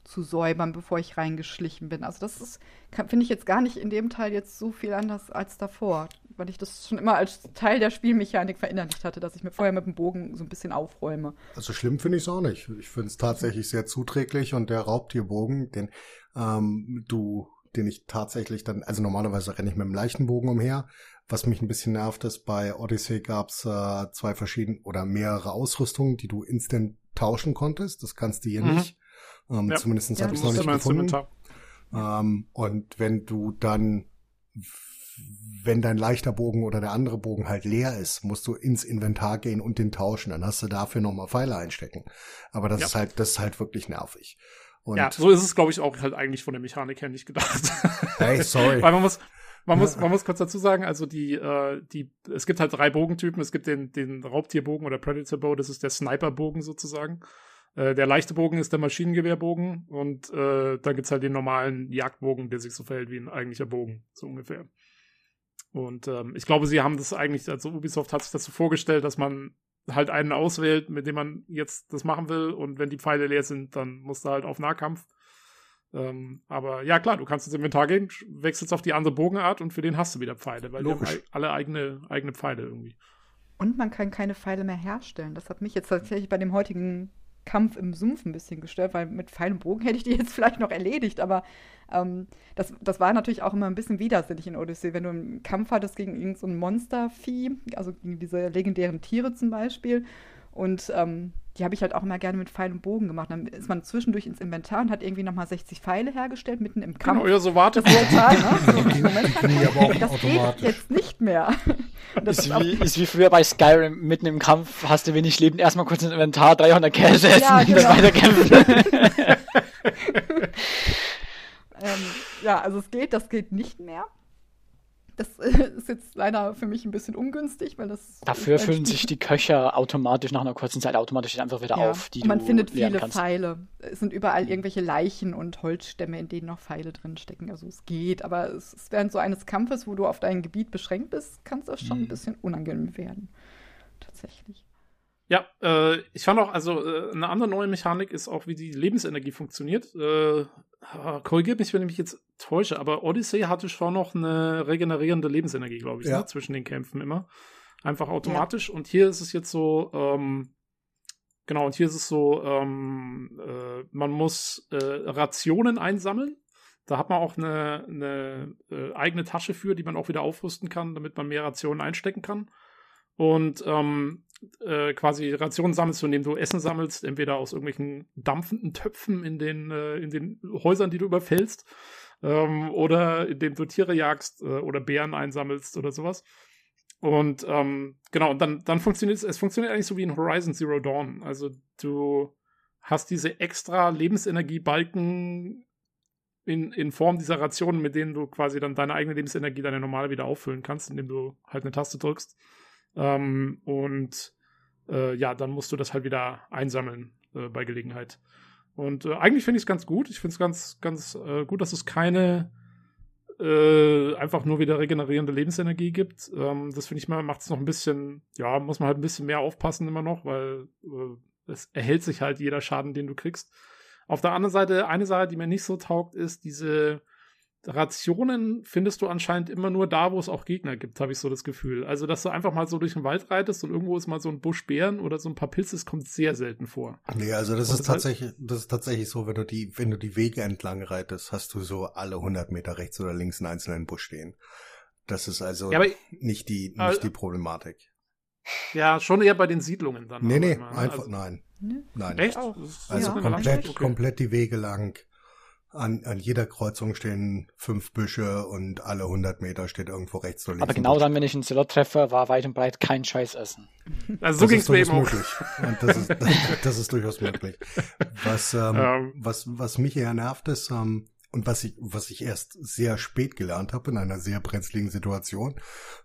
vorzusäubern, bevor ich reingeschlichen bin. Also das ist, finde ich jetzt gar nicht in dem Teil jetzt so viel anders als davor, weil ich das schon immer als Teil der Spielmechanik verinnerlicht hatte, dass ich mir vorher mit dem Bogen so ein bisschen aufräume. Also schlimm finde ich es auch nicht. Ich finde es tatsächlich sehr zuträglich und der Raubtierbogen, den ähm, du den ich tatsächlich dann, also normalerweise renne ich mit dem leichten Bogen umher, was mich ein bisschen nervt, ist, bei Odyssey gab's äh, zwei verschiedene oder mehrere Ausrüstungen, die du instant tauschen konntest. Das kannst du hier mhm. nicht. Ähm, ja. Zumindest ja, habe ich es noch nicht gefunden. Ähm, und wenn du dann, wenn dein leichter Bogen oder der andere Bogen halt leer ist, musst du ins Inventar gehen und den tauschen. Dann hast du dafür nochmal Pfeile einstecken. Aber das ja. ist halt, das ist halt wirklich nervig. Und ja, so ist es, glaube ich, auch halt eigentlich von der Mechanik her nicht gedacht. Hey, sorry. Weil man muss, man muss, man muss kurz dazu sagen, also die, äh, die, es gibt halt drei Bogentypen. Es gibt den, den Raubtierbogen oder Predator Bow, das ist der Sniperbogen sozusagen. Äh, der leichte Bogen ist der Maschinengewehrbogen und äh, dann gibt's halt den normalen Jagdbogen, der sich so verhält wie ein eigentlicher Bogen, so ungefähr. Und ähm, ich glaube, sie haben das eigentlich, also Ubisoft hat sich das so vorgestellt, dass man halt einen auswählt, mit dem man jetzt das machen will und wenn die Pfeile leer sind, dann musst du halt auf Nahkampf. Ähm, aber ja, klar, du kannst ins Inventar gehen, wechselst auf die andere Bogenart und für den hast du wieder Pfeile, weil Logisch. die haben alle eigene, eigene Pfeile irgendwie. Und man kann keine Pfeile mehr herstellen. Das hat mich jetzt tatsächlich bei dem heutigen Kampf im Sumpf ein bisschen gestört, weil mit und Bogen hätte ich die jetzt vielleicht noch erledigt, aber ähm, das, das war natürlich auch immer ein bisschen widersinnig in Odyssey, wenn du einen Kampf hattest gegen irgendein so Monstervieh, also gegen diese legendären Tiere zum Beispiel und ähm, die habe ich halt auch immer gerne mit Pfeil und Bogen gemacht. Dann ist man zwischendurch ins Inventar und hat irgendwie nochmal 60 Pfeile hergestellt, mitten im Kampf. Genau, ja, so warte das, total, ne? so, das geht jetzt nicht mehr. Das ist, wie, ist wie früher bei Skyrim, mitten im Kampf hast du wenig Leben, erstmal kurz ins Inventar, 300 Käse essen ja, genau. und dann weiterkämpfen. ähm, ja, also es geht, das geht nicht mehr. Das ist jetzt leider für mich ein bisschen ungünstig, weil das. Dafür füllen sich die Köcher automatisch nach einer kurzen Zeit automatisch einfach wieder ja. auf. Die man findet viele kannst. Pfeile. Es sind überall irgendwelche Leichen und Holzstämme, in denen noch Pfeile drin stecken. Also es geht, aber es, es während so eines Kampfes, wo du auf dein Gebiet beschränkt bist, kann es auch schon mhm. ein bisschen unangenehm werden. Tatsächlich. Ja, äh, ich fand auch, also äh, eine andere neue Mechanik ist auch, wie die Lebensenergie funktioniert. Äh, korrigiert mich, wenn ich mich jetzt täusche, aber Odyssey hatte schon noch eine regenerierende Lebensenergie, glaube ich, ja. ne, zwischen den Kämpfen immer. Einfach automatisch. Ja. Und hier ist es jetzt so, ähm, genau, und hier ist es so, ähm, äh, man muss äh, Rationen einsammeln. Da hat man auch eine, eine äh, eigene Tasche für, die man auch wieder aufrüsten kann, damit man mehr Rationen einstecken kann. Und ähm, äh, quasi Rationen sammelst, indem du Essen sammelst, entweder aus irgendwelchen dampfenden Töpfen in den, äh, in den Häusern, die du überfällst, ähm, oder indem du Tiere jagst äh, oder Bären einsammelst oder sowas. Und ähm, genau, und dann, dann funktioniert es, es funktioniert eigentlich so wie in Horizon Zero Dawn. Also du hast diese extra Lebensenergiebalken in, in Form dieser Rationen, mit denen du quasi dann deine eigene Lebensenergie, deine normale wieder auffüllen kannst, indem du halt eine Taste drückst. Ähm, und äh, ja, dann musst du das halt wieder einsammeln äh, bei Gelegenheit. Und äh, eigentlich finde ich es ganz gut. Ich finde es ganz, ganz äh, gut, dass es keine äh, einfach nur wieder regenerierende Lebensenergie gibt. Ähm, das finde ich mal, macht es noch ein bisschen, ja, muss man halt ein bisschen mehr aufpassen immer noch, weil äh, es erhält sich halt jeder Schaden, den du kriegst. Auf der anderen Seite, eine Sache, die mir nicht so taugt, ist diese Rationen findest du anscheinend immer nur da, wo es auch Gegner gibt, habe ich so das Gefühl. Also, dass du einfach mal so durch den Wald reitest und irgendwo ist mal so ein Busch Beeren oder so ein paar Pilze, das kommt sehr selten vor. Nee, also das Und ist tatsächlich, das ist tatsächlich so, wenn du die, wenn du die Wege entlang reitest, hast du so alle 100 Meter rechts oder links einen einzelnen Busch stehen. Das ist also Ja, aber nicht die, nicht Aber- die Problematik. ja, schon eher bei den Siedlungen dann. Nee, nee, ne? einfach, Also, nein, Ne? nein. Echt? Also Ja, komplett, Okay. komplett die Wege lang. An, an jeder Kreuzung stehen fünf Büsche und alle 100 Meter steht irgendwo rechts oder links. Aber genau dann, wenn ich einen Slot treffe, war weit und breit kein Scheiß essen. Also so Das ging ist es mir eben möglich. Und das ist, das ist durchaus möglich. Was, ähm, Ähm. was, was mich eher nervt ist, ähm, und was ich, was ich erst sehr spät gelernt habe in einer sehr brenzligen Situation,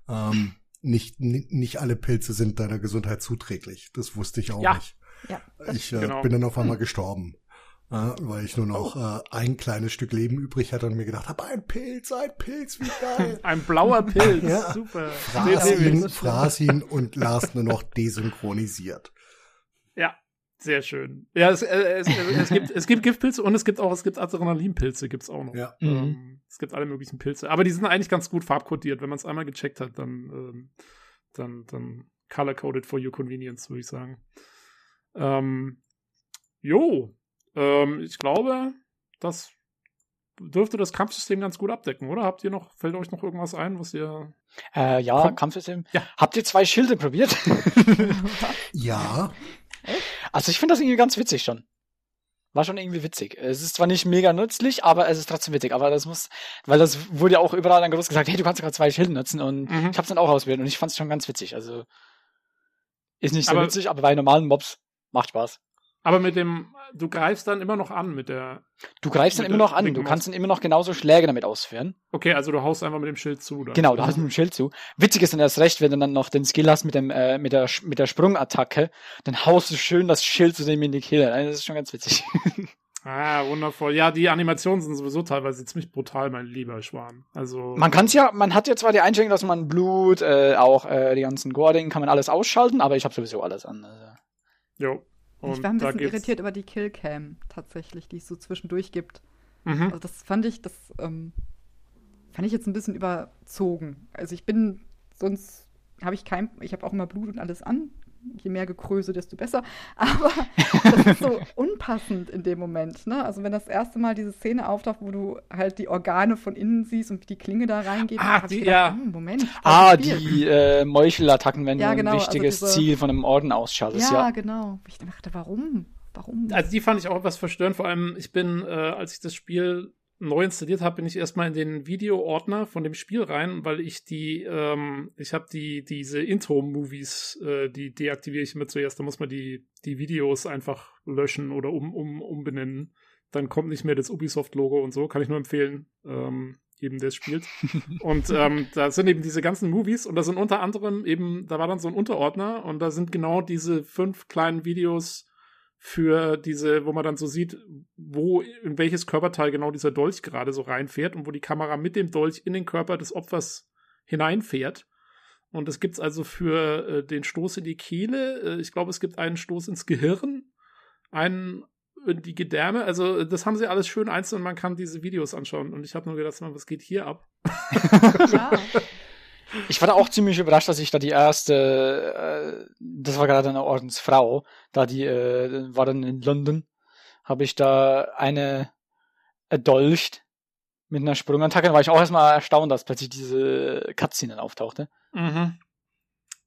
ähm, nicht, nicht, alle Pilze sind deiner Gesundheit zuträglich. Das wusste ich auch Ja. nicht. Ja, das Ich äh, Genau. bin dann auf einmal gestorben. Äh, weil ich nur noch äh, ein kleines Stück Leben übrig hatte und mir gedacht habe, ein Pilz, ein Pilz, wie geil. Ein blauer Pilz, Ja. super. fraß ihn, fraß ihn und las nur noch desynchronisiert. Ja, sehr schön. Ja, es, äh, es, es, es, gibt, es gibt Giftpilze und es gibt auch, es gibt Adrenalinpilze, gibt's auch noch. Ja. Ähm, es gibt alle möglichen Pilze. Aber die sind eigentlich ganz gut farbkodiert. Wenn man es einmal gecheckt hat, dann, ähm, dann, dann color-coded for your convenience, würde ich sagen. Ähm, jo, ähm, ich glaube, das dürfte das Kampfsystem ganz gut abdecken, oder? Habt ihr noch, fällt euch noch irgendwas ein, was ihr. Äh, ja, Komm. Kampfsystem. Ja. Habt ihr zwei Schilde probiert? Ja, also ich finde das irgendwie ganz witzig schon. War schon irgendwie witzig. Es ist zwar nicht mega nützlich, aber es ist trotzdem witzig. Aber das muss, weil das wurde ja auch überall dann groß gesagt, hey, du kannst sogar zwei Schilde nutzen und Mhm. ich hab's dann auch ausprobiert und ich fand's schon ganz witzig. Also ist nicht so Aber- witzig, aber bei normalen Mobs macht Spaß. Aber mit dem, du greifst dann immer noch an mit der. Du greifst dann immer noch an, du kannst dann immer noch genauso Schläge damit ausführen. Okay, also du haust einfach mit dem Schild zu. Dann. Genau, du hast mit dem Schild zu. Witzig ist dann erst recht, wenn du dann noch den Skill hast mit dem äh, mit der mit der Sprungattacke, dann haust du schön das Schild zu dem in die Kehle. Das ist schon ganz witzig. Ah, wundervoll. Ja, die Animationen sind sowieso teilweise ziemlich brutal, mein lieber Schwan. Also. Man kann's ja, man hat ja zwar die Einstellung, dass man Blut, äh, auch äh, die ganzen Gore-Dingen kann man alles ausschalten, aber ich habe sowieso alles an. Also. Jo. Ich war ein bisschen irritiert über die Killcam tatsächlich, die es so zwischendurch gibt. Mhm. Also das fand ich, das ähm, fand ich jetzt ein bisschen überzogen. Also ich bin sonst habe ich kein, ich habe auch immer Blut und alles an. Je mehr Gekröse, desto besser. Aber das ist so unpassend in dem Moment. Ne? Also wenn das erste Mal diese Szene auftaucht, wo du halt die Organe von innen siehst und wie die Klinge da reingeht, Ah, die- ich gedacht, ja. hm, Moment. Ah, die äh, Meuchelattacken, wenn Ja, du genau, ein also wichtiges diese- Ziel von einem Orden ausschaltest, Ja, ja. genau. Ich dachte, warum? Warum? Also die fand ich auch etwas verstörend. Vor allem, ich bin, äh, als ich das Spiel neu installiert habe, bin ich erstmal in den Videoordner von dem Spiel rein, weil ich die, ähm, ich habe die, diese Intro-Movies, äh, die deaktiviere ich immer zuerst. Da muss man die, die Videos einfach löschen oder um, um, umbenennen. Dann kommt nicht mehr das Ubisoft-Logo und so. Kann ich nur empfehlen, ähm, jedem, der es spielt. und ähm, da sind eben diese ganzen Movies und da sind unter anderem eben, da war dann so ein Unterordner und da sind genau diese fünf kleinen Videos für diese, wo man dann so sieht, wo, in welches Körperteil genau dieser Dolch gerade so reinfährt und wo die Kamera mit dem Dolch in den Körper des Opfers hineinfährt. Und das gibt's also für äh, den Stoß in die Kehle. Äh, ich glaube, es gibt einen Stoß ins Gehirn, einen in die Gedärme. Also, äh, das haben sie alles schön einzeln. Man kann diese Videos anschauen. Und ich habe nur gedacht, was geht hier ab? ja. Ich war da auch ziemlich überrascht, dass ich da die erste, äh, das war gerade eine Ordensfrau, da die äh, war dann in London, habe ich da eine erdolcht mit einer Sprungattacke. Da war ich auch erstmal erstaunt, dass plötzlich diese Cutscene dann auftauchte. Mhm.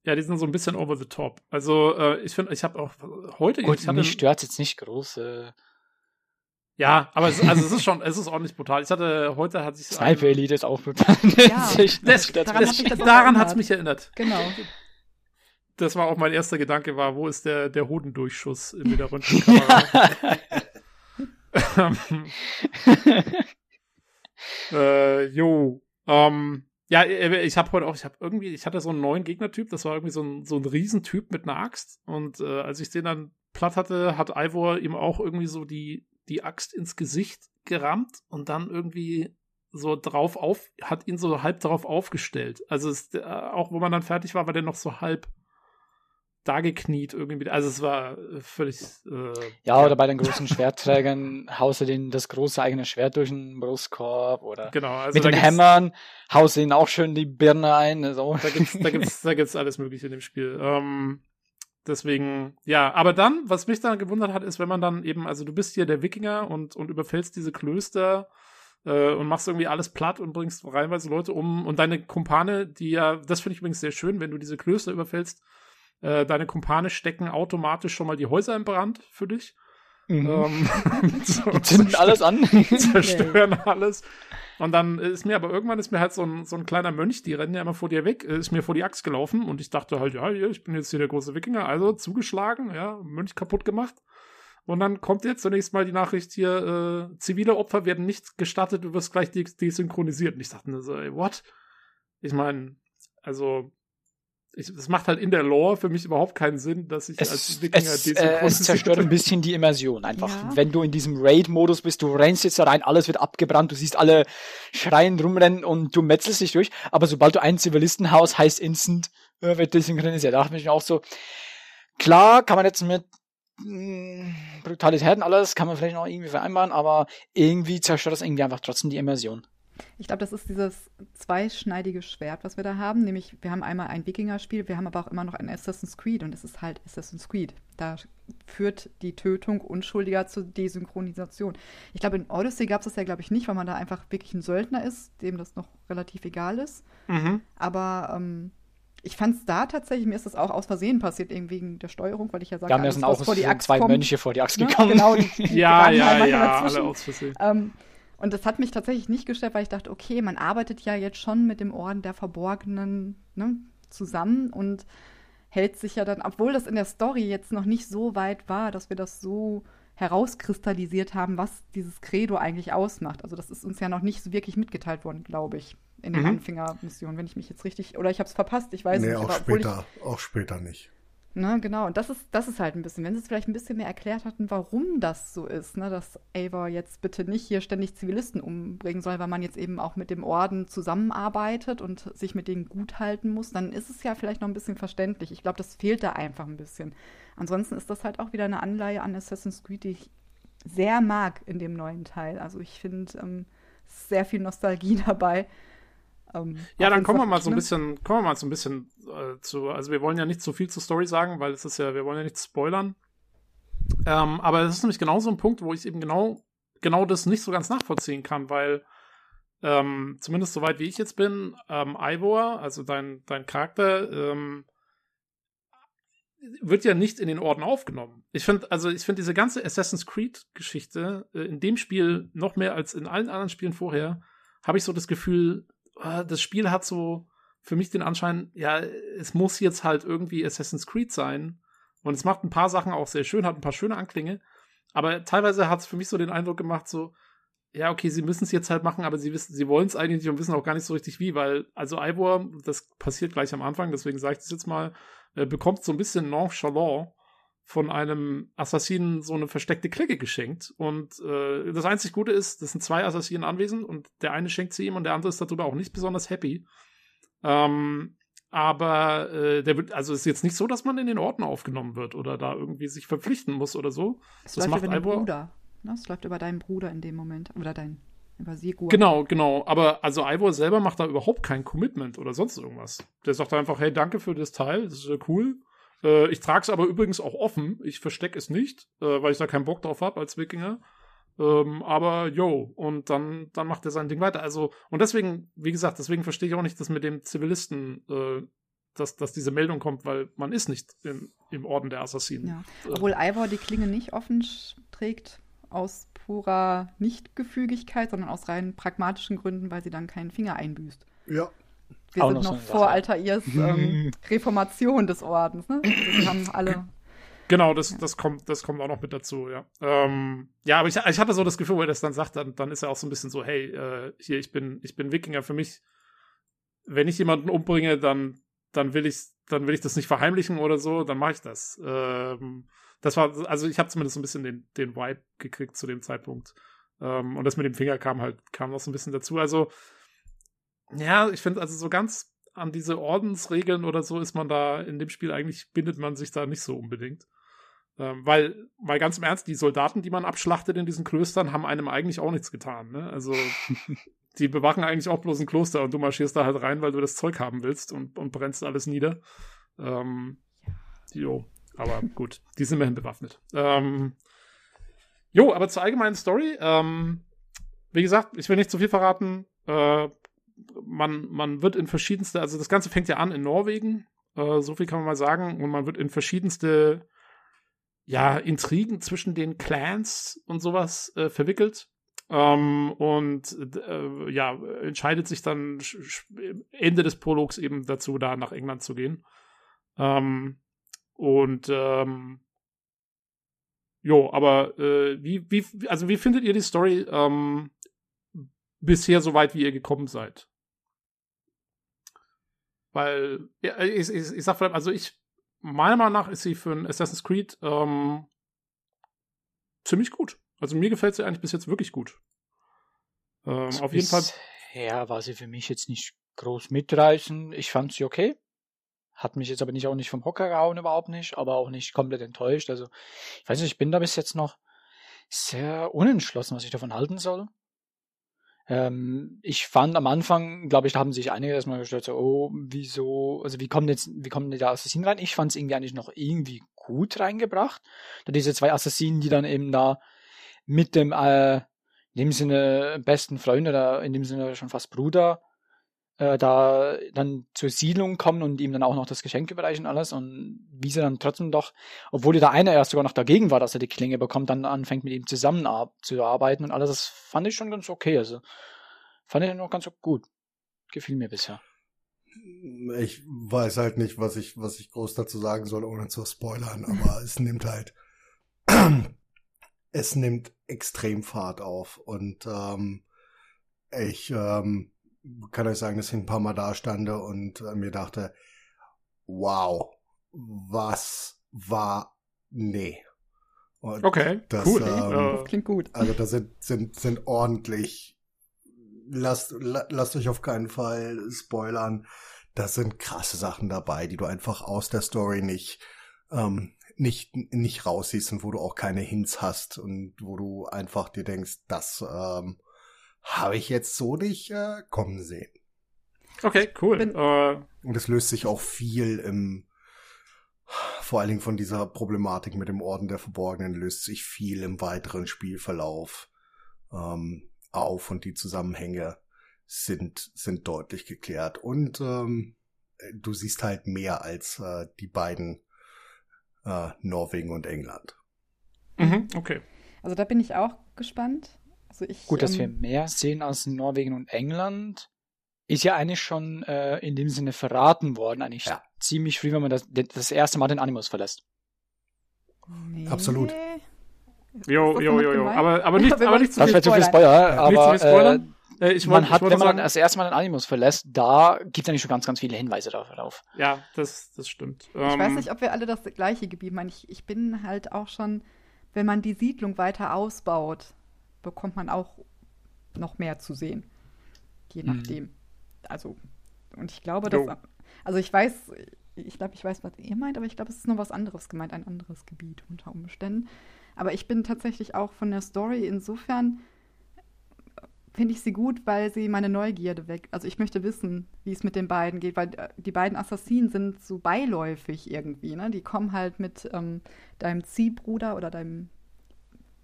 Ja, die sind so ein bisschen over the top. Also, äh, ich finde, ich habe auch heute. Gut, ich mich stört jetzt nicht groß. Äh, Ja, aber es, also es ist schon, es ist ordentlich brutal. Ich hatte, heute hatte ich Sniper Elite ist auch brutal. Ja, Sich- Das, daran hat daran hat's mich erinnert. Genau. Das war auch mein erster Gedanke, war, wo ist der, der Hodendurchschuss mit der Röntgenkamera? äh, jo. Ähm, ja, ich habe heute auch, ich habe irgendwie, ich hatte so einen neuen Gegnertyp, das war irgendwie so ein, so ein Riesentyp mit einer Axt. Und äh, als ich den dann platt hatte, hat Ivor ihm auch irgendwie so die, die Axt ins Gesicht gerammt und dann irgendwie so drauf auf, hat ihn so halb drauf aufgestellt. Also es, äh, auch wo man dann fertig war, war der noch so halb da gekniet irgendwie. Also es war völlig. Äh, ja, oder bei den großen Schwertträgern haust du den das große eigene Schwert durch den Brustkorb oder genau, also mit den Hämmern haust du ihnen auch schön die Birne ein. So. Da gibt's, da gibt's, da gibt's alles Mögliche in dem Spiel. Ähm, deswegen, ja, aber dann, was mich dann gewundert hat, ist, wenn man dann eben, also du bist hier der Wikinger und, und überfällst diese Klöster äh, und machst irgendwie alles platt und bringst reinweise Leute um und deine Kumpane, die ja, das finde ich übrigens sehr schön, wenn du diese Klöster überfällst, äh, deine Kumpane stecken automatisch schon mal die Häuser in Brand für dich. Mhm. Ähm, so, zünden alles an. zerstören alles. Und dann ist mir aber irgendwann ist mir halt so ein, so ein kleiner Mönch, die rennen ja immer vor dir weg, äh, ist mir vor die Axt gelaufen und ich dachte halt, ja, ich bin jetzt hier der große Wikinger, also zugeschlagen, ja, Mönch kaputt gemacht. Und dann kommt jetzt zunächst mal die Nachricht hier, äh, zivile Opfer werden nicht gestattet, du wirst gleich desynchronisiert. Und ich dachte mir so, ey, what? Ich meine, also es macht halt in der Lore für mich überhaupt keinen Sinn, dass ich es, als Wikinger es, äh, es zerstört ein bisschen die Immersion einfach. Ja. Wenn du in diesem Raid-Modus bist, du rennst jetzt da rein, alles wird abgebrannt, du siehst alle schreien rumrennen und du metzelst dich durch, aber sobald du ein Zivilistenhaus heißt instant, äh, wird desynchronisiert. Da dachte ich mir auch so, klar kann man jetzt mit mh, mm, Brutalitäten alles, kann man vielleicht noch irgendwie vereinbaren, aber irgendwie zerstört das irgendwie einfach trotzdem die Immersion. Ich glaube, das ist dieses zweischneidige Schwert, was wir da haben. Nämlich, wir haben einmal ein Wikinger-Spiel, wir haben aber auch immer noch ein Assassin's Creed und es ist halt Assassin's Creed. Da führt die Tötung Unschuldiger zur Desynchronisation. Ich glaube, in Odyssey gab es das ja, glaube ich, nicht, weil man da einfach wirklich ein Söldner ist, dem das noch relativ egal ist. Mhm. Aber ähm, ich fand es da tatsächlich, mir ist das auch aus Versehen passiert, eben wegen der Steuerung, weil ich ja sage, ja, mir sind auch vor die Axt zwei kommt. Mönche vor die Axt ne? gekommen. Ja, genau, die, die ja, ja, ja, alle aus Versehen. Ähm, und das hat mich tatsächlich nicht gestört, weil ich dachte, okay, man arbeitet ja jetzt schon mit dem Orden der Verborgenen ne, zusammen und hält sich ja dann, obwohl das in der Story jetzt noch nicht so weit war, dass wir das so herauskristallisiert haben, was dieses Credo eigentlich ausmacht. Also das ist uns ja noch nicht so wirklich mitgeteilt worden, glaube ich, in den mhm. Anfängermissionen, wenn ich mich jetzt richtig, oder ich habe es verpasst, ich weiß nee, nicht. Auch später, ich, auch später nicht. Ne, genau, und das ist, das ist halt ein bisschen, wenn sie es vielleicht ein bisschen mehr erklärt hatten, warum das so ist, ne, dass Ava jetzt bitte nicht hier ständig Zivilisten umbringen soll, weil man jetzt eben auch mit dem Orden zusammenarbeitet und sich mit denen gut halten muss, dann ist es ja vielleicht noch ein bisschen verständlich. Ich glaube, das fehlt da einfach ein bisschen. Ansonsten ist das halt auch wieder eine Anleihe an Assassin's Creed, die ich sehr mag in dem neuen Teil. Also ich finde ähm, sehr viel Nostalgie dabei. Ähm, ja, dann kommen wir mal so ein bisschen, kommen wir mal so ein bisschen äh, zu, also wir wollen ja nicht zu viel zur Story sagen, weil es ist ja, wir wollen ja nicht spoilern. Ähm, aber es ist nämlich genau so ein Punkt, wo ich eben genau, genau das nicht so ganz nachvollziehen kann, weil ähm, zumindest soweit wie ich jetzt bin, ähm, Ivor, also dein, dein Charakter, ähm, wird ja nicht in den Orden aufgenommen. Ich finde, also ich finde diese ganze Assassin's Creed-Geschichte äh, in dem Spiel noch mehr als in allen anderen Spielen vorher, habe ich so das Gefühl, das Spiel hat so für mich den Anschein, ja, es muss jetzt halt irgendwie Assassin's Creed sein. Und es macht ein paar Sachen auch sehr schön, hat ein paar schöne Anklänge. Aber teilweise hat es für mich so den Eindruck gemacht, so, ja, okay, sie müssen es jetzt halt machen, aber sie wissen, sie wollen es eigentlich nicht und wissen auch gar nicht so richtig wie, weil, also Ivor, das passiert gleich am Anfang, deswegen sage ich das jetzt mal, äh, bekommt so ein bisschen nonchalant von einem Assassinen so eine versteckte Klicke geschenkt. Und äh, das einzig Gute ist, das sind zwei Assassinen anwesend und der eine schenkt sie ihm und der andere ist darüber auch nicht besonders happy. Ähm, aber äh, der wird, also ist jetzt nicht so, dass man in den Orten aufgenommen wird oder da irgendwie sich verpflichten muss oder so. Es das läuft macht über den Bruder. Ne? Es läuft über deinen Bruder in dem Moment. Oder dein über Sigur. Genau, genau. Aber also Ivor selber macht da überhaupt kein Commitment oder sonst irgendwas. Der sagt einfach, hey, danke für das Teil, das ist ja cool. Äh, ich trage es aber übrigens auch offen. Ich verstecke es nicht, äh, weil ich da keinen Bock drauf habe als Wikinger. Ähm, aber yo, und dann, dann macht er sein Ding weiter. Also, und deswegen, wie gesagt, deswegen verstehe ich auch nicht, dass mit dem Zivilisten, äh, dass, dass diese Meldung kommt, weil man ist nicht im, im Orden der Assassinen. Ja. Äh. Obwohl Ivor die Klinge nicht offen trägt, aus purer Nichtgefügigkeit, sondern aus rein pragmatischen Gründen, weil sie dann keinen Finger einbüßt. Ja, wir sind noch, noch vor Alter Ihrs ähm, Reformation des Ordens, ne? Wir haben alle. Genau, das, das, kommt, das kommt auch noch mit dazu, ja. Ähm, ja, aber ich, ich hatte so das Gefühl, weil er das dann sagt, dann, dann ist er auch so ein bisschen so, hey, äh, hier, ich bin, ich bin Wikinger für mich. Wenn ich jemanden umbringe, dann, dann will ich, dann will ich das nicht verheimlichen oder so, dann mache ich das. Ähm, das war, also ich habe zumindest so ein bisschen den, den Vibe gekriegt zu dem Zeitpunkt. Ähm, und das mit dem Finger kam halt, kam noch so ein bisschen dazu. Also, ja, ich finde also so ganz an diese Ordensregeln oder so ist man da in dem Spiel eigentlich, bindet man sich da nicht so unbedingt. Ähm, weil, weil ganz im Ernst, die Soldaten, die man abschlachtet in diesen Klöstern, haben einem eigentlich auch nichts getan. Ne? Also die bewachen eigentlich auch bloß ein Kloster und du marschierst da halt rein, weil du das Zeug haben willst und, und brennst alles nieder. Ähm, jo, aber gut, die sind immerhin bewaffnet. Ähm, jo, aber zur allgemeinen Story. Ähm, wie gesagt, ich will nicht zu viel verraten. Äh, man, man wird in verschiedenste, also das Ganze fängt ja an in Norwegen, äh, so viel kann man mal sagen, und man wird in verschiedenste, ja, Intrigen zwischen den Clans und sowas äh, verwickelt. Ähm, und äh, ja, entscheidet sich dann Ende des Prologs eben dazu, da nach England zu gehen. Ähm, und ähm, jo, aber äh, wie, wie, also wie findet ihr die Story ähm, bisher so weit, wie ihr gekommen seid? Weil, ja, ich, ich, ich sag vor allem, also ich, meiner Meinung nach ist sie für ein Assassin's Creed ähm, ziemlich gut. Also mir gefällt sie eigentlich bis jetzt wirklich gut. Ähm, also auf jeden Fall. Ja, war sie für mich jetzt nicht groß mitreißen. Ich fand sie okay. Hat mich jetzt aber nicht auch nicht vom Hocker gehauen, überhaupt nicht, aber auch nicht komplett enttäuscht. Also, ich weiß nicht, ich bin da bis jetzt noch sehr unentschlossen, was ich davon halten soll. Ähm, ich fand am Anfang, glaube ich, da haben sich einige erstmal gestellt, so, oh, wieso, also wie kommt jetzt, wie kommt der Assassin rein? Ich fand es irgendwie eigentlich noch irgendwie gut reingebracht. Da diese zwei Assassinen, die dann eben da mit dem, äh, in dem Sinne besten Freund oder in dem Sinne schon fast Bruder, äh, da dann zur Siedlung kommen und ihm dann auch noch das Geschenk überreichen und alles und wie sie dann trotzdem doch, obwohl der eine erst sogar noch dagegen war, dass er die Klinge bekommt, dann anfängt mit ihm zusammen zu arbeiten und alles, das fand ich schon ganz okay, also fand ich noch ganz gut. Gefiel mir bisher. Ich weiß halt nicht, was ich, was ich groß dazu sagen soll, ohne zu spoilern, aber es nimmt halt, es nimmt extrem Fahrt auf und ähm, ich ähm, kann euch sagen, dass ich ein paar Mal da stande und äh, mir dachte, wow, was war, nee. Und okay, das, cool. Ähm, das klingt gut. Also da sind, sind, sind ordentlich, lasst, lasst euch auf keinen Fall spoilern. Da sind krasse Sachen dabei, die du einfach aus der Story nicht, ähm, nicht, nicht raussiehst und wo du auch keine Hints hast und wo du einfach dir denkst, das, ähm, habe ich jetzt so nicht äh, kommen sehen. Okay, cool. Bin, uh, und es löst sich auch viel im, vor allen Dingen von dieser Problematik mit dem Orden der Verborgenen, löst sich viel im weiteren Spielverlauf ähm, auf und die Zusammenhänge sind, sind deutlich geklärt. Und ähm, du siehst halt mehr als äh, die beiden äh, Norwegen und England. Mhm, okay. Also da bin ich auch gespannt. Also ich, Gut, dass ähm, wir mehr sehen aus Norwegen und England, ist ja eigentlich schon äh, in dem Sinne verraten worden, eigentlich ja. ziemlich früh, wenn man das, das erste Mal den Animus verlässt. Nee. Absolut. Jo, jo, jo, jo. Aber, aber nicht, aber nicht zu viel Das wäre zu viel Spoiler, aber nicht zu viel Spoiler. Äh, ich wollt, man hat, ich wenn man sagen, das erste Mal den Animus verlässt, da gibt es eigentlich schon ganz, ganz viele Hinweise darauf. Ja, das, das stimmt. Ich ähm, weiß nicht, ob wir alle das gleiche Gebiet meinen. Ich, ich bin halt auch schon, wenn man die Siedlung weiter ausbaut, bekommt man auch noch mehr zu sehen. Je mhm. nachdem. Mhm. Also, und ich glaube, dass. Also, ich weiß, ich glaube, ich weiß, was ihr meint, aber ich glaube, es ist noch was anderes gemeint, ein anderes Gebiet unter Umständen. Aber ich bin tatsächlich auch von der Story insofern finde ich sie gut, weil sie meine Neugierde weg. Also ich möchte wissen, wie es mit den beiden geht, weil äh, die beiden Assassinen sind so beiläufig irgendwie. Ne? Die kommen halt mit ähm, deinem Ziehbruder oder deinem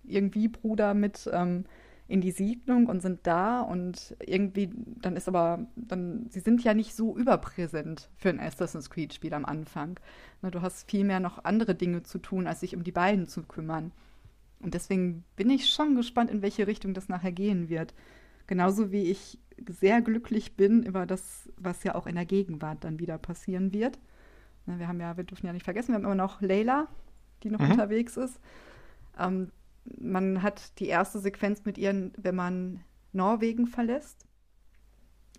irgendwie Bruder mit ähm, in die Siedlung und sind da und irgendwie, dann ist aber, dann, sie sind ja nicht so überpräsent für ein Assassin's Creed-Spiel am Anfang. Ne, du hast viel mehr noch andere Dinge zu tun, als sich um die beiden zu kümmern. Und deswegen bin ich schon gespannt, in welche Richtung das nachher gehen wird. Genauso wie ich sehr glücklich bin über das, was ja auch in der Gegenwart dann wieder passieren wird. Ne, wir haben ja, wir dürfen ja nicht vergessen, wir haben immer noch Layla, die noch mhm. unterwegs ist. Ähm, man hat die erste Sequenz mit ihr, wenn man Norwegen verlässt.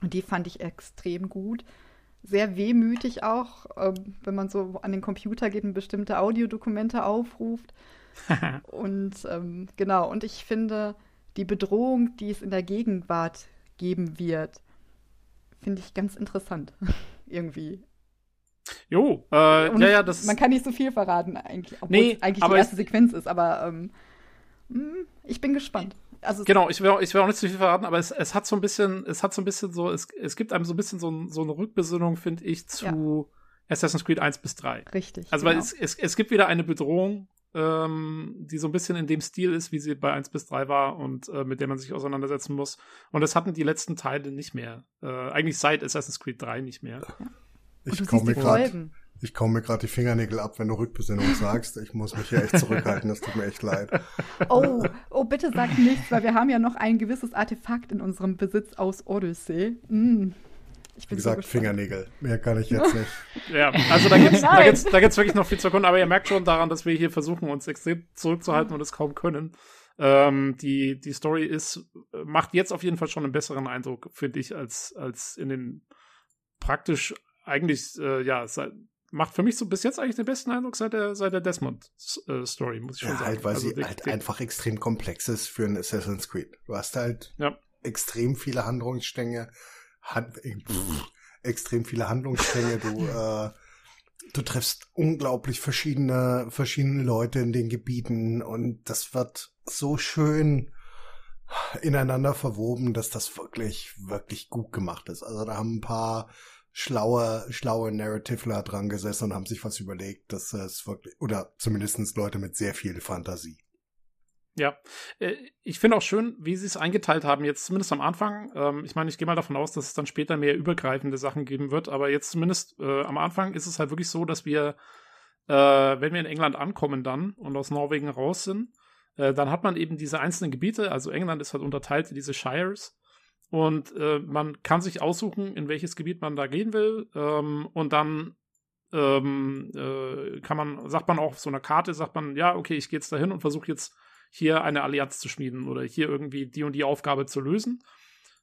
Und die fand ich extrem gut. Sehr wehmütig auch, äh, wenn man so an den Computer geht und bestimmte Audiodokumente aufruft. und ähm, genau, und ich finde, die Bedrohung, die es in der Gegenwart geben wird, finde ich ganz interessant. irgendwie. Jo, äh, ja, ja, das. Man kann nicht so viel verraten, eigentlich, obwohl Nee, es eigentlich die erste Sequenz ist, aber ähm, hm, ich bin gespannt. Also, Genau, ich will, auch- ich will auch nicht zu viel verraten, aber es, es hat so ein bisschen, es hat so ein bisschen so, es, es gibt einem so ein bisschen so, ein, so eine Rückbesinnung, finde ich, zu Assassin's Creed 1 bis 3. richtig. Also, weil genau. es, es, es gibt wieder eine Bedrohung, ähm, die so ein bisschen in dem Stil ist, wie sie bei 1 bis 3 war und äh, mit der man sich auseinandersetzen muss. Und das hatten die letzten Teile nicht mehr. Äh, eigentlich seit Assassin's Creed 3 nicht mehr. Und Ich du komme mir siehst die gerade. Ich kaum mir gerade die Fingernägel ab, wenn du Rückbesinnung sagst. Ich muss mich hier echt zurückhalten, das tut mir echt leid. Oh, oh, bitte sag nichts, weil wir haben ja noch ein gewisses Artefakt in unserem Besitz aus Odyssey. Mm. Ich Wie bin so gesagt, gespannt. Fingernägel. Mehr kann ich jetzt nicht. Ja, also da gibt's, da gibt's, da gibt's wirklich noch viel zu erkunden, aber ihr merkt schon daran, dass wir hier versuchen, uns extrem zurückzuhalten und es kaum können. Ähm, die, die Story ist, macht jetzt auf jeden Fall schon einen besseren Eindruck, finde ich, als, als in den praktisch eigentlich, äh, ja, seit, macht für mich so bis jetzt eigentlich den besten Eindruck seit der, seit der Desmond-Story, muss ich schon Ja, sagen. halt, weil Also sie halt einfach extrem komplex ist für ein Assassin's Creed. Du hast halt Ja. extrem viele Handlungsstränge, Hand, äh, pff, extrem viele Handlungsstränge. Du, äh, du triffst unglaublich verschiedene, verschiedene Leute in den Gebieten und das wird so schön ineinander verwoben, dass das wirklich, wirklich gut gemacht ist. Also da haben ein paar schlaue, schlaue Narrativeler dran gesessen und haben sich was überlegt, dass es wirklich, oder zumindestens Leute mit sehr viel Fantasie. Ja, äh, ich finde auch schön, wie sie es eingeteilt haben, jetzt zumindest am Anfang. Ähm, ich meine, ich gehe mal davon aus, dass es dann später mehr übergreifende Sachen geben wird, aber jetzt zumindest äh, am Anfang ist es halt wirklich so, dass wir, äh, wenn wir in England ankommen dann und aus Norwegen raus sind, äh, dann hat man eben diese einzelnen Gebiete, also England ist halt unterteilt in diese Shires und äh, man kann sich aussuchen, in welches Gebiet man da gehen will ähm, und dann ähm, äh, kann man, sagt man auch auf so einer Karte, sagt man, ja, okay, ich gehe jetzt dahin und versuche jetzt hier eine Allianz zu schmieden oder hier irgendwie die und die Aufgabe zu lösen.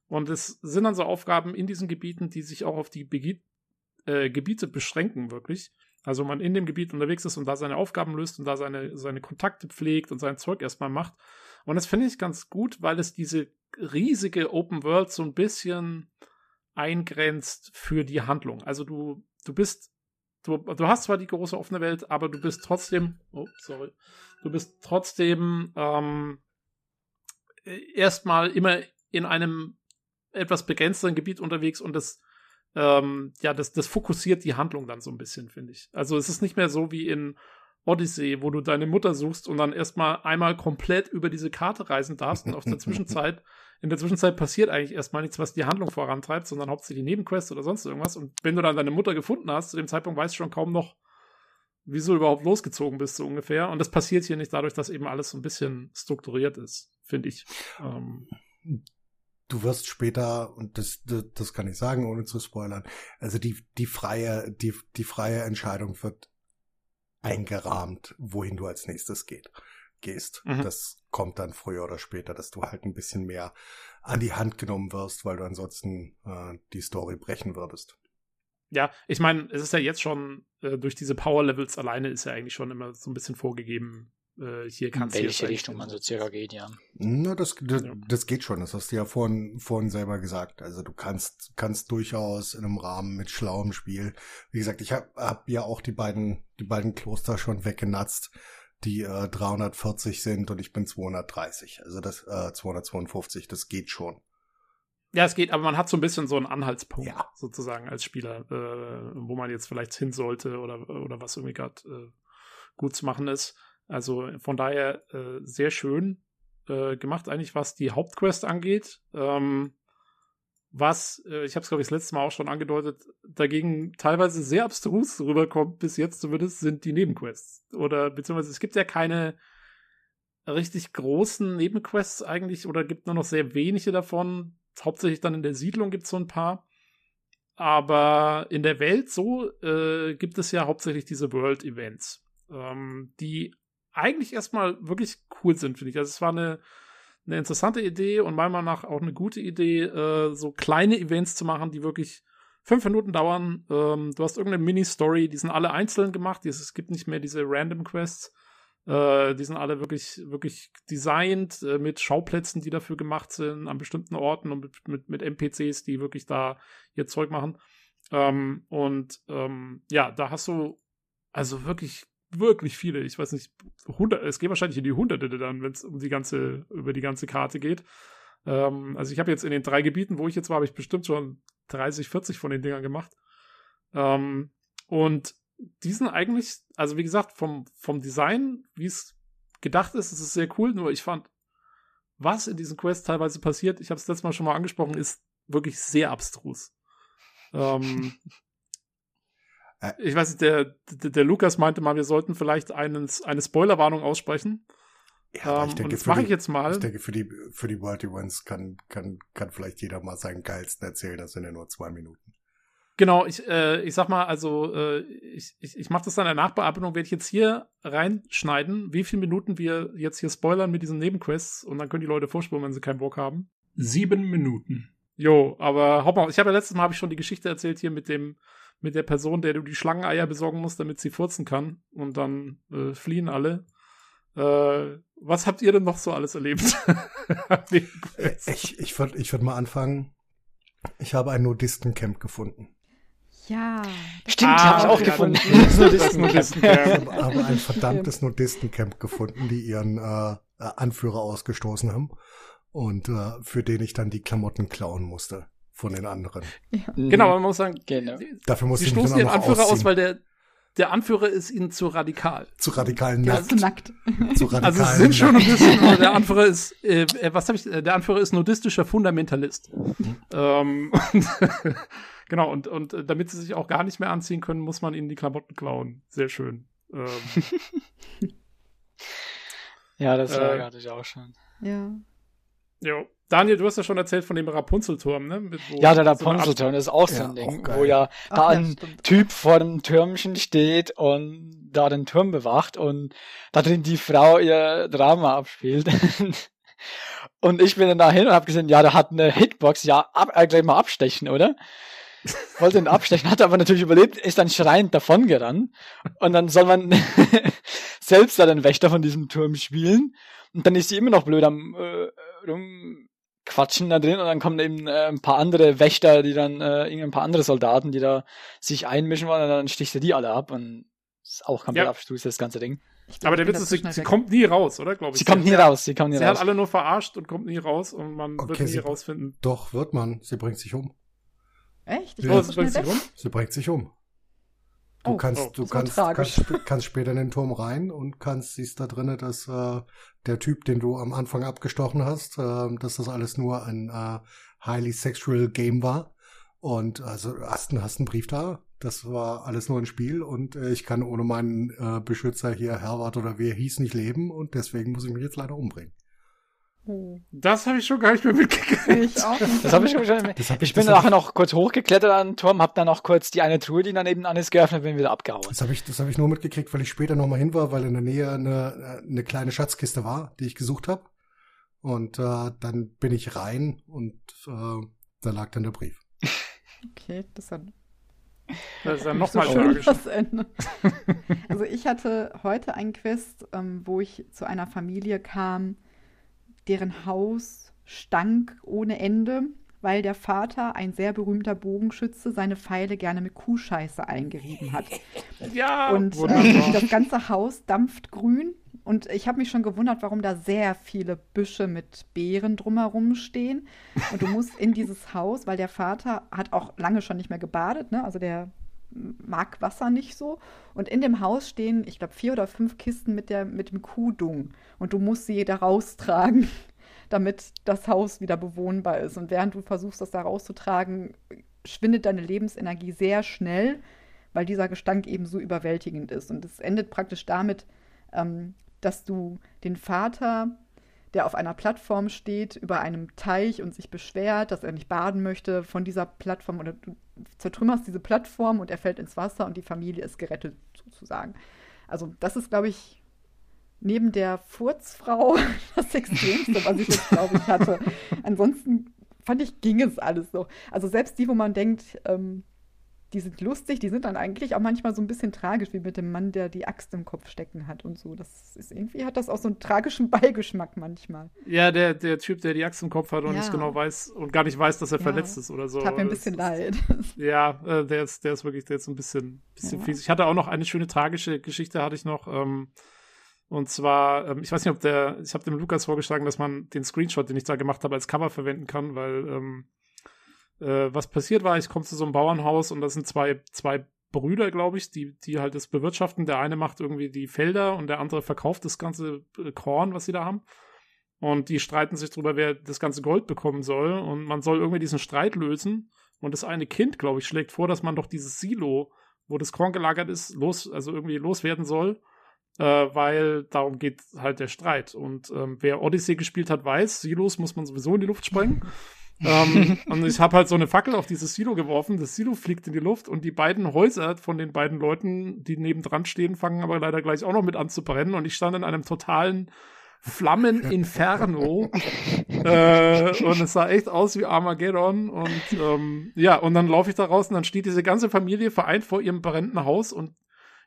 Und es sind dann so Aufgaben in diesen Gebieten, die sich auch auf die Begi äh, Gebiete beschränken, wirklich. Also man in dem Gebiet unterwegs ist und da seine Aufgaben löst und da seine, seine Kontakte pflegt und sein Zeug erstmal macht. Und das finde ich ganz gut, weil es diese riesige Open World so ein bisschen eingrenzt für die Handlung. Also du, du bist, du, du hast zwar die große offene Welt, aber du bist trotzdem, oh, sorry, du bist trotzdem ähm, erstmal immer in einem etwas begrenzteren Gebiet unterwegs und das ähm, ja, das, das fokussiert die Handlung dann so ein bisschen, finde ich. Also es ist nicht mehr so wie in Odyssey, wo du deine Mutter suchst und dann erstmal einmal komplett über diese Karte reisen darfst und auf der Zwischenzeit, in der Zwischenzeit passiert eigentlich erstmal nichts, was die Handlung vorantreibt, sondern hauptsächlich Nebenquests oder sonst irgendwas. Und wenn du dann deine Mutter gefunden hast, zu dem Zeitpunkt weißt du schon kaum noch, wieso du überhaupt losgezogen bist, so ungefähr. Und das passiert hier nicht dadurch, dass eben alles so ein bisschen strukturiert ist, finde ich. Ähm, Du wirst später, und das, das, das kann ich sagen, ohne zu spoilern, also die, die freie, die, die freie Entscheidung wird eingerahmt, wohin du als nächstes geht, gehst. Mhm. Das kommt dann früher oder später, dass du halt ein bisschen mehr an die Hand genommen wirst, weil du ansonsten äh, die Story brechen würdest. Ja, ich meine, es ist ja jetzt schon, äh, durch diese Power-Levels alleine ist ja eigentlich schon immer so ein bisschen vorgegeben, äh, hier In kannst du welche Richtung man so circa geht, ja. Na, das, das, Ja. das geht schon. Das hast du ja vorhin, vorhin selber gesagt. Also du kannst, kannst durchaus in einem Rahmen mit schlauem Spiel. Wie gesagt, ich habe hab ja auch die beiden, die beiden Kloster schon weggenatzt, die äh, 340 sind und ich bin 230. Also das äh, 252. Das geht schon. Ja, es geht, aber man hat so ein bisschen so einen Anhaltspunkt Ja. sozusagen als Spieler, äh, wo man jetzt vielleicht hin sollte oder, oder was irgendwie gerade äh, gut zu machen ist. Also von daher äh, sehr schön äh, gemacht eigentlich, was die Hauptquest angeht. Ähm, was, äh, ich habe es glaube ich das letzte Mal auch schon angedeutet, dagegen teilweise sehr abstrus rüberkommt, bis jetzt zumindest, sind die Nebenquests. Oder beziehungsweise es gibt ja keine richtig großen Nebenquests eigentlich oder gibt nur noch sehr wenige davon. Hauptsächlich dann in der Siedlung gibt es so ein paar. Aber in der Welt so äh, gibt es ja hauptsächlich diese World Events, ähm, die eigentlich erstmal wirklich cool sind, finde ich. Also es war eine, eine interessante Idee und meiner Meinung nach auch eine gute Idee, äh, so kleine Events zu machen, die wirklich fünf Minuten dauern. Ähm, du hast irgendeine Mini-Story, die sind alle einzeln gemacht. Es gibt nicht mehr diese Random Quests. Äh, die sind alle wirklich, wirklich designt äh, mit Schauplätzen, die dafür gemacht sind, an bestimmten Orten und mit, mit, mit NPCs, die wirklich da ihr Zeug machen. Ähm, und ähm, ja, da hast du also wirklich, wirklich viele, ich weiß nicht, hundert, es geht wahrscheinlich in die Hunderte dann, wenn es um die ganze, über die ganze Karte geht. Ähm, also ich habe jetzt in den drei Gebieten, wo ich jetzt war, habe ich bestimmt schon 30, 40 von den Dingern gemacht. Ähm, und die sind eigentlich, also wie gesagt, vom, vom Design, wie es gedacht ist, ist es sehr cool, nur ich fand, was in diesen Quests teilweise passiert, ich habe es letztes Mal schon mal angesprochen, ist wirklich sehr abstrus. Ähm, äh. ich weiß nicht, der, der, der, Lukas meinte mal, wir sollten vielleicht einen, eine Spoilerwarnung aussprechen. Ja, ähm, ich denke, und das mache ich jetzt mal. Ich denke, für die, für die World Events kann, kann, kann vielleicht jeder mal seinen geilsten erzählen, das sind ja nur zwei Minuten. Genau, ich, äh, ich sag mal, also äh, ich, ich, ich mache das dann in der Nachbearbeitung, werde ich jetzt hier reinschneiden, wie viele Minuten wir jetzt hier spoilern mit diesen Nebenquests und dann können die Leute vorspulen, wenn sie keinen Bock haben. Sieben Minuten. Jo, aber hau mal, ich habe ja letztes Mal habe ich schon die Geschichte erzählt hier mit dem mit der Person, der du die Schlangeneier besorgen musst, damit sie furzen kann und dann äh, fliehen alle. Äh, was habt ihr denn noch so alles erlebt? ich ich würde ich würd mal anfangen. Ich habe ein Nudistencamp gefunden. Ja. Stimmt, ah, habe ich auch ja, gefunden. Das, Nudistencamp. Ich habe ein verdammtes Nudistencamp gefunden, die ihren äh, Anführer ausgestoßen haben und äh, für den ich dann die Klamotten klauen musste von den anderen. Ja. Genau, man muss sagen, genau. dafür muss sie stoßen den Anführer ausziehen. aus, weil der der Anführer ist ihnen zu radikal. Zu radikal nackt. Ja, nackt. Zu radikal also es sind schon ein bisschen, der Anführer ist, äh, äh was habe ich, äh, der Anführer ist nudistischer Fundamentalist. Mhm. Ähm, genau, und, und äh, damit sie sich auch gar nicht mehr anziehen können, muss man ihnen die Klamotten klauen. Sehr schön. Ähm, ja, das äh, ärgert ich auch schon. Ja. Jo. Daniel, du hast ja schon erzählt von dem Rapunzelturm, ne? Mit, ja, der Rapunzelturm so ist auch so ein Ding, wo ja da Ach, ein ja, Typ vor dem Türmchen steht und da den Turm bewacht und da drin die Frau ihr Drama abspielt. und ich bin dann dahin und habe gesehen, ja, der hat eine Hitbox, ja, ab, äh, gleich mal abstechen, oder? Wollte ihn abstechen, hat aber natürlich überlebt, ist dann schreiend davongerannt. Und dann soll man selbst da den Wächter von diesem Turm spielen. Und dann ist sie immer noch blöd am äh, rumquatschen da drin und dann kommen eben äh, ein paar andere Wächter, die dann, äh, ein paar andere Soldaten, die da sich einmischen wollen und dann sticht er die alle ab und ist auch komplett ja. abstrus, das ganze Ding. Glaub, Aber der Witz ist, sie, sie kommt nie raus, oder? Glaube ich. Sie kommt nie raus, sie kommt nie sie raus. hat alle nur verarscht und kommt nie raus und man okay, wird nie rausfinden. Doch, wird man. Sie bringt sich um. Echt? Ich ja. oh, sie bringt sich um? Sie bringt sich um. Du oh, kannst, oh, du kannst, kannst, kannst, später in den Turm rein und kannst, siehst da drinnen, dass äh, der Typ, den du am Anfang abgestochen hast, äh, dass das alles nur ein äh, highly sexual Game war. Und also hast, hast einen Brief da. Das war alles nur ein Spiel und äh, ich kann ohne meinen äh, Beschützer hier, Herbert oder wer hieß, nicht leben und deswegen muss ich mich jetzt leider umbringen. Das habe ich schon gar nicht mehr mitgekriegt. Ich auch Das habe ich schon mehr. Hab ich, bin nachher noch kurz hochgeklettert an den Turm, habe dann noch kurz die eine Truhe, die daneben an ist, geöffnet, bin wieder abgehauen. Das habe ich, das habe ich nur mitgekriegt, weil ich später nochmal hin war, weil in der Nähe eine, eine kleine Schatzkiste war, die ich gesucht habe. Und äh, dann bin ich rein und äh, da lag dann der Brief. Okay, das hat das ist ja nochmal so tragisch. Also ich hatte heute ein Quest, ähm, wo ich zu einer Familie kam, deren Haus stank ohne Ende, weil der Vater, ein sehr berühmter Bogenschütze, seine Pfeile gerne mit Kuhscheiße eingerieben hat. Ja, und äh, das ganze Haus dampft grün. Und ich habe mich schon gewundert, warum da sehr viele Büsche mit Beeren drumherum stehen. Und du musst in dieses Haus, weil der Vater hat auch lange schon nicht mehr gebadet, ne? Also der mag Wasser nicht so. Und in dem Haus stehen, ich glaube, vier oder fünf Kisten mit, der, mit dem Kuhdung. Und du musst sie da raustragen, damit das Haus wieder bewohnbar ist. Und während du versuchst, das da rauszutragen, schwindet deine Lebensenergie sehr schnell, weil dieser Gestank eben so überwältigend ist. Und es endet praktisch damit, ähm, dass du den Vater der auf einer Plattform steht, über einem Teich und sich beschwert, dass er nicht baden möchte, von dieser Plattform oder du zertrümmerst diese Plattform und er fällt ins Wasser und die Familie ist gerettet, sozusagen. Also, das ist, glaube ich, neben der Furzfrau das Extremste, was ich jetzt, glaube ich, hatte. Ansonsten fand ich, ging es alles so. Also, selbst die, wo man denkt, ähm, die sind lustig, die sind dann eigentlich auch manchmal so ein bisschen tragisch, wie mit dem Mann, der die Axt im Kopf stecken hat und so. Das ist irgendwie hat das auch so einen tragischen Beigeschmack manchmal. Ja, der, der Typ, der die Axt im Kopf hat und ja. nicht genau weiß und gar nicht weiß, dass er ja. verletzt ist oder so. Tat mir ein bisschen das, leid. Ja, äh, der ist, der ist wirklich, der ist ein bisschen, bisschen ja. fies. Ich hatte auch noch eine schöne tragische Geschichte, hatte ich noch. Ähm, und zwar, ähm, ich weiß nicht, ob der, ich habe dem Lukas vorgeschlagen, dass man den Screenshot, den ich da gemacht habe, als Cover verwenden kann, weil ähm, äh, was passiert war, ich komme zu so einem Bauernhaus und da sind zwei, zwei Brüder, glaube ich, die, die halt das bewirtschaften. Der eine macht irgendwie die Felder und der andere verkauft das ganze äh, Korn, was sie da haben. Und die streiten sich darüber, wer das ganze Gold bekommen soll. Und man soll irgendwie diesen Streit lösen. Und das eine Kind, glaube ich, schlägt vor, dass man doch dieses Silo, wo das Korn gelagert ist, los, also irgendwie loswerden soll. Äh, weil darum geht halt der Streit. Und ähm, wer Odyssey gespielt hat, weiß, Silos muss man sowieso in die Luft sprengen ähm, und ich habe halt so eine Fackel auf dieses Silo geworfen. Das Silo fliegt in die Luft und die beiden Häuser von den beiden Leuten, die nebendran stehen, fangen aber leider gleich auch noch mit an zu brennen. Und ich stand in einem totalen Flammeninferno. äh, und es sah echt aus wie Armageddon. Und ähm, ja, und dann laufe ich da raus und dann steht diese ganze Familie vereint vor ihrem brennenden Haus und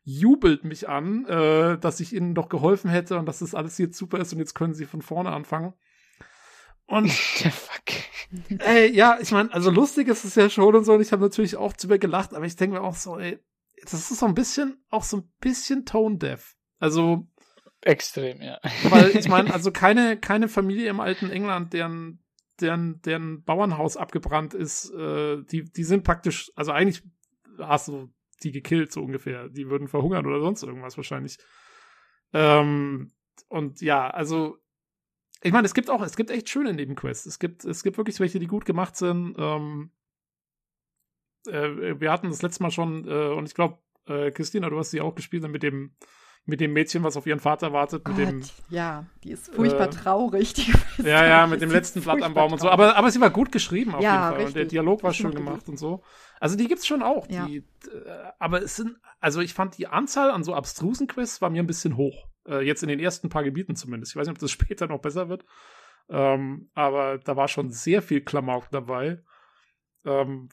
jubelt mich an, äh, dass ich ihnen doch geholfen hätte und dass das alles jetzt super ist und jetzt können sie von vorne anfangen. Und fuck. Ey, ja, ich meine, also lustig ist es ja schon und so, und ich habe natürlich auch drüber gelacht, aber ich denke mir auch so, ey, das ist so ein bisschen, auch so ein bisschen tone deaf. Also extrem, ja. Weil ich meine, also keine, keine Familie im alten England, deren, deren, deren Bauernhaus abgebrannt ist, äh, die, die sind praktisch, also eigentlich hast du die gekillt, so ungefähr. Die würden verhungern oder sonst irgendwas wahrscheinlich. Ähm, und ja, also ich meine, es gibt auch, es gibt echt schöne Nebenquests. Es gibt, es gibt wirklich welche, die gut gemacht sind. Ähm, äh, wir hatten das letzte Mal schon, äh, und ich glaube, äh, Christina, du hast sie auch gespielt mit dem, mit dem Mädchen, was auf ihren Vater wartet. Gott, mit dem, ja, die ist furchtbar äh, traurig. Die ja, ja, mit dem letzten Blatt am Baum und so. Aber, aber sie war gut geschrieben auf ja, jeden Fall. Richtig. Und der Dialog war schön gemacht gut. und so. Also die gibt's schon auch. Ja. Die, äh, aber es sind, also ich fand die Anzahl an so abstrusen Quests war mir ein bisschen hoch. Äh, jetzt in den ersten paar Gebieten zumindest. Ich weiß nicht, ob das später noch besser wird. Ähm, aber da war schon sehr viel Klamauk dabei. Ähm,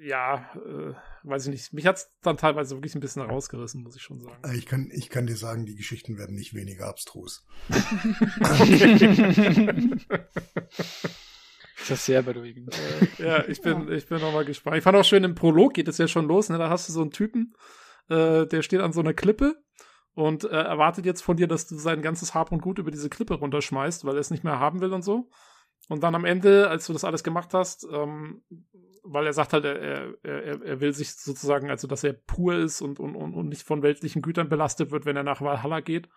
ja, äh, weiß ich nicht. Mich hat es dann teilweise wirklich ein bisschen rausgerissen, muss ich schon sagen. Äh, ich kann, ich kann dir sagen, die Geschichten werden nicht weniger abstrus. Das ist sehr beruhigend. Äh, ja, ich bin, ich bin nochmal gespannt. Ich fand auch schön, im Prolog geht es ja schon los, ne? Da hast du so einen Typen, äh, der steht an so einer Klippe und äh, erwartet jetzt von dir, dass du sein ganzes Hab und Gut über diese Klippe runterschmeißt, weil er es nicht mehr haben will und so. Und dann am Ende, als du das alles gemacht hast, ähm, weil er sagt halt, er, er, er will sich sozusagen, also dass er pur ist und, und, und nicht von weltlichen Gütern belastet wird, wenn er nach Valhalla geht.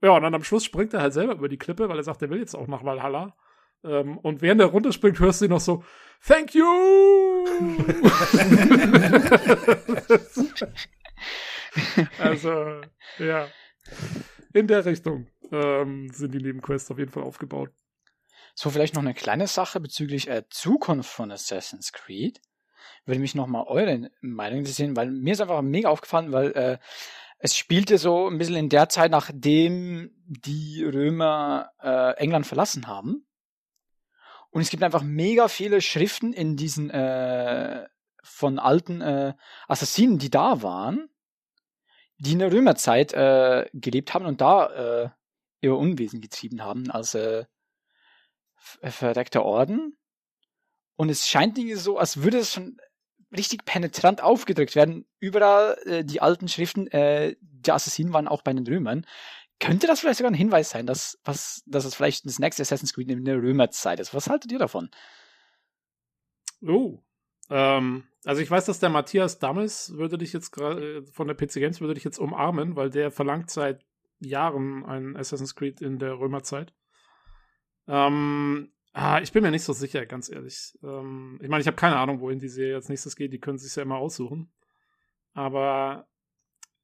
Ja, und dann am Schluss springt er halt selber über die Klippe, weil er sagt, er will jetzt auch nach Valhalla. Ähm, und während er runterspringt, hörst du ihn noch so, Thank you! also, ja. In der Richtung ähm, sind die Nebenquests auf jeden Fall aufgebaut. So, vielleicht noch eine kleine Sache bezüglich äh, Zukunft von Assassin's Creed. Würde mich nochmal eure Meinung interessieren, weil mir ist einfach mega aufgefallen, weil äh, es spielte so ein bisschen in der Zeit, nachdem die Römer äh, England verlassen haben. Und es gibt einfach mega viele Schriften in diesen äh, von alten äh, Assassinen, die da waren die in der Römerzeit äh, gelebt haben und da äh, ihr Unwesen getrieben haben als äh, verdeckter Orden. Und es scheint irgendwie so, als würde es schon richtig penetrant aufgedrückt werden. Überall äh, die alten Schriften, äh, die Assassinen waren auch bei den Römern. Könnte das vielleicht sogar ein Hinweis sein, dass, was, dass es vielleicht das nächste Assassin's Creed in der Römerzeit ist? Was haltet ihr davon? Oh, ähm, also ich weiß, dass der Matthias Dammes würde dich jetzt gerade äh, von der PC Games würde dich jetzt umarmen, weil der verlangt seit Jahren ein Assassin's Creed in der Römerzeit. Ähm, ah, ich bin mir nicht so sicher, ganz ehrlich. Ähm, ich meine, ich habe keine Ahnung, wohin die Serie als nächstes geht. Die können sich ja immer aussuchen. Aber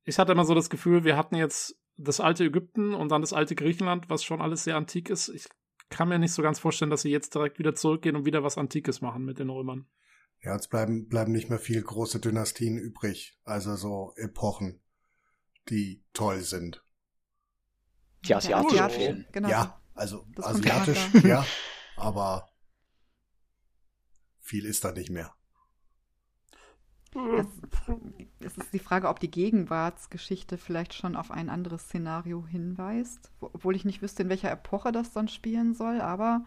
ich hatte immer so das Gefühl, wir hatten jetzt das alte Ägypten und dann das alte Griechenland, was schon alles sehr antik ist. Ich kann mir nicht so ganz vorstellen, dass sie jetzt direkt wieder zurückgehen und wieder was Antikes machen mit den Römern. Ja, es bleiben, bleiben nicht mehr viel große Dynastien übrig. Also so Epochen, die toll sind. Die asiatischen. Genau. Ja, also das asiatisch, ja, aber viel ist da nicht mehr. Es, ist die Frage, ob die Gegenwartsgeschichte vielleicht schon auf ein anderes Szenario hinweist, obwohl ich nicht wüsste, in welcher Epoche das dann spielen soll, aber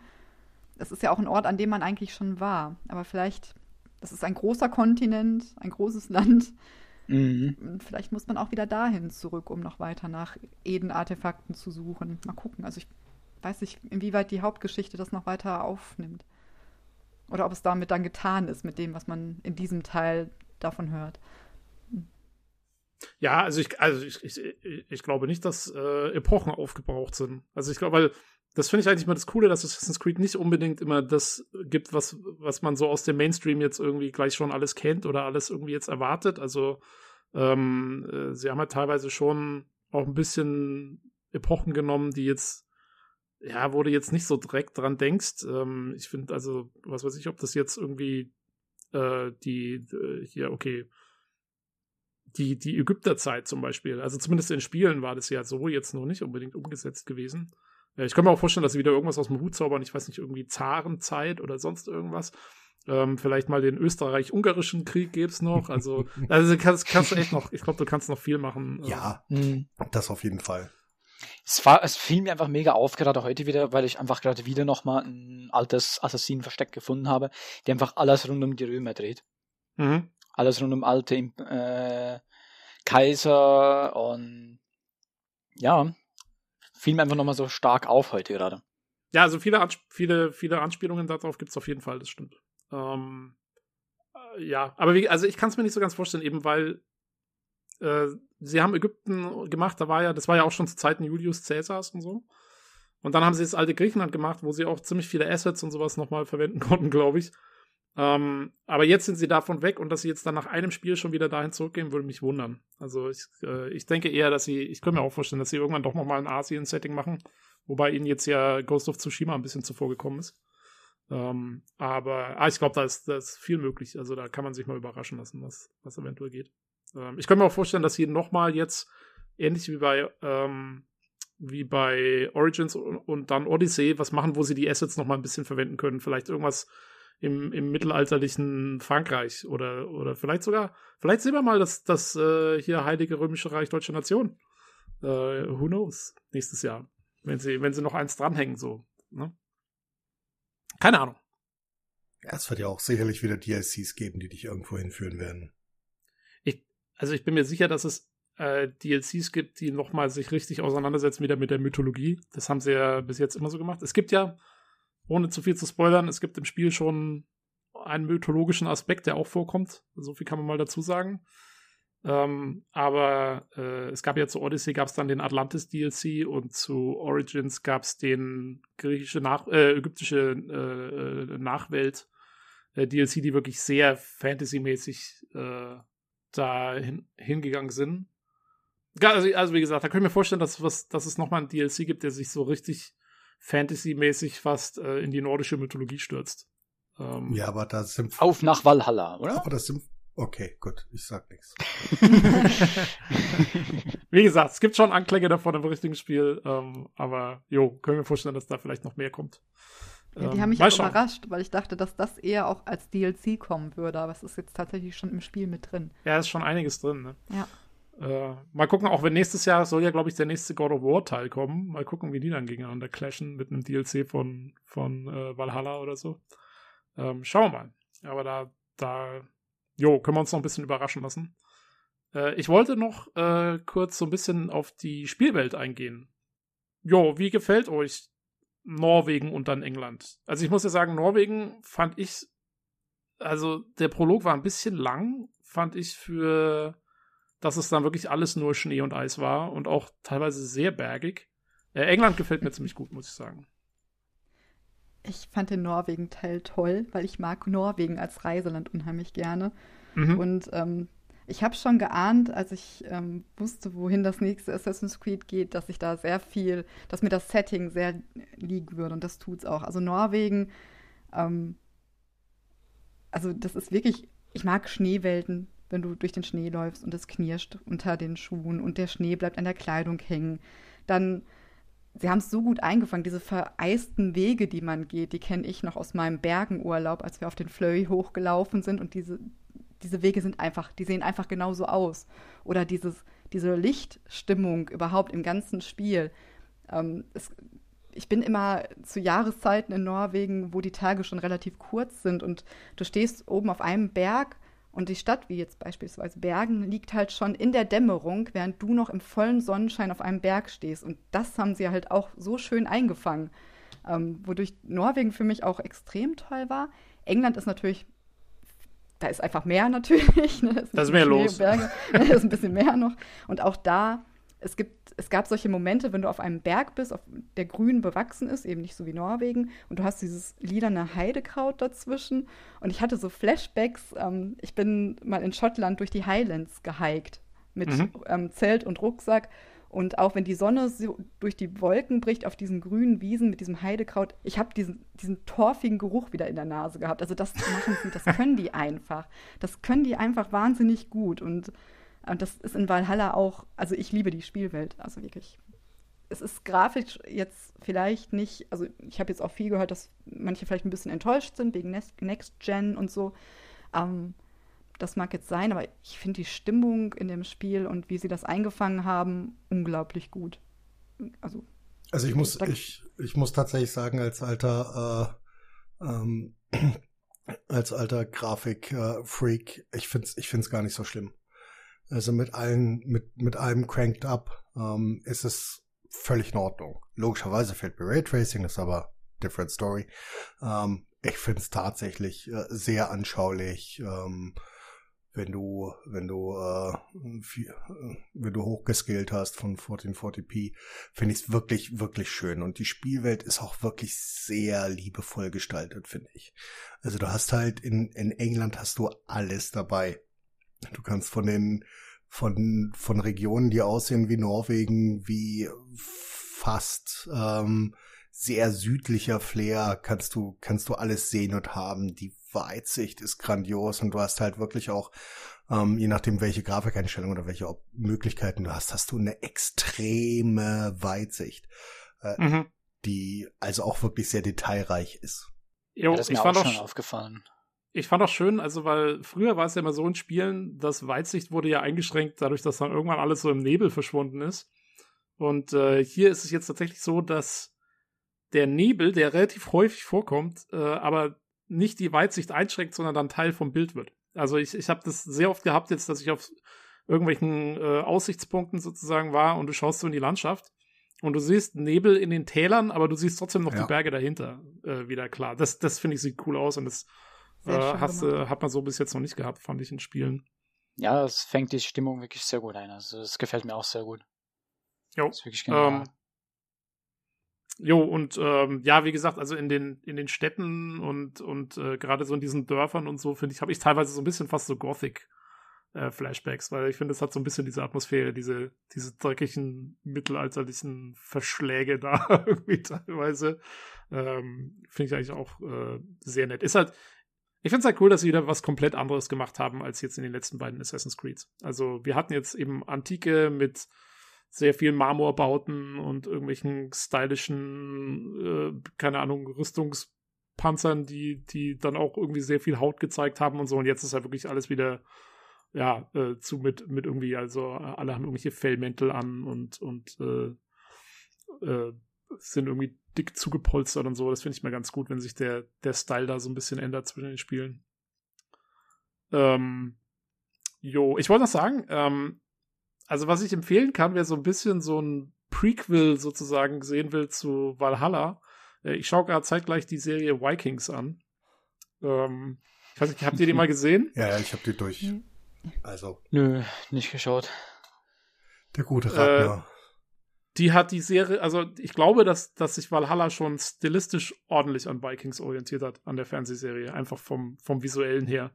es ist ja auch ein Ort, an dem man eigentlich schon war. Aber vielleicht, das ist ein großer Kontinent, ein großes Land. Mhm. Vielleicht muss man auch wieder dahin zurück, um noch weiter nach Eden-Artefakten zu suchen. Mal gucken. Also ich weiß nicht, inwieweit die Hauptgeschichte das noch weiter aufnimmt. Oder ob es damit dann getan ist, mit dem, was man in diesem Teil davon hört. Ja, also ich, also ich, ich, ich glaube nicht, dass äh, Epochen aufgebraucht sind. Also ich glaube, weil das finde ich eigentlich mal das Coole, dass Assassin's Creed nicht unbedingt immer das gibt, was, was man so aus dem Mainstream jetzt irgendwie gleich schon alles kennt oder alles irgendwie jetzt erwartet. Also ähm, äh, sie haben halt teilweise schon auch ein bisschen Epochen genommen, die jetzt ja, wo du jetzt nicht so direkt dran denkst. Ähm, ich finde also, was weiß ich, ob das jetzt irgendwie äh, die, äh, hier, okay, die, die Ägypterzeit zum Beispiel, also zumindest in Spielen war das ja so jetzt noch nicht unbedingt umgesetzt gewesen. Ja, ich kann mir auch vorstellen, dass sie wieder irgendwas aus dem Hut zaubern, ich weiß nicht, irgendwie Zarenzeit oder sonst irgendwas. Ähm, vielleicht mal den österreich-ungarischen Krieg gibt's noch. Also, also kannst, kannst du echt noch, ich glaube, du kannst noch viel machen. Ja, ähm. das auf jeden Fall. Es, war, es fiel mir einfach mega auf, gerade heute wieder, weil ich einfach gerade wieder nochmal ein altes Assassinenversteck gefunden habe, der einfach alles rund um die Römer dreht. Mhm. Alles rund um alte äh, Kaiser und ja, fiel mir einfach nochmal so stark auf heute gerade. Ja, also viele, Ansp viele, viele Anspielungen darauf gibt es auf jeden Fall, das stimmt. Ähm, äh, ja, aber wie, also ich kann es mir nicht so ganz vorstellen, eben weil äh, sie haben Ägypten gemacht, da war ja, das war ja auch schon zu Zeiten Julius Caesars und so. Und dann haben sie das alte Griechenland gemacht, wo sie auch ziemlich viele Assets und sowas nochmal verwenden konnten, glaube ich. Ähm, aber jetzt sind sie davon weg und dass sie jetzt dann nach einem Spiel schon wieder dahin zurückgehen, würde mich wundern. Also ich, äh, ich denke eher, dass sie, ich könnte mir auch vorstellen, dass sie irgendwann doch nochmal ein Asien-Setting machen, wobei ihnen jetzt ja Ghost of Tsushima ein bisschen zuvor gekommen ist. Ähm, aber ah, ich glaube, da ist, da ist viel möglich. Also da kann man sich mal überraschen lassen, was, was eventuell geht. Ähm, ich kann mir auch vorstellen, dass sie nochmal jetzt, ähnlich wie bei, ähm, wie bei Origins und, und, dann Odyssey, was machen, wo sie die Assets nochmal ein bisschen verwenden können. Vielleicht irgendwas im, im mittelalterlichen Frankreich oder, oder vielleicht sogar, vielleicht sehen wir mal das, das äh, hier Heilige Römische Reich Deutsche Nation. Äh, who knows? Nächstes Jahr. Wenn sie, wenn sie noch eins dranhängen, so. Ne? Keine Ahnung. Ja, es wird ja auch sicherlich wieder DLCs geben, die dich irgendwo hinführen werden. Also ich bin mir sicher, dass es äh, DLCs gibt, die nochmal sich richtig auseinandersetzen wieder mit der Mythologie. Das haben sie ja bis jetzt immer so gemacht. Es gibt ja, ohne zu viel zu spoilern, es gibt im Spiel schon einen mythologischen Aspekt, der auch vorkommt. So viel kann man mal dazu sagen. Ähm, aber äh, es gab ja zu Odyssey gab es dann den Atlantis DLC und zu Origins gab es den griechische Nach äh, ägyptische äh, äh Nachwelt äh, DLC, die wirklich sehr fantasymäßig äh, da hin, hingegangen sind. Also, also, wie gesagt, da können wir vorstellen, dass, was, dass es nochmal ein DLC gibt, der sich so richtig Fantasy-mäßig fast äh, in die nordische Mythologie stürzt. Ähm, ja, aber da sind. Auf nach Valhalla, oder? Aber das sind. Okay, gut, ich sag nichts. Wie gesagt, es gibt schon Anklänge davon im richtigen Spiel, ähm, aber jo, können wir vorstellen, dass da vielleicht noch mehr kommt. Ja, die haben mich auch überrascht, weil ich dachte, dass das eher auch als DLC kommen würde, aber es ist jetzt tatsächlich schon im Spiel mit drin. Ja, ist schon einiges drin, ne? Ja. Äh, mal gucken, auch wenn nächstes Jahr soll ja, glaube ich, der nächste God of War Teil kommen. Mal gucken, wie die dann gegeneinander clashen mit einem DLC von, von äh, Valhalla oder so. Ähm, schauen wir mal. Aber da, da, jo, können wir uns noch ein bisschen überraschen lassen. Äh, ich wollte noch äh, kurz so ein bisschen auf die Spielwelt eingehen. Jo, wie gefällt euch Norwegen und dann England. Also ich muss ja sagen, Norwegen fand ich, also der Prolog war ein bisschen lang, fand ich für, dass es dann wirklich alles nur Schnee und Eis war und auch teilweise sehr bergig. Äh, England gefällt mir ziemlich gut, muss ich sagen. Ich fand den Norwegen-Teil toll, weil ich mag Norwegen als Reiseland unheimlich gerne. Mhm. Und ähm, ich habe schon geahnt, als ich ähm, wusste, wohin das nächste Assassin's Creed geht, dass ich da sehr viel, dass mir das Setting sehr liegen würde und das tut's auch. Also Norwegen, ähm, also das ist wirklich, ich mag Schneewelten, wenn du durch den Schnee läufst und es knirscht unter den Schuhen und der Schnee bleibt an der Kleidung hängen. Dann, sie haben es so gut eingefangen, diese vereisten Wege, die man geht, die kenne ich noch aus meinem Bergenurlaub, als wir auf den Flöy hochgelaufen sind und diese diese Wege sind einfach, die sehen einfach genauso aus. Oder dieses, diese Lichtstimmung überhaupt im ganzen Spiel. Ähm, es, ich bin immer zu Jahreszeiten in Norwegen, wo die Tage schon relativ kurz sind und du stehst oben auf einem Berg und die Stadt, wie jetzt beispielsweise Bergen, liegt halt schon in der Dämmerung, während du noch im vollen Sonnenschein auf einem Berg stehst. Und das haben sie halt auch so schön eingefangen. Ähm, wodurch Norwegen für mich auch extrem toll war. England ist natürlich, da ist einfach mehr natürlich. Ne? Da ist mehr Schnee, los. Berge, da ist ein bisschen mehr noch. Und auch da, es gibt es gab solche Momente, wenn du auf einem Berg bist, auf der grün bewachsen ist, eben nicht so wie Norwegen, und du hast dieses lilane Heidekraut dazwischen. Und ich hatte so Flashbacks. Ähm, ich bin mal in Schottland durch die Highlands gehiked mit mhm. ähm, Zelt und Rucksack. Und auch wenn die Sonne so durch die Wolken bricht auf diesen grünen Wiesen mit diesem Heidekraut, ich habe diesen, diesen torfigen Geruch wieder in der Nase gehabt. Also das machen sie, das können die einfach. Das können die einfach wahnsinnig gut. Und und das ist in Valhalla auch, also ich liebe die Spielwelt, also wirklich. Es ist grafisch jetzt vielleicht nicht, also ich habe jetzt auch viel gehört, dass manche vielleicht ein bisschen enttäuscht sind wegen Next, Gen und so. Ähm, das mag jetzt sein, aber ich finde die Stimmung in dem Spiel und wie sie das eingefangen haben, unglaublich gut. Also, also ich muss, ich, ich muss tatsächlich sagen, als alter äh, ähm, als alter Grafik-Freak, äh, ich finde es ich find's gar nicht so schlimm. Also mit allen, mit, mit allem cranked up, ähm, ist es völlig in Ordnung. Logischerweise fehlt mir Raytracing, ist aber different story. Ähm, ich finde es tatsächlich äh, sehr anschaulich, ähm, wenn du, wenn du, äh, viel, äh, wenn du hochgeskillt hast von 1440p, finde ich es wirklich, wirklich schön. Und die Spielwelt ist auch wirklich sehr liebevoll gestaltet, finde ich. Also du hast halt in, in England hast du alles dabei. Du kannst von den von von Regionen, die aussehen wie Norwegen, wie fast ähm, sehr südlicher Flair, kannst du kannst du alles sehen und haben. Die Weitsicht ist grandios und du hast halt wirklich auch ähm, je nachdem, welche Grafikeinstellung oder welche Möglichkeiten du hast, hast du eine extreme Weitsicht, äh, mhm. die also auch wirklich sehr detailreich ist. Jo, ja, das ist mir auch schon aufgefallen. Ich fand auch schön, also weil früher war es ja immer so in Spielen, das Weitsicht wurde ja eingeschränkt dadurch, dass dann irgendwann alles so im Nebel verschwunden ist. Und äh, hier ist es jetzt tatsächlich so, dass der Nebel, der relativ häufig vorkommt, äh, aber nicht die Weitsicht einschränkt, sondern dann Teil vom Bild wird. Also ich, ich habe das sehr oft gehabt jetzt, dass ich auf irgendwelchen äh, Aussichtspunkten sozusagen war und du schaust so in die Landschaft und du siehst Nebel in den Tälern, aber du siehst trotzdem noch ja. die Berge dahinter äh, wieder klar. Das, das finde ich sieht cool aus und das äh, hast, äh, hat man so bis jetzt noch nicht gehabt, fand ich in Spielen. Ja, das fängt die Stimmung wirklich sehr gut ein. Also das gefällt mir auch sehr gut. Jo. Das ist wirklich genial. Ähm, jo, und ähm, ja, wie gesagt, also in den, in den Städten und, und äh, gerade so in diesen Dörfern und so, finde ich, habe ich teilweise so ein bisschen fast so Gothic. Äh, Flashbacks, weil ich finde, es hat so ein bisschen diese Atmosphäre, diese, diese dreckigen mittelalterlichen Verschläge da irgendwie teilweise. Ähm, finde ich eigentlich auch äh, sehr nett. Ist halt, ich finde es halt cool, dass sie wieder was komplett anderes gemacht haben als jetzt in den letzten beiden Assassin's Creeds. Also wir hatten jetzt eben Antike mit sehr vielen Marmorbauten und irgendwelchen stylischen, äh, keine Ahnung, Rüstungspanzern, die, die dann auch irgendwie sehr viel Haut gezeigt haben und so. Und jetzt ist halt wirklich alles wieder, ja, äh, zu mit, mit irgendwie, also alle haben irgendwelche Fellmäntel an und, und äh, äh, sind irgendwie dick zugepolstert und so. Das finde ich mal ganz gut, wenn sich der, der Style da so ein bisschen ändert zwischen den Spielen. Ähm, jo, ich wollte noch sagen, ähm, also was ich empfehlen kann, wer so ein bisschen so ein Prequel sozusagen sehen will zu Valhalla, äh, ich schaue gerade zeitgleich die Serie Vikings an. Ähm, ich weiß nicht, habt ihr die mal gesehen? Ja, ja, ich habe die durch. Mhm. Also. Nö, nicht geschaut. Der gute Ragnar. Äh, die hat die Serie, also ich glaube, dass, dass sich Valhalla schon stilistisch ordentlich an Vikings orientiert hat, an der Fernsehserie, einfach vom, vom visuellen her.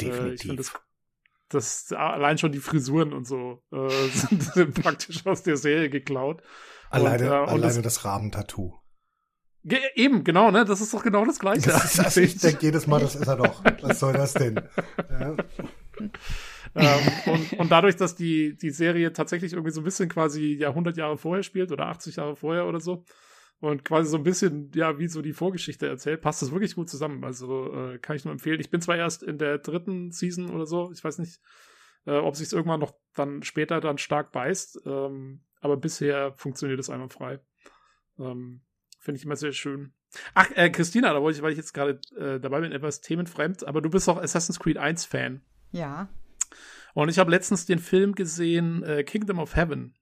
Definitiv. Äh, ich finde das, das, allein schon die Frisuren und so äh, sind, praktisch aus der Serie geklaut. Alleine, und, äh, alleine das, das Rahmentattoo. Eben, genau, ne? Das ist doch genau das Gleiche. Das, das, ich denke jedes Mal, das ist er doch. Was soll das denn? Ja. ähm, und, und dadurch, dass die, die Serie tatsächlich irgendwie so ein bisschen quasi Jahrhundert Jahre vorher spielt oder 80 Jahre vorher oder so, und quasi so ein bisschen, ja, wie so die Vorgeschichte erzählt, passt das wirklich gut zusammen. Also äh, kann ich nur empfehlen. Ich bin zwar erst in der dritten Season oder so, ich weiß nicht, äh, ob sich irgendwann noch dann später dann stark beißt, ähm, aber bisher funktioniert es einwandfrei. Ähm, Finde ich immer sehr schön. Ach, äh, Christina, da wollte ich, weil ich jetzt gerade äh, dabei bin, etwas themenfremd, aber du bist auch Assassin's Creed 1 Fan. Ja. Und ich habe letztens den Film gesehen, äh, Kingdom of Heaven.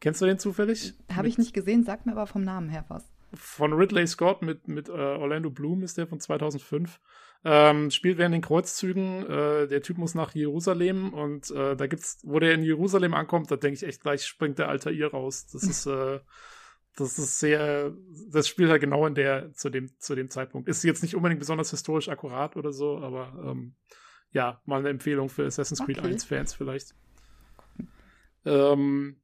Kennst du den zufällig? Habe ich nicht gesehen, sag mir aber vom Namen her was. Von Ridley Scott mit, mit äh, Orlando Bloom ist der von 2005. Ähm, spielt während den Kreuzzügen. Äh, der Typ muss nach Jerusalem und äh, da gibt's, wo der in Jerusalem ankommt, da denke ich echt gleich springt der Altair raus. Das ist, äh, das ist sehr, das spielt halt genau in der, zu dem, zu dem Zeitpunkt. Ist jetzt nicht unbedingt besonders historisch akkurat oder so, aber ähm, ja, mal eine Empfehlung für Assassin's Creed okay. 1 Fans vielleicht. Ähm,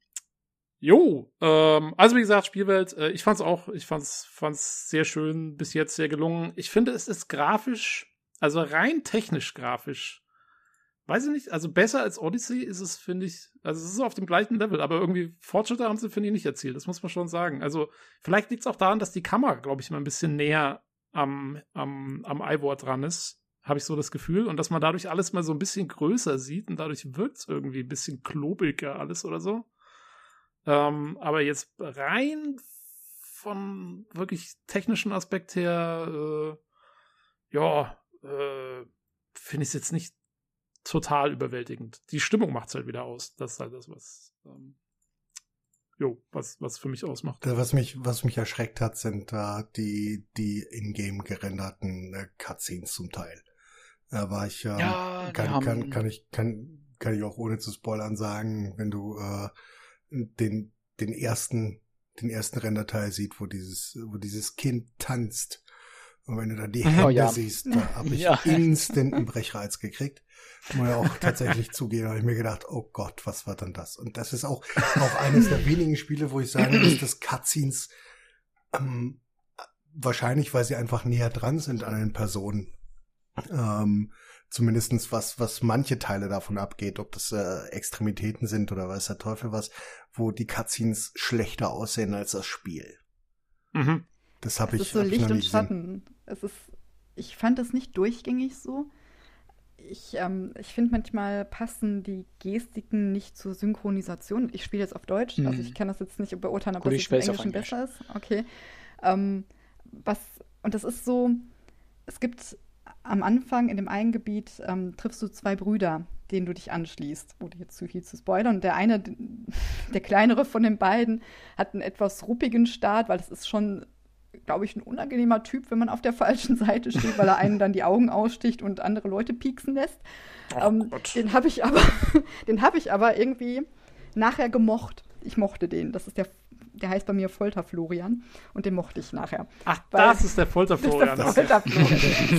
Jo, ähm, also wie gesagt, Spielwelt, äh, ich fand's auch, ich fand's, fand's sehr schön, bis jetzt sehr gelungen. Ich finde, es ist grafisch, also rein technisch grafisch, weiß ich nicht, also besser als Odyssey ist es, finde ich, also es ist auf dem gleichen Level, aber irgendwie Fortschritte haben sie, finde ich, nicht erzielt, das muss man schon sagen. Also vielleicht liegt es auch daran, dass die Kamera, glaube ich, mal ein bisschen näher am, am, am Ivor dran ist, habe ich so das Gefühl, und dass man dadurch alles mal so ein bisschen größer sieht und dadurch wirkt es irgendwie ein bisschen klobiger alles oder so. Ähm, aber jetzt rein von wirklich technischen Aspekt her, äh, ja, äh, finde ich es jetzt nicht total überwältigend. Die Stimmung macht es halt wieder aus. Das ist halt das, was, ähm, jo, was, was für mich ausmacht. Was mich, was mich erschreckt hat, sind äh, die, die in-game gerenderten äh, Cutscenes zum Teil. Da war ich, ähm, ja, kann, kann, kann ich, kann, kann ich auch ohne zu spoilern sagen, wenn du äh, den, den ersten, den ersten Renderteil sieht, wo dieses, wo dieses Kind tanzt. Und wenn du da die Hände oh, ja. siehst, da habe ich ja. instant einen Brechreiz gekriegt. Muss ja auch tatsächlich zugehen, habe ich mir gedacht, oh Gott, was war denn das? Und das ist auch, auch eines der wenigen Spiele, wo ich sagen muss, dass Cutscenes ähm, wahrscheinlich, weil sie einfach näher dran sind an den Personen, ähm, zumindestens was, was manche Teile davon abgeht, ob das äh, Extremitäten sind oder weiß der Teufel was, wo die Cutscenes schlechter aussehen als das Spiel. Mhm. Das habe ich. Es ist so Licht und Schatten. Es ist, ich fand es nicht durchgängig so. Ich, ähm, ich finde, manchmal passen die Gestiken nicht zur Synchronisation. Ich spiele jetzt auf Deutsch, mhm. also ich kann das jetzt nicht beurteilen, ob Gut, das im Englischen besser ist. Okay. Ähm, was, und das ist so, es gibt am Anfang in dem einen Gebiet ähm, triffst du zwei Brüder, denen du dich anschließt, ohne jetzt zu viel zu spoilern. Und der eine, der kleinere von den beiden, hat einen etwas ruppigen Start, weil das ist schon, glaube ich, ein unangenehmer Typ, wenn man auf der falschen Seite steht, weil er einen dann die Augen aussticht und andere Leute pieksen lässt. Oh, ähm, den habe ich aber, den habe ich aber irgendwie nachher gemocht. Ich mochte den. Das ist der der heißt bei mir Folter-Florian und den mochte ich nachher. Ach, das ist der Folter-Florian. Folter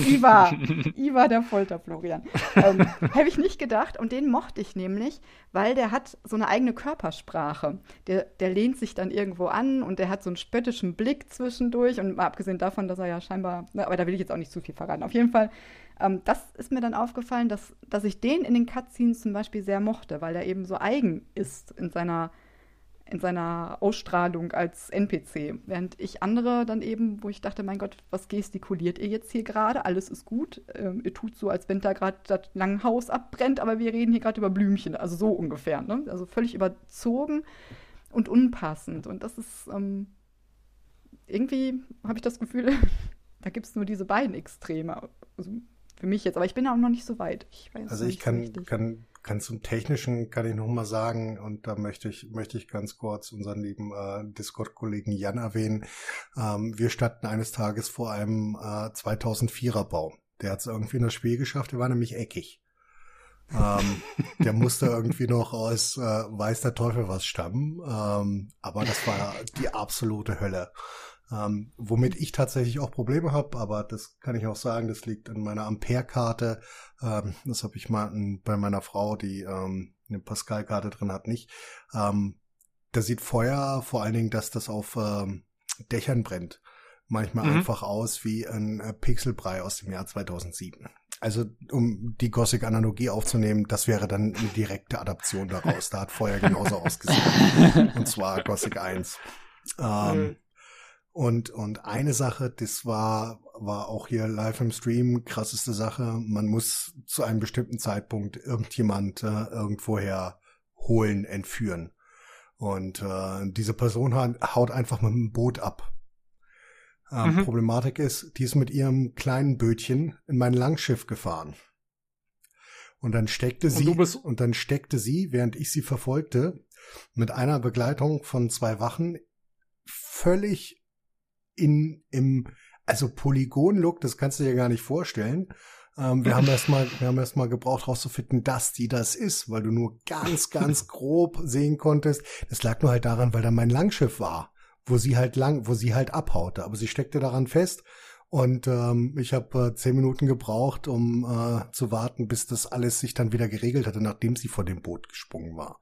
Iva, Iva der Folter-Florian. Ähm, Habe ich nicht gedacht und den mochte ich nämlich, weil der hat so eine eigene Körpersprache. Der, der lehnt sich dann irgendwo an und der hat so einen spöttischen Blick zwischendurch und mal abgesehen davon, dass er ja scheinbar, ne, aber da will ich jetzt auch nicht zu viel verraten. Auf jeden Fall ähm, das ist mir dann aufgefallen, dass, dass ich den in den Cutscenes zum Beispiel sehr mochte, weil er eben so eigen ist in seiner in seiner Ausstrahlung als NPC. Während ich andere dann eben, wo ich dachte, mein Gott, was gestikuliert ihr jetzt hier gerade? Alles ist gut. Ähm, ihr tut so, als wenn da gerade das Langhaus abbrennt, aber wir reden hier gerade über Blümchen. Also so ungefähr. Ne? Also völlig überzogen und unpassend. Und das ist ähm, irgendwie, habe ich das Gefühl, da gibt es nur diese beiden Extreme. Also für mich jetzt, aber ich bin auch noch nicht so weit. Ich also ich kann, kann kann zum Technischen kann ich noch mal sagen und da möchte ich möchte ich ganz kurz unseren lieben äh, Discord-Kollegen Jan erwähnen. Ähm, wir standen eines Tages vor einem äh, 2004er Baum. Der hat es irgendwie in das Spiel geschafft. Der war nämlich eckig. ähm, der musste irgendwie noch aus äh, weiß der Teufel was stammen. Ähm, aber das war die absolute Hölle. Ähm, womit ich tatsächlich auch Probleme habe, aber das kann ich auch sagen, das liegt an meiner Ampere-Karte. Ähm, das habe ich mal bei meiner Frau, die ähm, eine Pascal-Karte drin hat, nicht. Ähm, da sieht Feuer vor allen Dingen, dass das auf ähm, Dächern brennt. Manchmal mhm. einfach aus wie ein äh, Pixelbrei aus dem Jahr 2007. Also, um die Gothic-Analogie aufzunehmen, das wäre dann eine direkte Adaption daraus. Da hat Feuer genauso ausgesehen. Und zwar Gothic 1. Ähm, Und, und eine Sache, das war, war auch hier live im Stream, krasseste Sache. Man muss zu einem bestimmten Zeitpunkt irgendjemand äh, irgendwoher holen, entführen. Und äh, diese Person haut einfach mit dem Boot ab. Äh, mhm. Problematik ist, die ist mit ihrem kleinen Bötchen in mein Langschiff gefahren. Und dann steckte sie, und, und dann steckte sie, während ich sie verfolgte, mit einer Begleitung von zwei Wachen völlig in, im, also Polygon-Look, das kannst du dir gar nicht vorstellen. Ähm, wir haben erstmal, wir haben erstmal gebraucht, rauszufinden, dass die das ist, weil du nur ganz, ganz grob sehen konntest. Das lag nur halt daran, weil da mein Langschiff war, wo sie halt lang, wo sie halt abhaute. Aber sie steckte daran fest und ähm, ich habe äh, zehn Minuten gebraucht, um äh, zu warten, bis das alles sich dann wieder geregelt hatte, nachdem sie vor dem Boot gesprungen war.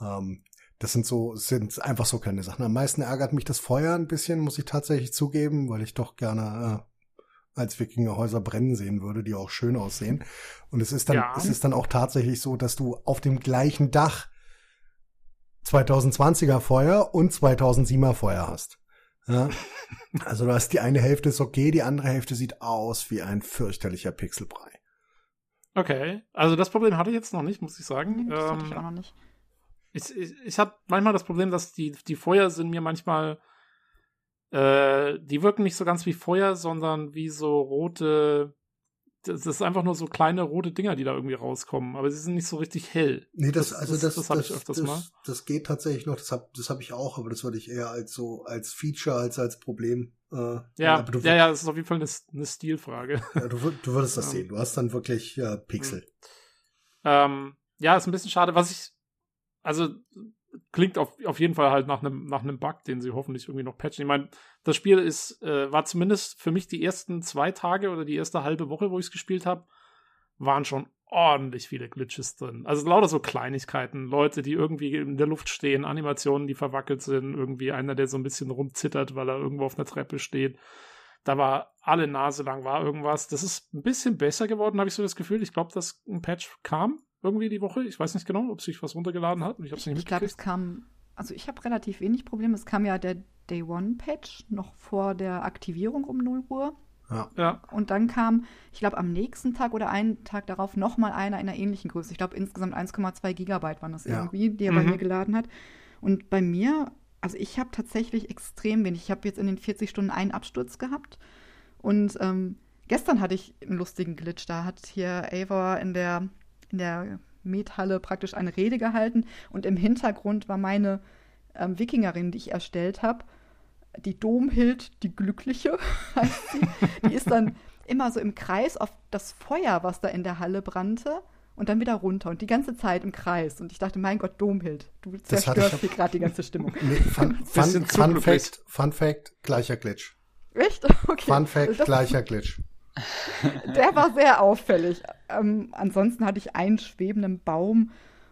Ähm, das sind so, sind einfach so kleine Sachen. Am meisten ärgert mich das Feuer ein bisschen, muss ich tatsächlich zugeben, weil ich doch gerne äh, als Wikingerhäuser brennen sehen würde, die auch schön aussehen. Und es ist dann, ja. es ist dann auch tatsächlich so, dass du auf dem gleichen Dach 2020er Feuer und 2007er Feuer hast. Ja? Also du hast die eine Hälfte ist okay, die andere Hälfte sieht aus wie ein fürchterlicher Pixelbrei. Okay, also das Problem hatte ich jetzt noch nicht, muss ich sagen. Das ähm, hatte ich ähm, auch noch nicht. Ich, ich, ich habe manchmal das Problem, dass die, die Feuer sind mir manchmal, äh, die wirken nicht so ganz wie Feuer, sondern wie so rote, das ist einfach nur so kleine rote Dinger, die da irgendwie rauskommen, aber sie sind nicht so richtig hell. Nee, das, also das, das, das habe ich öfters das, mal. Das geht tatsächlich noch, das habe das hab ich auch, aber das würde ich eher als so, als Feature, als als Problem. Äh, ja, du, ja, ja, das ist auf jeden Fall eine, eine Stilfrage. Ja, du, du würdest das sehen, du hast dann wirklich äh, Pixel. Ähm, ja, ist ein bisschen schade, was ich also klingt auf, auf jeden Fall halt nach einem nach Bug, den sie hoffentlich irgendwie noch patchen. Ich meine, das Spiel ist äh, war zumindest für mich die ersten zwei Tage oder die erste halbe Woche, wo ich es gespielt habe, waren schon ordentlich viele Glitches drin. Also lauter so Kleinigkeiten, Leute, die irgendwie in der Luft stehen, Animationen, die verwackelt sind, irgendwie einer, der so ein bisschen rumzittert, weil er irgendwo auf einer Treppe steht. Da war alle Nase lang war irgendwas. Das ist ein bisschen besser geworden, habe ich so das Gefühl. Ich glaube, dass ein Patch kam irgendwie die Woche. Ich weiß nicht genau, ob sich was runtergeladen hat. Ich, ich glaube, es kam, also ich habe relativ wenig Probleme. Es kam ja der Day One Patch noch vor der Aktivierung um 0 Uhr. Ja. ja. Und dann kam, ich glaube, am nächsten Tag oder einen Tag darauf nochmal einer in einer ähnlichen Größe. Ich glaube, insgesamt 1,2 Gigabyte waren das ja. irgendwie, die er mhm. bei mir geladen hat. Und bei mir, also ich habe tatsächlich extrem wenig. Ich habe jetzt in den 40 Stunden einen Absturz gehabt. Und ähm, gestern hatte ich einen lustigen Glitch. Da hat hier Eivor in der in der Methalle praktisch eine Rede gehalten und im Hintergrund war meine ähm, Wikingerin, die ich erstellt habe, die Domhild, die Glückliche heißt sie. Die ist dann immer so im Kreis auf das Feuer, was da in der Halle brannte und dann wieder runter und die ganze Zeit im Kreis. Und ich dachte, mein Gott, Domhild, du zerstörst hier gerade die ganze Stimmung. Nee, fun, fun, fun, Fact, Fun Fact, gleicher Glitch. Echt? Okay. Fun Fact, gleicher Glitch. Der war sehr auffällig. Ähm, ansonsten hatte ich einen schwebenden Baum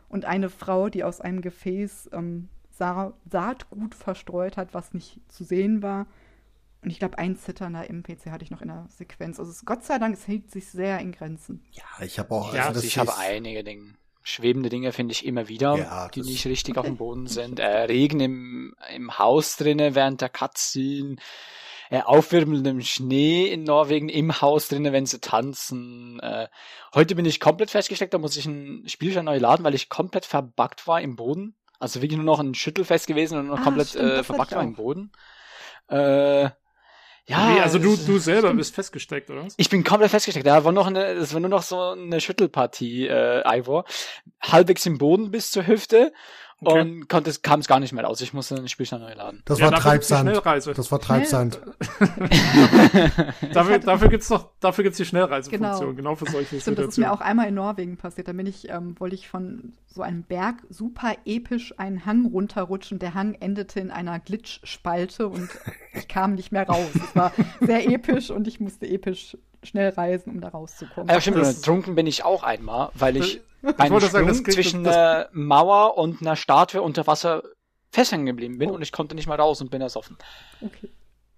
und eine Frau, die aus einem Gefäß ähm, Sa Saatgut verstreut hat, was nicht zu sehen war. Und ich glaube, ein zitternder MPC hatte ich noch in der Sequenz. Also es, Gott sei Dank, es hält sich sehr in Grenzen. Ja, ich habe auch. Ja, also, also ich habe einige Dinge. Schwebende Dinge finde ich immer wieder, ja, die nicht richtig okay. auf dem Boden sind. Äh, Regen im, im Haus drinnen während der Cutscene äh, aufwirbelndem Schnee in Norwegen im Haus drinnen, wenn sie tanzen. Äh, heute bin ich komplett festgesteckt, da muss ich ein Spielschein neu laden, weil ich komplett verbuggt war im Boden. Also wirklich nur noch ein Schüttelfest gewesen und noch ah, komplett stimmt, äh, verbuggt war im Boden. Äh, ja, Wie, also du, du selber bist festgesteckt, oder was? Ich bin komplett festgesteckt. Da war noch eine, das war nur noch so eine Schüttelpartie, äh, Ivor. Halbwegs im Boden bis zur Hüfte Okay. Und konnte, kam es gar nicht mehr raus. Ich musste den Spielstand neu laden. Das ja, war Treibsand. Das war Treibsand. dafür, dafür gibt's doch, dafür gibt's die Schnellreisefunktion. Genau. genau für solche Stimmt, Das ist mir auch einmal in Norwegen passiert. Da bin ich, ähm, wollte ich von so einem Berg super episch einen Hang runterrutschen. Der Hang endete in einer Glitch-Spalte und ich kam nicht mehr raus. Es war sehr episch und ich musste episch schnell reisen, um da rauszukommen. Ja, stimmt. Betrunken bin ich auch einmal, weil ich einen Sprung sagen, zwischen einer Mauer und einer Statue unter Wasser festhängen geblieben bin oh. und ich konnte nicht mal raus und bin ersoffen. Okay.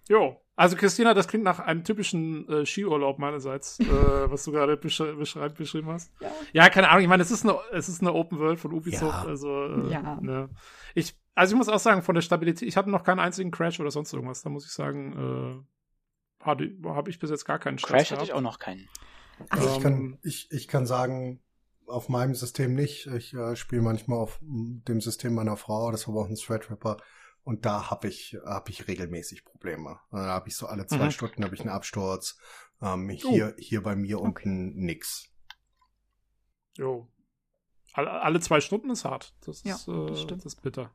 Jo, also Christina, das klingt nach einem typischen äh, Skiurlaub meinerseits, äh, was du gerade besch beschreib, beschrieben hast. Ja. ja, keine Ahnung, ich meine, es ist eine, es ist eine Open World von Ubisoft, ja. also äh, ja. Ne. ich also ich muss auch sagen, von der Stabilität, ich hatte noch keinen einzigen Crash oder sonst irgendwas. Da muss ich sagen, äh, habe ich bis jetzt gar keinen Stress Crash hatte ich auch noch keinen. Also ich, kann, ich, ich kann sagen, auf meinem System nicht. Ich äh, spiele manchmal auf dem System meiner Frau, das war auch ein Threadripper. Und da habe ich, hab ich regelmäßig Probleme. Da habe ich so alle zwei mhm. Stunden habe ich einen Absturz. Ähm, hier, uh. hier bei mir okay. unten nix. Jo. Alle, alle zwei Stunden ist hart. Das, ja, ist, äh, das, das ist bitter.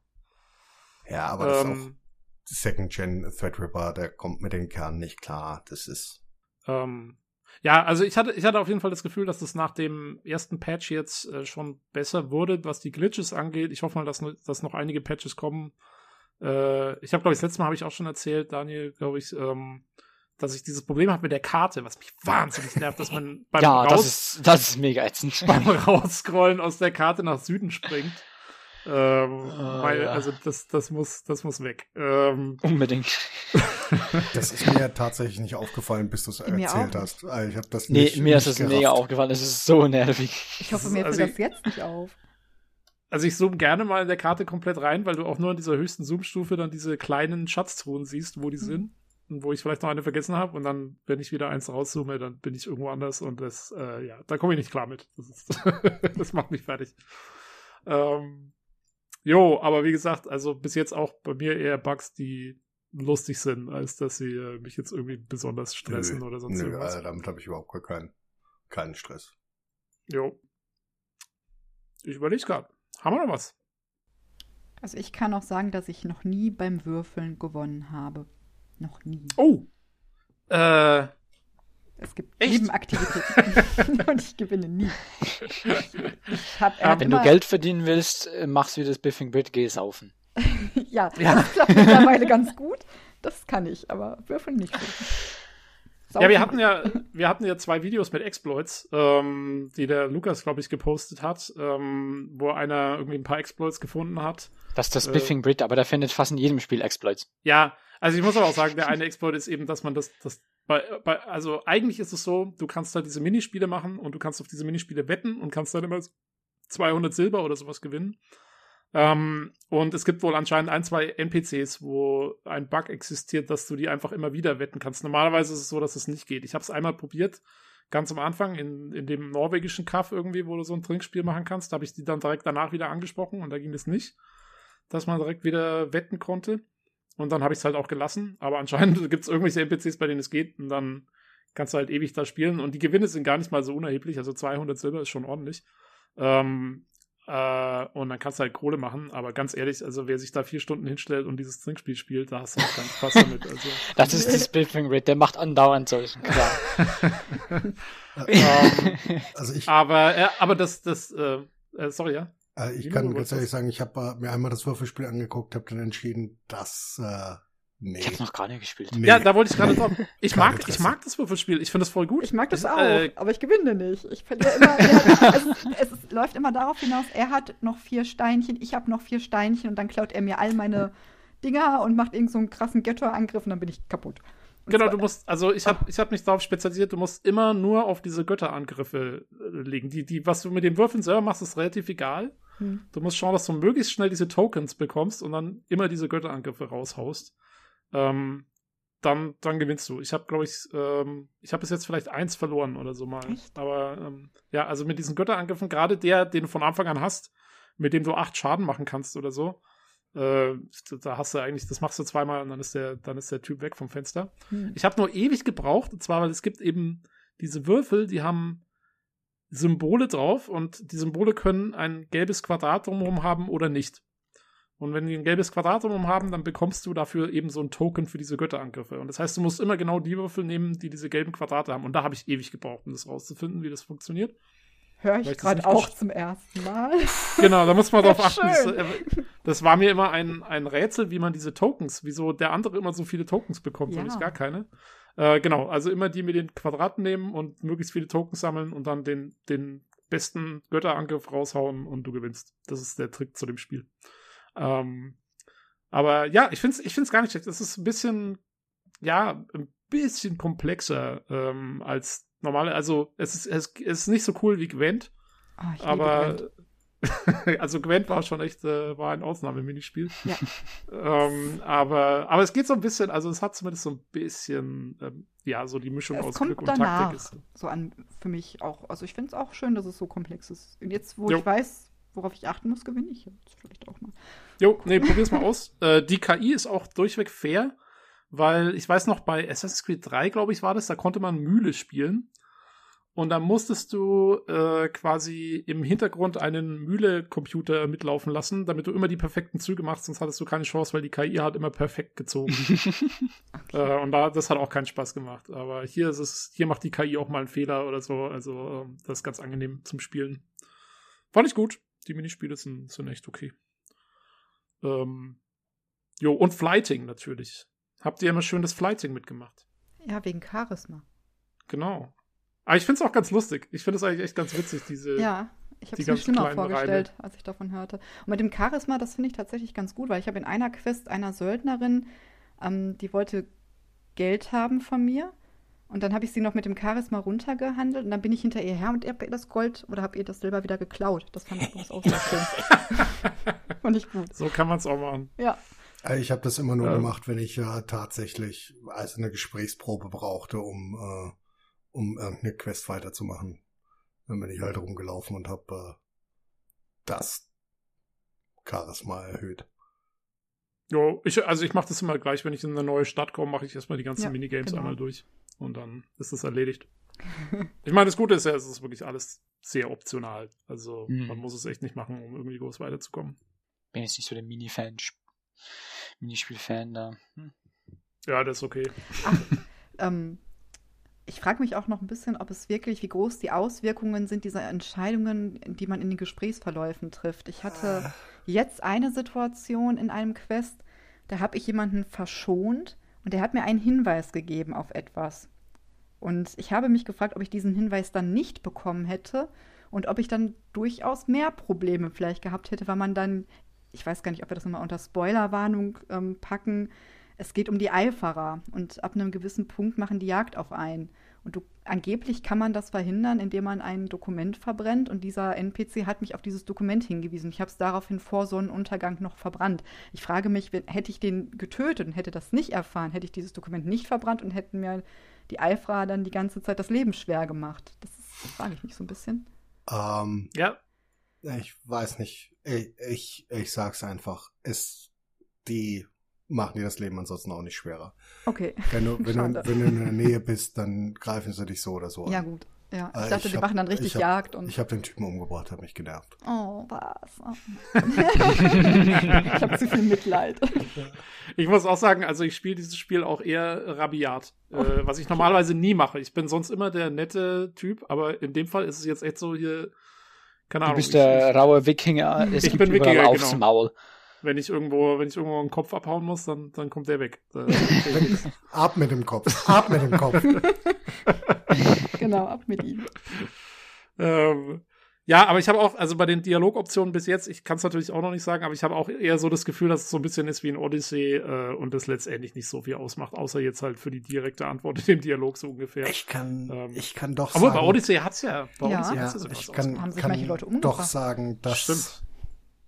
Ja, aber das ist auch ähm. Second Gen Threadripper, der kommt mit den Kernen nicht klar. Das ist. Ähm, ja, also ich hatte, ich hatte auf jeden Fall das Gefühl, dass das nach dem ersten Patch jetzt äh, schon besser wurde, was die Glitches angeht. Ich hoffe mal, dass, dass noch einige Patches kommen. Äh, ich habe, glaube ich, das letzte Mal habe ich auch schon erzählt, Daniel, glaube ich, ähm, dass ich dieses Problem habe mit der Karte, was mich wahnsinnig nervt, dass man beim ja, Raus das ist, das ist mega ätzend. beim Rausscrollen aus der Karte nach Süden springt. Ähm, oh, weil, ja. Also das, das muss, das muss weg. Ähm, Unbedingt. das ist mir tatsächlich nicht aufgefallen, bis du es erzählt hast. Also ich habe das nee, nicht. Mir ist es mega aufgefallen. Es ist so nervig. Ich hoffe, mir also fällt das jetzt nicht auf. Also ich zoome gerne mal in der Karte komplett rein, weil du auch nur in dieser höchsten Zoom-Stufe dann diese kleinen Schatztruhen siehst, wo die mhm. sind. Und wo ich vielleicht noch eine vergessen habe. Und dann, wenn ich wieder eins rauszoome, dann bin ich irgendwo anders. Und das, äh, ja, da komme ich nicht klar mit. Das, ist das macht mich fertig. Ähm, Jo, aber wie gesagt, also bis jetzt auch bei mir eher Bugs, die lustig sind, als dass sie äh, mich jetzt irgendwie besonders stressen nö, oder sonst nö, irgendwas. Nö, damit habe ich überhaupt gar keinen, keinen Stress. Jo. Ich überlege gerade. Haben wir noch was? Also ich kann auch sagen, dass ich noch nie beim Würfeln gewonnen habe. Noch nie. Oh. Äh, es gibt Echt? Nebenaktivitäten und ich gewinne nie. Ich, ich hab, ja, wenn du Geld verdienen willst, äh, machst du das Biffing Brit, geh saufen. ja, ja, das klappt mittlerweile ganz gut. Das kann ich, aber würfeln nicht. Saufen. Ja, wir hatten ja, wir hatten ja zwei Videos mit Exploits, ähm, die der Lukas, glaube ich, gepostet hat, ähm, wo einer irgendwie ein paar Exploits gefunden hat. Das ist das Biffing Brit, aber der findet fast in jedem Spiel Exploits. Ja, also ich muss aber auch sagen, der eine Exploit ist eben, dass man das, das bei, bei, also eigentlich ist es so, du kannst halt diese Minispiele machen und du kannst auf diese Minispiele wetten und kannst dann immer 200 Silber oder sowas gewinnen. Ähm, und es gibt wohl anscheinend ein, zwei NPCs, wo ein Bug existiert, dass du die einfach immer wieder wetten kannst. Normalerweise ist es so, dass es nicht geht. Ich habe es einmal probiert, ganz am Anfang in, in dem norwegischen Kaff irgendwie, wo du so ein Trinkspiel machen kannst. Da habe ich die dann direkt danach wieder angesprochen und da ging es nicht, dass man direkt wieder wetten konnte. Und dann habe ich es halt auch gelassen. Aber anscheinend gibt es irgendwelche NPCs, bei denen es geht. Und dann kannst du halt ewig da spielen. Und die Gewinne sind gar nicht mal so unerheblich. Also 200 Silber ist schon ordentlich. Ähm, äh, und dann kannst du halt Kohle machen. Aber ganz ehrlich, also wer sich da vier Stunden hinstellt und dieses Trinkspiel spielt, da hast du auch keinen Spaß damit. Also, das ist die Spiffing Rate. Der macht andauernd solchen klar. ähm, also ich, aber, äh, aber das, das, äh, äh sorry, ja. Äh, ich kann ganz ehrlich sagen, ich habe äh, mir einmal das Würfelspiel angeguckt, habe dann entschieden, dass äh, nee. Ich habe noch gar nicht gespielt. Nee. Ja, da wollte ich gerade drauf. Ich mag, ich mag das Würfelspiel. Ich finde das voll gut. Ich mag das ich, auch, äh, aber ich gewinne nicht. Ich verliere immer. es, es, läuft immer darauf hinaus, er hat noch vier Steinchen, ich habe noch vier Steinchen und dann klaut er mir all meine Dinger und macht irgend so einen krassen Götterangriff und dann bin ich kaputt. Genau, du musst, also ich habe ich hab mich darauf spezialisiert, du musst immer nur auf diese Götterangriffe äh, legen. Die, die, was du mit den Würfeln selber machst, ist relativ egal. Hm. Du musst schauen, dass du möglichst schnell diese Tokens bekommst und dann immer diese Götterangriffe raushaust. Ähm, dann, dann gewinnst du. Ich habe, glaube ich, ähm, ich habe bis jetzt vielleicht eins verloren oder so mal. Echt? Aber ähm, ja, also mit diesen Götterangriffen, gerade der, den du von Anfang an hast, mit dem du acht Schaden machen kannst oder so, äh, da hast du eigentlich, das machst du zweimal und dann ist der, dann ist der Typ weg vom Fenster. Hm. Ich habe nur ewig gebraucht, und zwar, weil es gibt eben diese Würfel, die haben Symbole drauf und die Symbole können ein gelbes Quadrat drumherum haben oder nicht. Und wenn die ein gelbes Quadrat drumherum haben, dann bekommst du dafür eben so ein Token für diese Götterangriffe. Und das heißt, du musst immer genau die Würfel nehmen, die diese gelben Quadrate haben. Und da habe ich ewig gebraucht, um das rauszufinden, wie das funktioniert. Höre ich gerade auch zum ersten Mal. Genau, da muss man drauf achten. Das, äh, das, war mir immer ein, ein Rätsel, wie man diese Tokens, wieso der andere immer so viele Tokens bekommt ja. und ich gar keine. Äh, genau, also immer die mit den Quadraten nehmen und möglichst viele Tokens sammeln und dann den, den besten Götterangriff raushauen und du gewinnst. Das ist der Trick zu dem Spiel. Ähm, aber ja, ich finde es ich find's gar nicht schlecht. Es ist ein bisschen, ja, ein bisschen komplexer ähm, als normale. Also es ist, es ist nicht so cool wie Gwent. Oh, aber also Gwent war schon echt, äh, war ein Ausnahmeminispiel. Ja. ähm, aber, aber es geht so ein bisschen, also es hat zumindest so ein bisschen, ähm, ja, so die Mischung Es aus kommt Glück und danach Taktik ist. so an für mich auch. Also ich finde es auch schön, dass es so komplex ist. Und jetzt, wo Jo. ich weiß, worauf ich achten muss, gewinne ich jetzt vielleicht auch mal. Jo, nee, probier's mal aus. Äh, die KI ist auch durchweg fair, weil ich weiß noch, bei Assassin's Creed 3, glaube ich, war das, da konnte man Mühle spielen. Und da musstest du äh, quasi im Hintergrund einen Mühle-Computer mitlaufen lassen, damit du immer die perfekten Züge machst, sonst hattest du keine Chance, weil die KI hat immer perfekt gezogen. äh, und da, das hat auch keinen Spaß gemacht. Aber hier ist es, hier macht die KI auch mal einen Fehler oder so. Also ähm, das ist ganz angenehm zum Spielen. Fand ich gut. Die Minispiele sind, sind echt okay. Ähm, jo, und Flighting natürlich. Habt ihr immer schön das Flighting mitgemacht? Ja, wegen Charisma. Genau. Aber ich finde es auch ganz lustig. Ich finde es eigentlich echt ganz witzig, diese. Ja, ich habe die es mir ganz schlimmer kleinen vorgestellt, als ich davon hörte. Und mit dem Charisma, das finde ich tatsächlich ganz gut, weil ich habe in einer Quest einer Söldnerin, ähm, die wollte Geld haben von mir. Und dann habe ich sie noch mit dem Charisma runtergehandelt und dann bin ich hinter ihr her und habe ihr das Gold oder habe ihr das Silber wieder geklaut. Das fand ich übrigens auch sehr schön. fand ich gut. So kann man es auch machen. Ja. Äh, Ich habe das immer nur Ja. gemacht, wenn ich ja tatsächlich also eine Gesprächsprobe brauchte, um, äh, um irgendeine Quest weiterzumachen. Dann bin ich halt rumgelaufen und habe äh, das Charisma erhöht. Jo, ich, also ich mache das immer gleich, wenn ich in eine neue Stadt komme, mache ich erstmal die ganzen Ja, Minigames genau. einmal durch. Und dann ist das erledigt. ich meine, das Gute ist ja, es ist wirklich alles sehr optional. Also Mhm. man muss es echt nicht machen, um irgendwie groß weiterzukommen. Bin jetzt nicht so der Mini-Fan, Minispiel-Fan da. Hm. Ja, das ist okay. Ähm, ich frage mich auch noch ein bisschen, ob es wirklich, wie groß die Auswirkungen sind dieser Entscheidungen, die man in den Gesprächsverläufen trifft. Ich hatte jetzt eine Situation in einem Quest, da habe ich jemanden verschont und der hat mir einen Hinweis gegeben auf etwas. Und ich habe mich gefragt, ob ich diesen Hinweis dann nicht bekommen hätte und ob ich dann durchaus mehr Probleme vielleicht gehabt hätte, weil man dann, ich weiß gar nicht, ob wir das nochmal unter Spoilerwarnung ähm, packen, es geht um die Eiferer und ab einem gewissen Punkt machen die Jagd auf einen. Und du, angeblich kann man das verhindern, indem man ein Dokument verbrennt und dieser NPC hat mich auf dieses Dokument hingewiesen. Ich habe es daraufhin vor Sonnenuntergang noch verbrannt. Ich frage mich, wenn, hätte ich den getötet und hätte das nicht erfahren, hätte ich dieses Dokument nicht verbrannt und hätten mir die Eiferer dann die ganze Zeit das Leben schwer gemacht. Das, ist, das frage ich mich so ein bisschen. Ähm, Ja, ich weiß nicht. Ich, ich, ich sag's einfach. Es, die machen dir das Leben ansonsten auch nicht schwerer. Okay. Wenn du, wenn du, wenn du in der Nähe bist, dann greifen sie dich so oder so an. Ja, gut. Ja, ich Äh, dachte, ich die hab- machen dann richtig ich hab- Jagd und. Ich habe den Typen umgebracht, hat mich genervt. oh, was? Oh. ich habe zu viel Mitleid. ich muss auch sagen, also ich spiele dieses Spiel auch eher rabiat, äh, was ich normalerweise nie mache. Ich bin sonst immer der nette Typ, aber in dem Fall ist es jetzt echt so hier, keine Du Ahnung. bist ich- der raue Wikinger. Es Ich gibt bin Wikinger, aufs genau. Maul. Wenn ich irgendwo, wenn ich irgendwo einen Kopf abhauen muss, dann, dann kommt der weg. Äh, Ab mit dem Kopf. Ab mit dem Kopf. genau, ab mit ihm. ähm, ja, aber ich habe auch, also bei den Dialogoptionen bis jetzt, ich kann es natürlich auch noch nicht sagen, aber ich habe auch eher so das Gefühl, dass es so ein bisschen ist wie in Odyssey äh, und das letztendlich nicht so viel ausmacht, außer jetzt halt für die direkte Antwort in dem Dialog so ungefähr. Ich kann, Ähm, ich kann doch Aber sagen. bei Odyssey hat's ja, bei Ja. Odyssey ja, hat's ja sogar ich kann, Haben sich kann manche Leute doch sagen, dass Stimmt.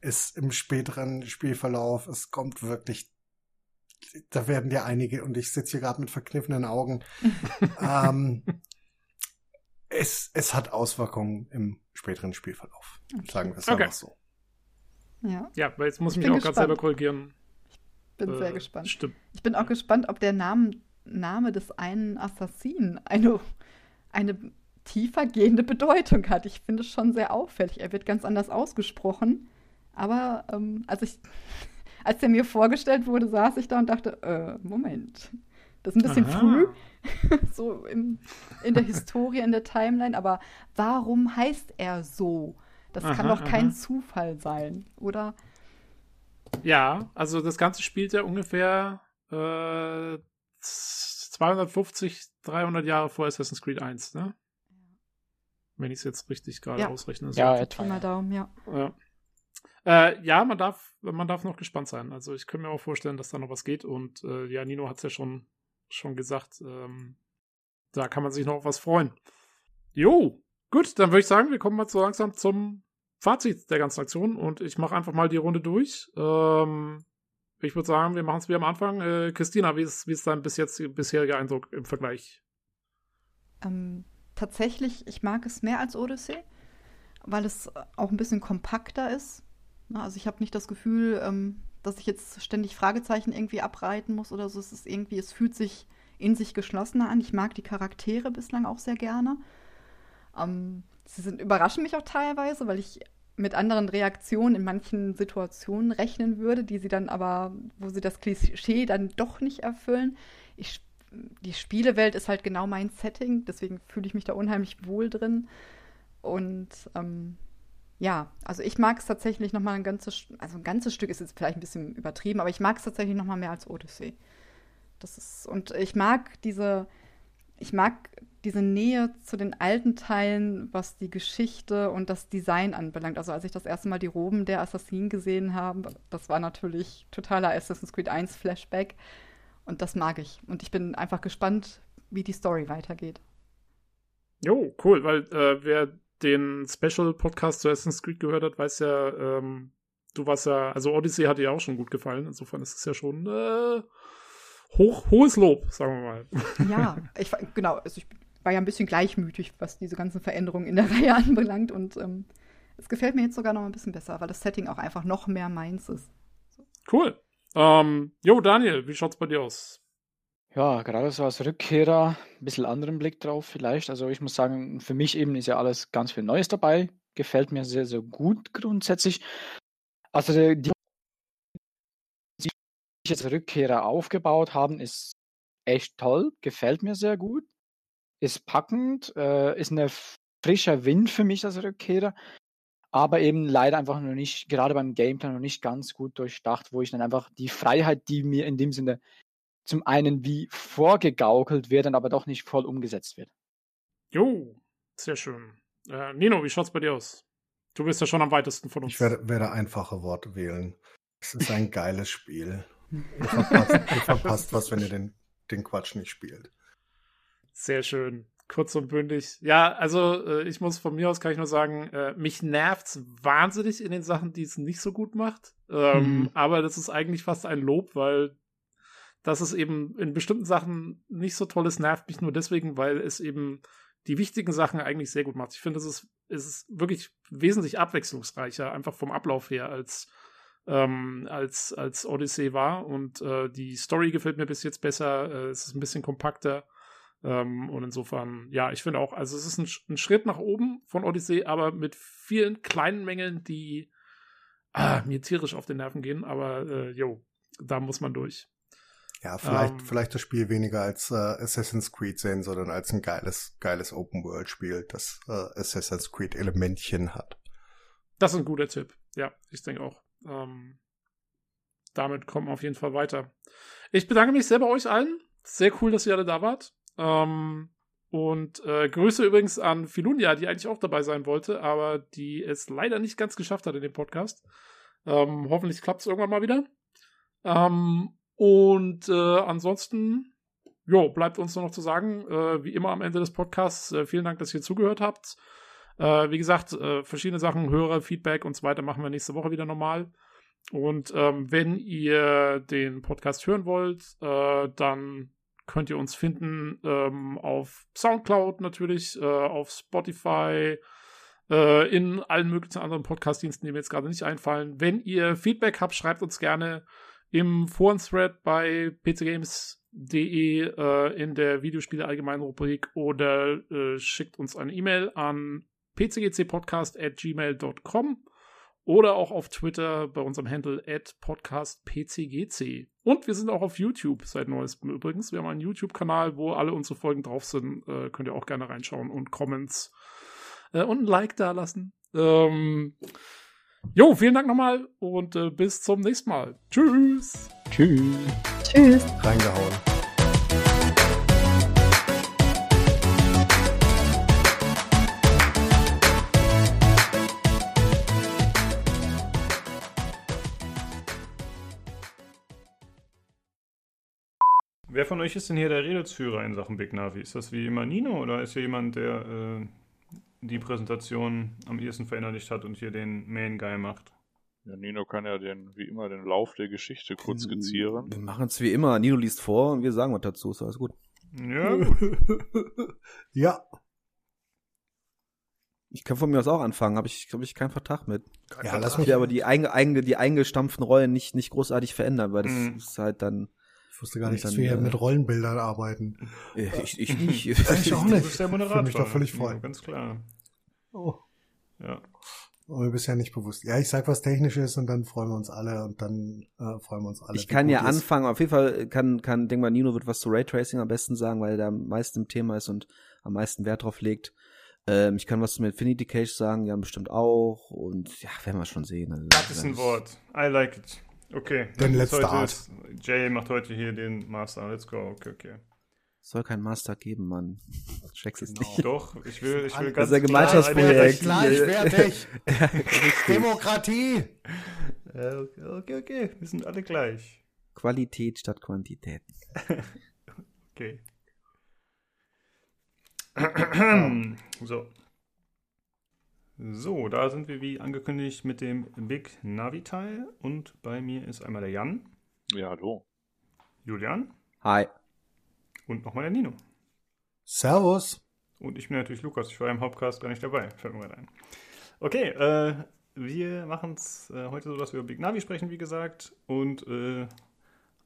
Es im späteren Spielverlauf, es kommt wirklich, da werden dir einige, und ich sitze hier gerade mit verkniffenen Augen, ähm, es, es hat Auswirkungen im späteren Spielverlauf. Sagen wir es Okay. einfach so. Ja, Ja, weil jetzt muss ich Ich mich auch gerade selber korrigieren. bin Äh, sehr gespannt. Stimmt. Ich bin auch gespannt, ob der Name, Name des einen Assassinen eine, eine tiefer gehende Bedeutung hat. Ich finde es schon sehr auffällig. Er wird ganz anders ausgesprochen. Aber ähm, als, ich, als er mir vorgestellt wurde, saß ich da und dachte, äh, Moment. Das ist ein bisschen Aha. früh, so im, in der Historie, in der Timeline. Aber warum heißt er so? Das kann Aha, doch kein aha. Zufall sein, oder? Ja, also das Ganze spielt ja ungefähr äh, 250, 300 Jahre vor Assassin's Creed 1, ne? Wenn ich es jetzt richtig gerade Ja. ausrechne. Ja, So. etwa. Pi mal Ja. Daumen, ja. Ja. Äh, ja, man darf, man darf noch gespannt sein. Also ich könnte mir auch vorstellen, dass da noch was geht. Und äh, ja, Nino hat es ja schon, schon gesagt. Ähm, da kann man sich noch auf was freuen. Jo, gut, dann würde ich sagen, wir kommen mal so langsam zum Fazit der ganzen Aktion und ich mache einfach mal die Runde durch. Ähm, ich würde sagen, wir machen es wie am Anfang. Äh, Christina, wie ist, wie ist dein bis jetzt bisheriger Eindruck im Vergleich? Ähm, tatsächlich, ich mag es mehr als Odyssey, weil es auch ein bisschen kompakter ist. Also ich habe nicht das Gefühl, ähm, dass ich jetzt ständig Fragezeichen irgendwie abreiten muss oder so. Es ist irgendwie, es fühlt sich in sich geschlossener an. Ich mag die Charaktere bislang auch sehr gerne. Ähm, sie sind, überraschen mich auch teilweise, weil ich mit anderen Reaktionen in manchen Situationen rechnen würde, die sie dann aber, wo sie das Klischee dann doch nicht erfüllen. Ich, die Spielewelt ist halt genau mein Setting, deswegen fühle ich mich da unheimlich wohl drin. Und ähm, ja, also ich mag es tatsächlich noch mal ein ganzes, also ein ganzes Stück ist jetzt vielleicht ein bisschen übertrieben, aber ich mag es tatsächlich noch mal mehr als Odyssey. Das ist und ich mag diese, ich mag diese Nähe zu den alten Teilen, was die Geschichte und das Design anbelangt. Also als ich das erste Mal die Roben der Assassinen gesehen habe, das war natürlich totaler Assassin's Creed 1 Flashback und das mag ich. Und ich bin einfach gespannt, wie die Story weitergeht. Jo, cool, weil äh, wer den Special-Podcast zu Assassin's Creed gehört hat, weiß ja, ähm, du warst ja, also Odyssey hat dir auch schon gut gefallen. Insofern ist es ja schon äh, hoch, hohes Lob, sagen wir mal. Ja, ich, genau, also ich war ja ein bisschen gleichmütig, was diese ganzen Veränderungen in der Reihe anbelangt und ähm, es gefällt mir jetzt sogar noch ein bisschen besser, weil das Setting auch einfach noch mehr meins ist. Cool. Ähm, jo, Daniel, wie schaut's bei dir aus? Ja, gerade so als Rückkehrer ein bisschen anderen Blick drauf vielleicht. Also ich muss sagen, für mich eben ist ja alles ganz viel Neues dabei. Gefällt mir sehr, sehr gut grundsätzlich. Also die, die jetzt Rückkehrer aufgebaut haben, ist echt toll. Gefällt mir sehr gut. Ist packend. Äh, ist ein frischer Wind für mich als Rückkehrer. Aber eben leider einfach noch nicht, gerade beim Gameplay noch nicht ganz gut durchdacht, wo ich dann einfach die Freiheit, die mir in dem Sinne zum einen wie vorgegaukelt wird, dann aber doch nicht voll umgesetzt wird. Jo, sehr schön. Äh, Nino, wie schaut's bei dir aus? Du bist ja schon am weitesten von uns. Ich werde, werde einfache Worte wählen. Es ist ein geiles Spiel. Ihr verpasst, ihr verpasst was, wenn ihr den, den Quatsch nicht spielt. Sehr schön. Kurz und bündig. Ja, also äh, ich muss von mir aus kann ich nur sagen, äh, mich nervt's wahnsinnig in den Sachen, die es nicht so gut macht. Ähm, mhm. Aber das ist eigentlich fast ein Lob, weil dass es eben in bestimmten Sachen nicht so toll ist, nervt mich nur deswegen, weil es eben die wichtigen Sachen eigentlich sehr gut macht. Ich finde, es ist, ist wirklich wesentlich abwechslungsreicher, einfach vom Ablauf her, als, ähm, als, als Odyssey war. Und äh, die Story gefällt mir bis jetzt besser. Äh, es ist ein bisschen kompakter. Ähm, und insofern, ja, ich finde auch, also es ist ein, ein, Schritt nach oben von Odyssey, aber mit vielen kleinen Mängeln, die ah, mir tierisch auf den Nerven gehen. Aber äh, jo, da muss man durch. Ja, vielleicht, ähm. vielleicht das Spiel weniger als äh, Assassin's Creed sehen, sondern als ein geiles, geiles Open-World-Spiel, das äh, Assassin's Creed-Elementchen hat. Das ist ein guter Tipp. Ja, ich denke auch. Ähm, damit kommen wir auf jeden Fall weiter. Ich bedanke mich sehr bei euch allen. Sehr cool, dass ihr alle da wart. Ähm, und äh, Grüße übrigens an Filunia, die eigentlich auch dabei sein wollte, aber die es leider nicht ganz geschafft hat in dem Podcast. Ähm, hoffentlich klappt es irgendwann mal wieder. Ähm, und äh, ansonsten, jo, bleibt uns nur noch zu sagen, äh, wie immer am Ende des Podcasts, äh, vielen Dank, dass ihr zugehört habt. Äh, wie gesagt, äh, verschiedene Sachen, Hörer, Feedback und so weiter machen wir nächste Woche wieder normal. Und ähm, wenn ihr den Podcast hören wollt, äh, dann könnt ihr uns finden ähm, auf Soundcloud natürlich, auf Spotify, in allen möglichen anderen Podcast-Diensten, die mir jetzt gerade nicht einfallen. Wenn ihr Feedback habt, schreibt uns gerne im Foren-Thread bei pcgames.de äh, in der Videospiele allgemeinen Rubrik oder äh, schickt uns eine E-Mail an pcgcpodcast@gmail.com oder auch auf Twitter bei unserem Handle podcastpcgc. Und wir sind auch auf YouTube seit neuestem übrigens. Wir haben einen YouTube-Kanal, wo alle unsere Folgen drauf sind. Äh, könnt ihr auch gerne reinschauen und Comments äh, und ein Like da lassen. Ähm, Jo, vielen Dank nochmal und äh, bis zum nächsten Mal. Tschüss. Tschüss. Tschüss. Reingehauen. Wer von euch ist denn hier der Redelsführer in Sachen Big Navi? Ist das wie immer Nino oder ist hier jemand, der äh, die Präsentation am ehesten verinnerlicht hat und hier den Main Guy macht. Ja, Nino kann ja den, wie immer, den Lauf der Geschichte kurz skizzieren. Wir machen es wie immer. Nino liest vor und wir sagen was dazu. Ist alles gut. Ja, ja, Ich kann von mir aus auch anfangen. Habe ich, glaube ich, keinen Vertrag mit. ja, lass Ich mich aber die, einge, einge, die eingestampften Rollen nicht, nicht großartig verändern, weil das Mhm. ist halt dann. Ich wusste gar nicht, Und dass dann, wir hier äh, mit Rollenbildern arbeiten. äh, Ich, ich nicht. Ich auch Du nicht. bist der Ich Moderator. würde mich da völlig Ja, freuen. Ganz klar. Oh, Ja. war mir bisher nicht bewusst. Ja, ich sag was Technisches und dann freuen wir uns alle und dann äh, freuen wir uns alle. Ich kann ja ist. anfangen. Auf jeden Fall kann, kann, denk mal, Nino wird was zu Raytracing am besten sagen, weil er am meisten im Thema ist und am meisten Wert drauf legt. Ähm, ich kann was zum Infinity Cage sagen, ja, bestimmt auch. Und ja, werden wir schon sehen. Also, Das ist ein Wort. I like it. Okay. Dann Jetzt let's heute start. ist- Jay macht heute hier den Master. Let's go. Okay, okay. Soll kein Master geben, Mann. Check's es Genau. nicht. Doch, ich will, ich will Das ganz ist ein klar Gemeinschaftsprojekt. Gleichwertig. Richtig. Demokratie. okay, okay. Wir sind alle gleich. Qualität statt Quantität. Okay. so. So, da sind wir wie angekündigt mit dem Big Navi-Teil. Und bei mir ist einmal der Jan, Ja, hallo. Julian Hi. und nochmal der Nino. Servus. Und ich bin natürlich Lukas. Ich war im Hauptcast gar nicht dabei. Fällt mir gerade ein. Okay, äh, wir machen es äh, heute so, dass wir über Big Navi sprechen, wie gesagt. Und äh,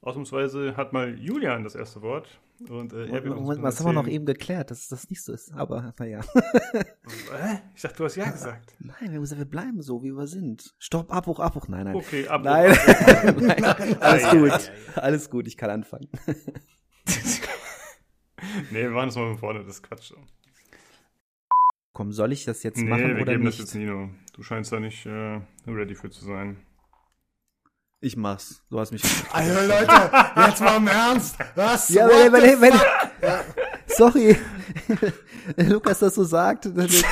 ausnahmsweise hat mal Julian das erste Wort. Und, äh, er uns Moment, was haben wir noch eben geklärt, dass das nicht so ist. Aber naja. Hä? Ich dachte, du hast ja gesagt. Nein, wir, müssen, wir bleiben so, wie wir sind. Stopp, Abbruch, Abbruch. Nein, nein. Okay, ab. Nein, nein, alles gut. Alles gut, ich kann anfangen. Nee, wir machen das mal von vorne, das ist Quatsch. Komm, soll ich das jetzt Nee, machen wir oder geben nicht? das jetzt Nino. Du scheinst da nicht äh, ready für zu sein. Ich mach's. Du hast mich. Also Leute, jetzt mal im Ernst. Was? ja, wenn, wenn, wenn, fuck? sorry. Wenn Lukas das so sagt, dann. Ich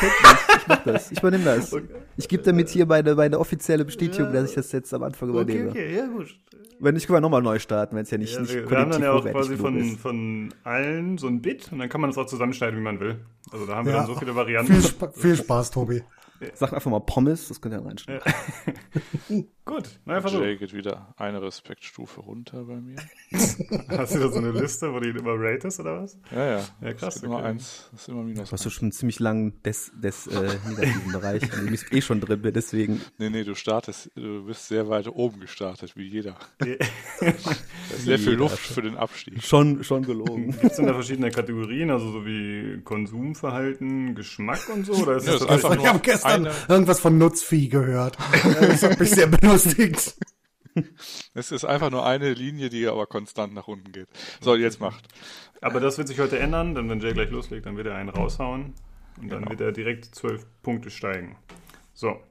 mach das. Ich übernehme das. Ich gebe damit hier meine, meine offizielle Bestätigung, dass ich das jetzt am Anfang Okay, übernehme. okay, ja gut. Wenn nicht, können wir nochmal neu starten, wenn es ja nicht, Ja, nicht wir, haben dann ja auch quasi von, ist. von allen so ein Bit und dann kann man das auch zusammenschneiden, wie man will. Also da haben wir Ja. dann so viele Varianten. Viel, Spa viel Spaß, Tobi. Sag einfach mal Pommes, das könnt ihr reinschneiden. Gut, neuer Versuch. Jay geht wieder eine Respektstufe runter bei mir. Hast du da so eine Liste, wo du ihn immer ratest oder was? Ja, ja. Ja, krass, Das ist immer okay. eins, das ist immer minus Du hast du schon einen ziemlich langen des, des äh, negativen Bereich. Und Du bist eh schon drin, bin, deswegen. Nee, nee, du startest, du bist sehr weit oben gestartet, wie jeder. Gibt Da ist sehr viel. Luft für den Abstieg. Schon, schon gelogen. es denn da verschiedene Kategorien, also so wie Konsumverhalten, Geschmack und so? Oder ist Ja, das, ist einfach Ich habe gestern eine- irgendwas von Nutzvieh gehört. Das hat mich sehr belustigt. Es ist einfach nur eine Linie, die aber konstant nach unten geht. So, jetzt macht. Aber das wird sich heute ändern, denn wenn Jay gleich loslegt, dann wird er einen raushauen und dann Genau. wird er direkt zwölf Punkte steigen. So,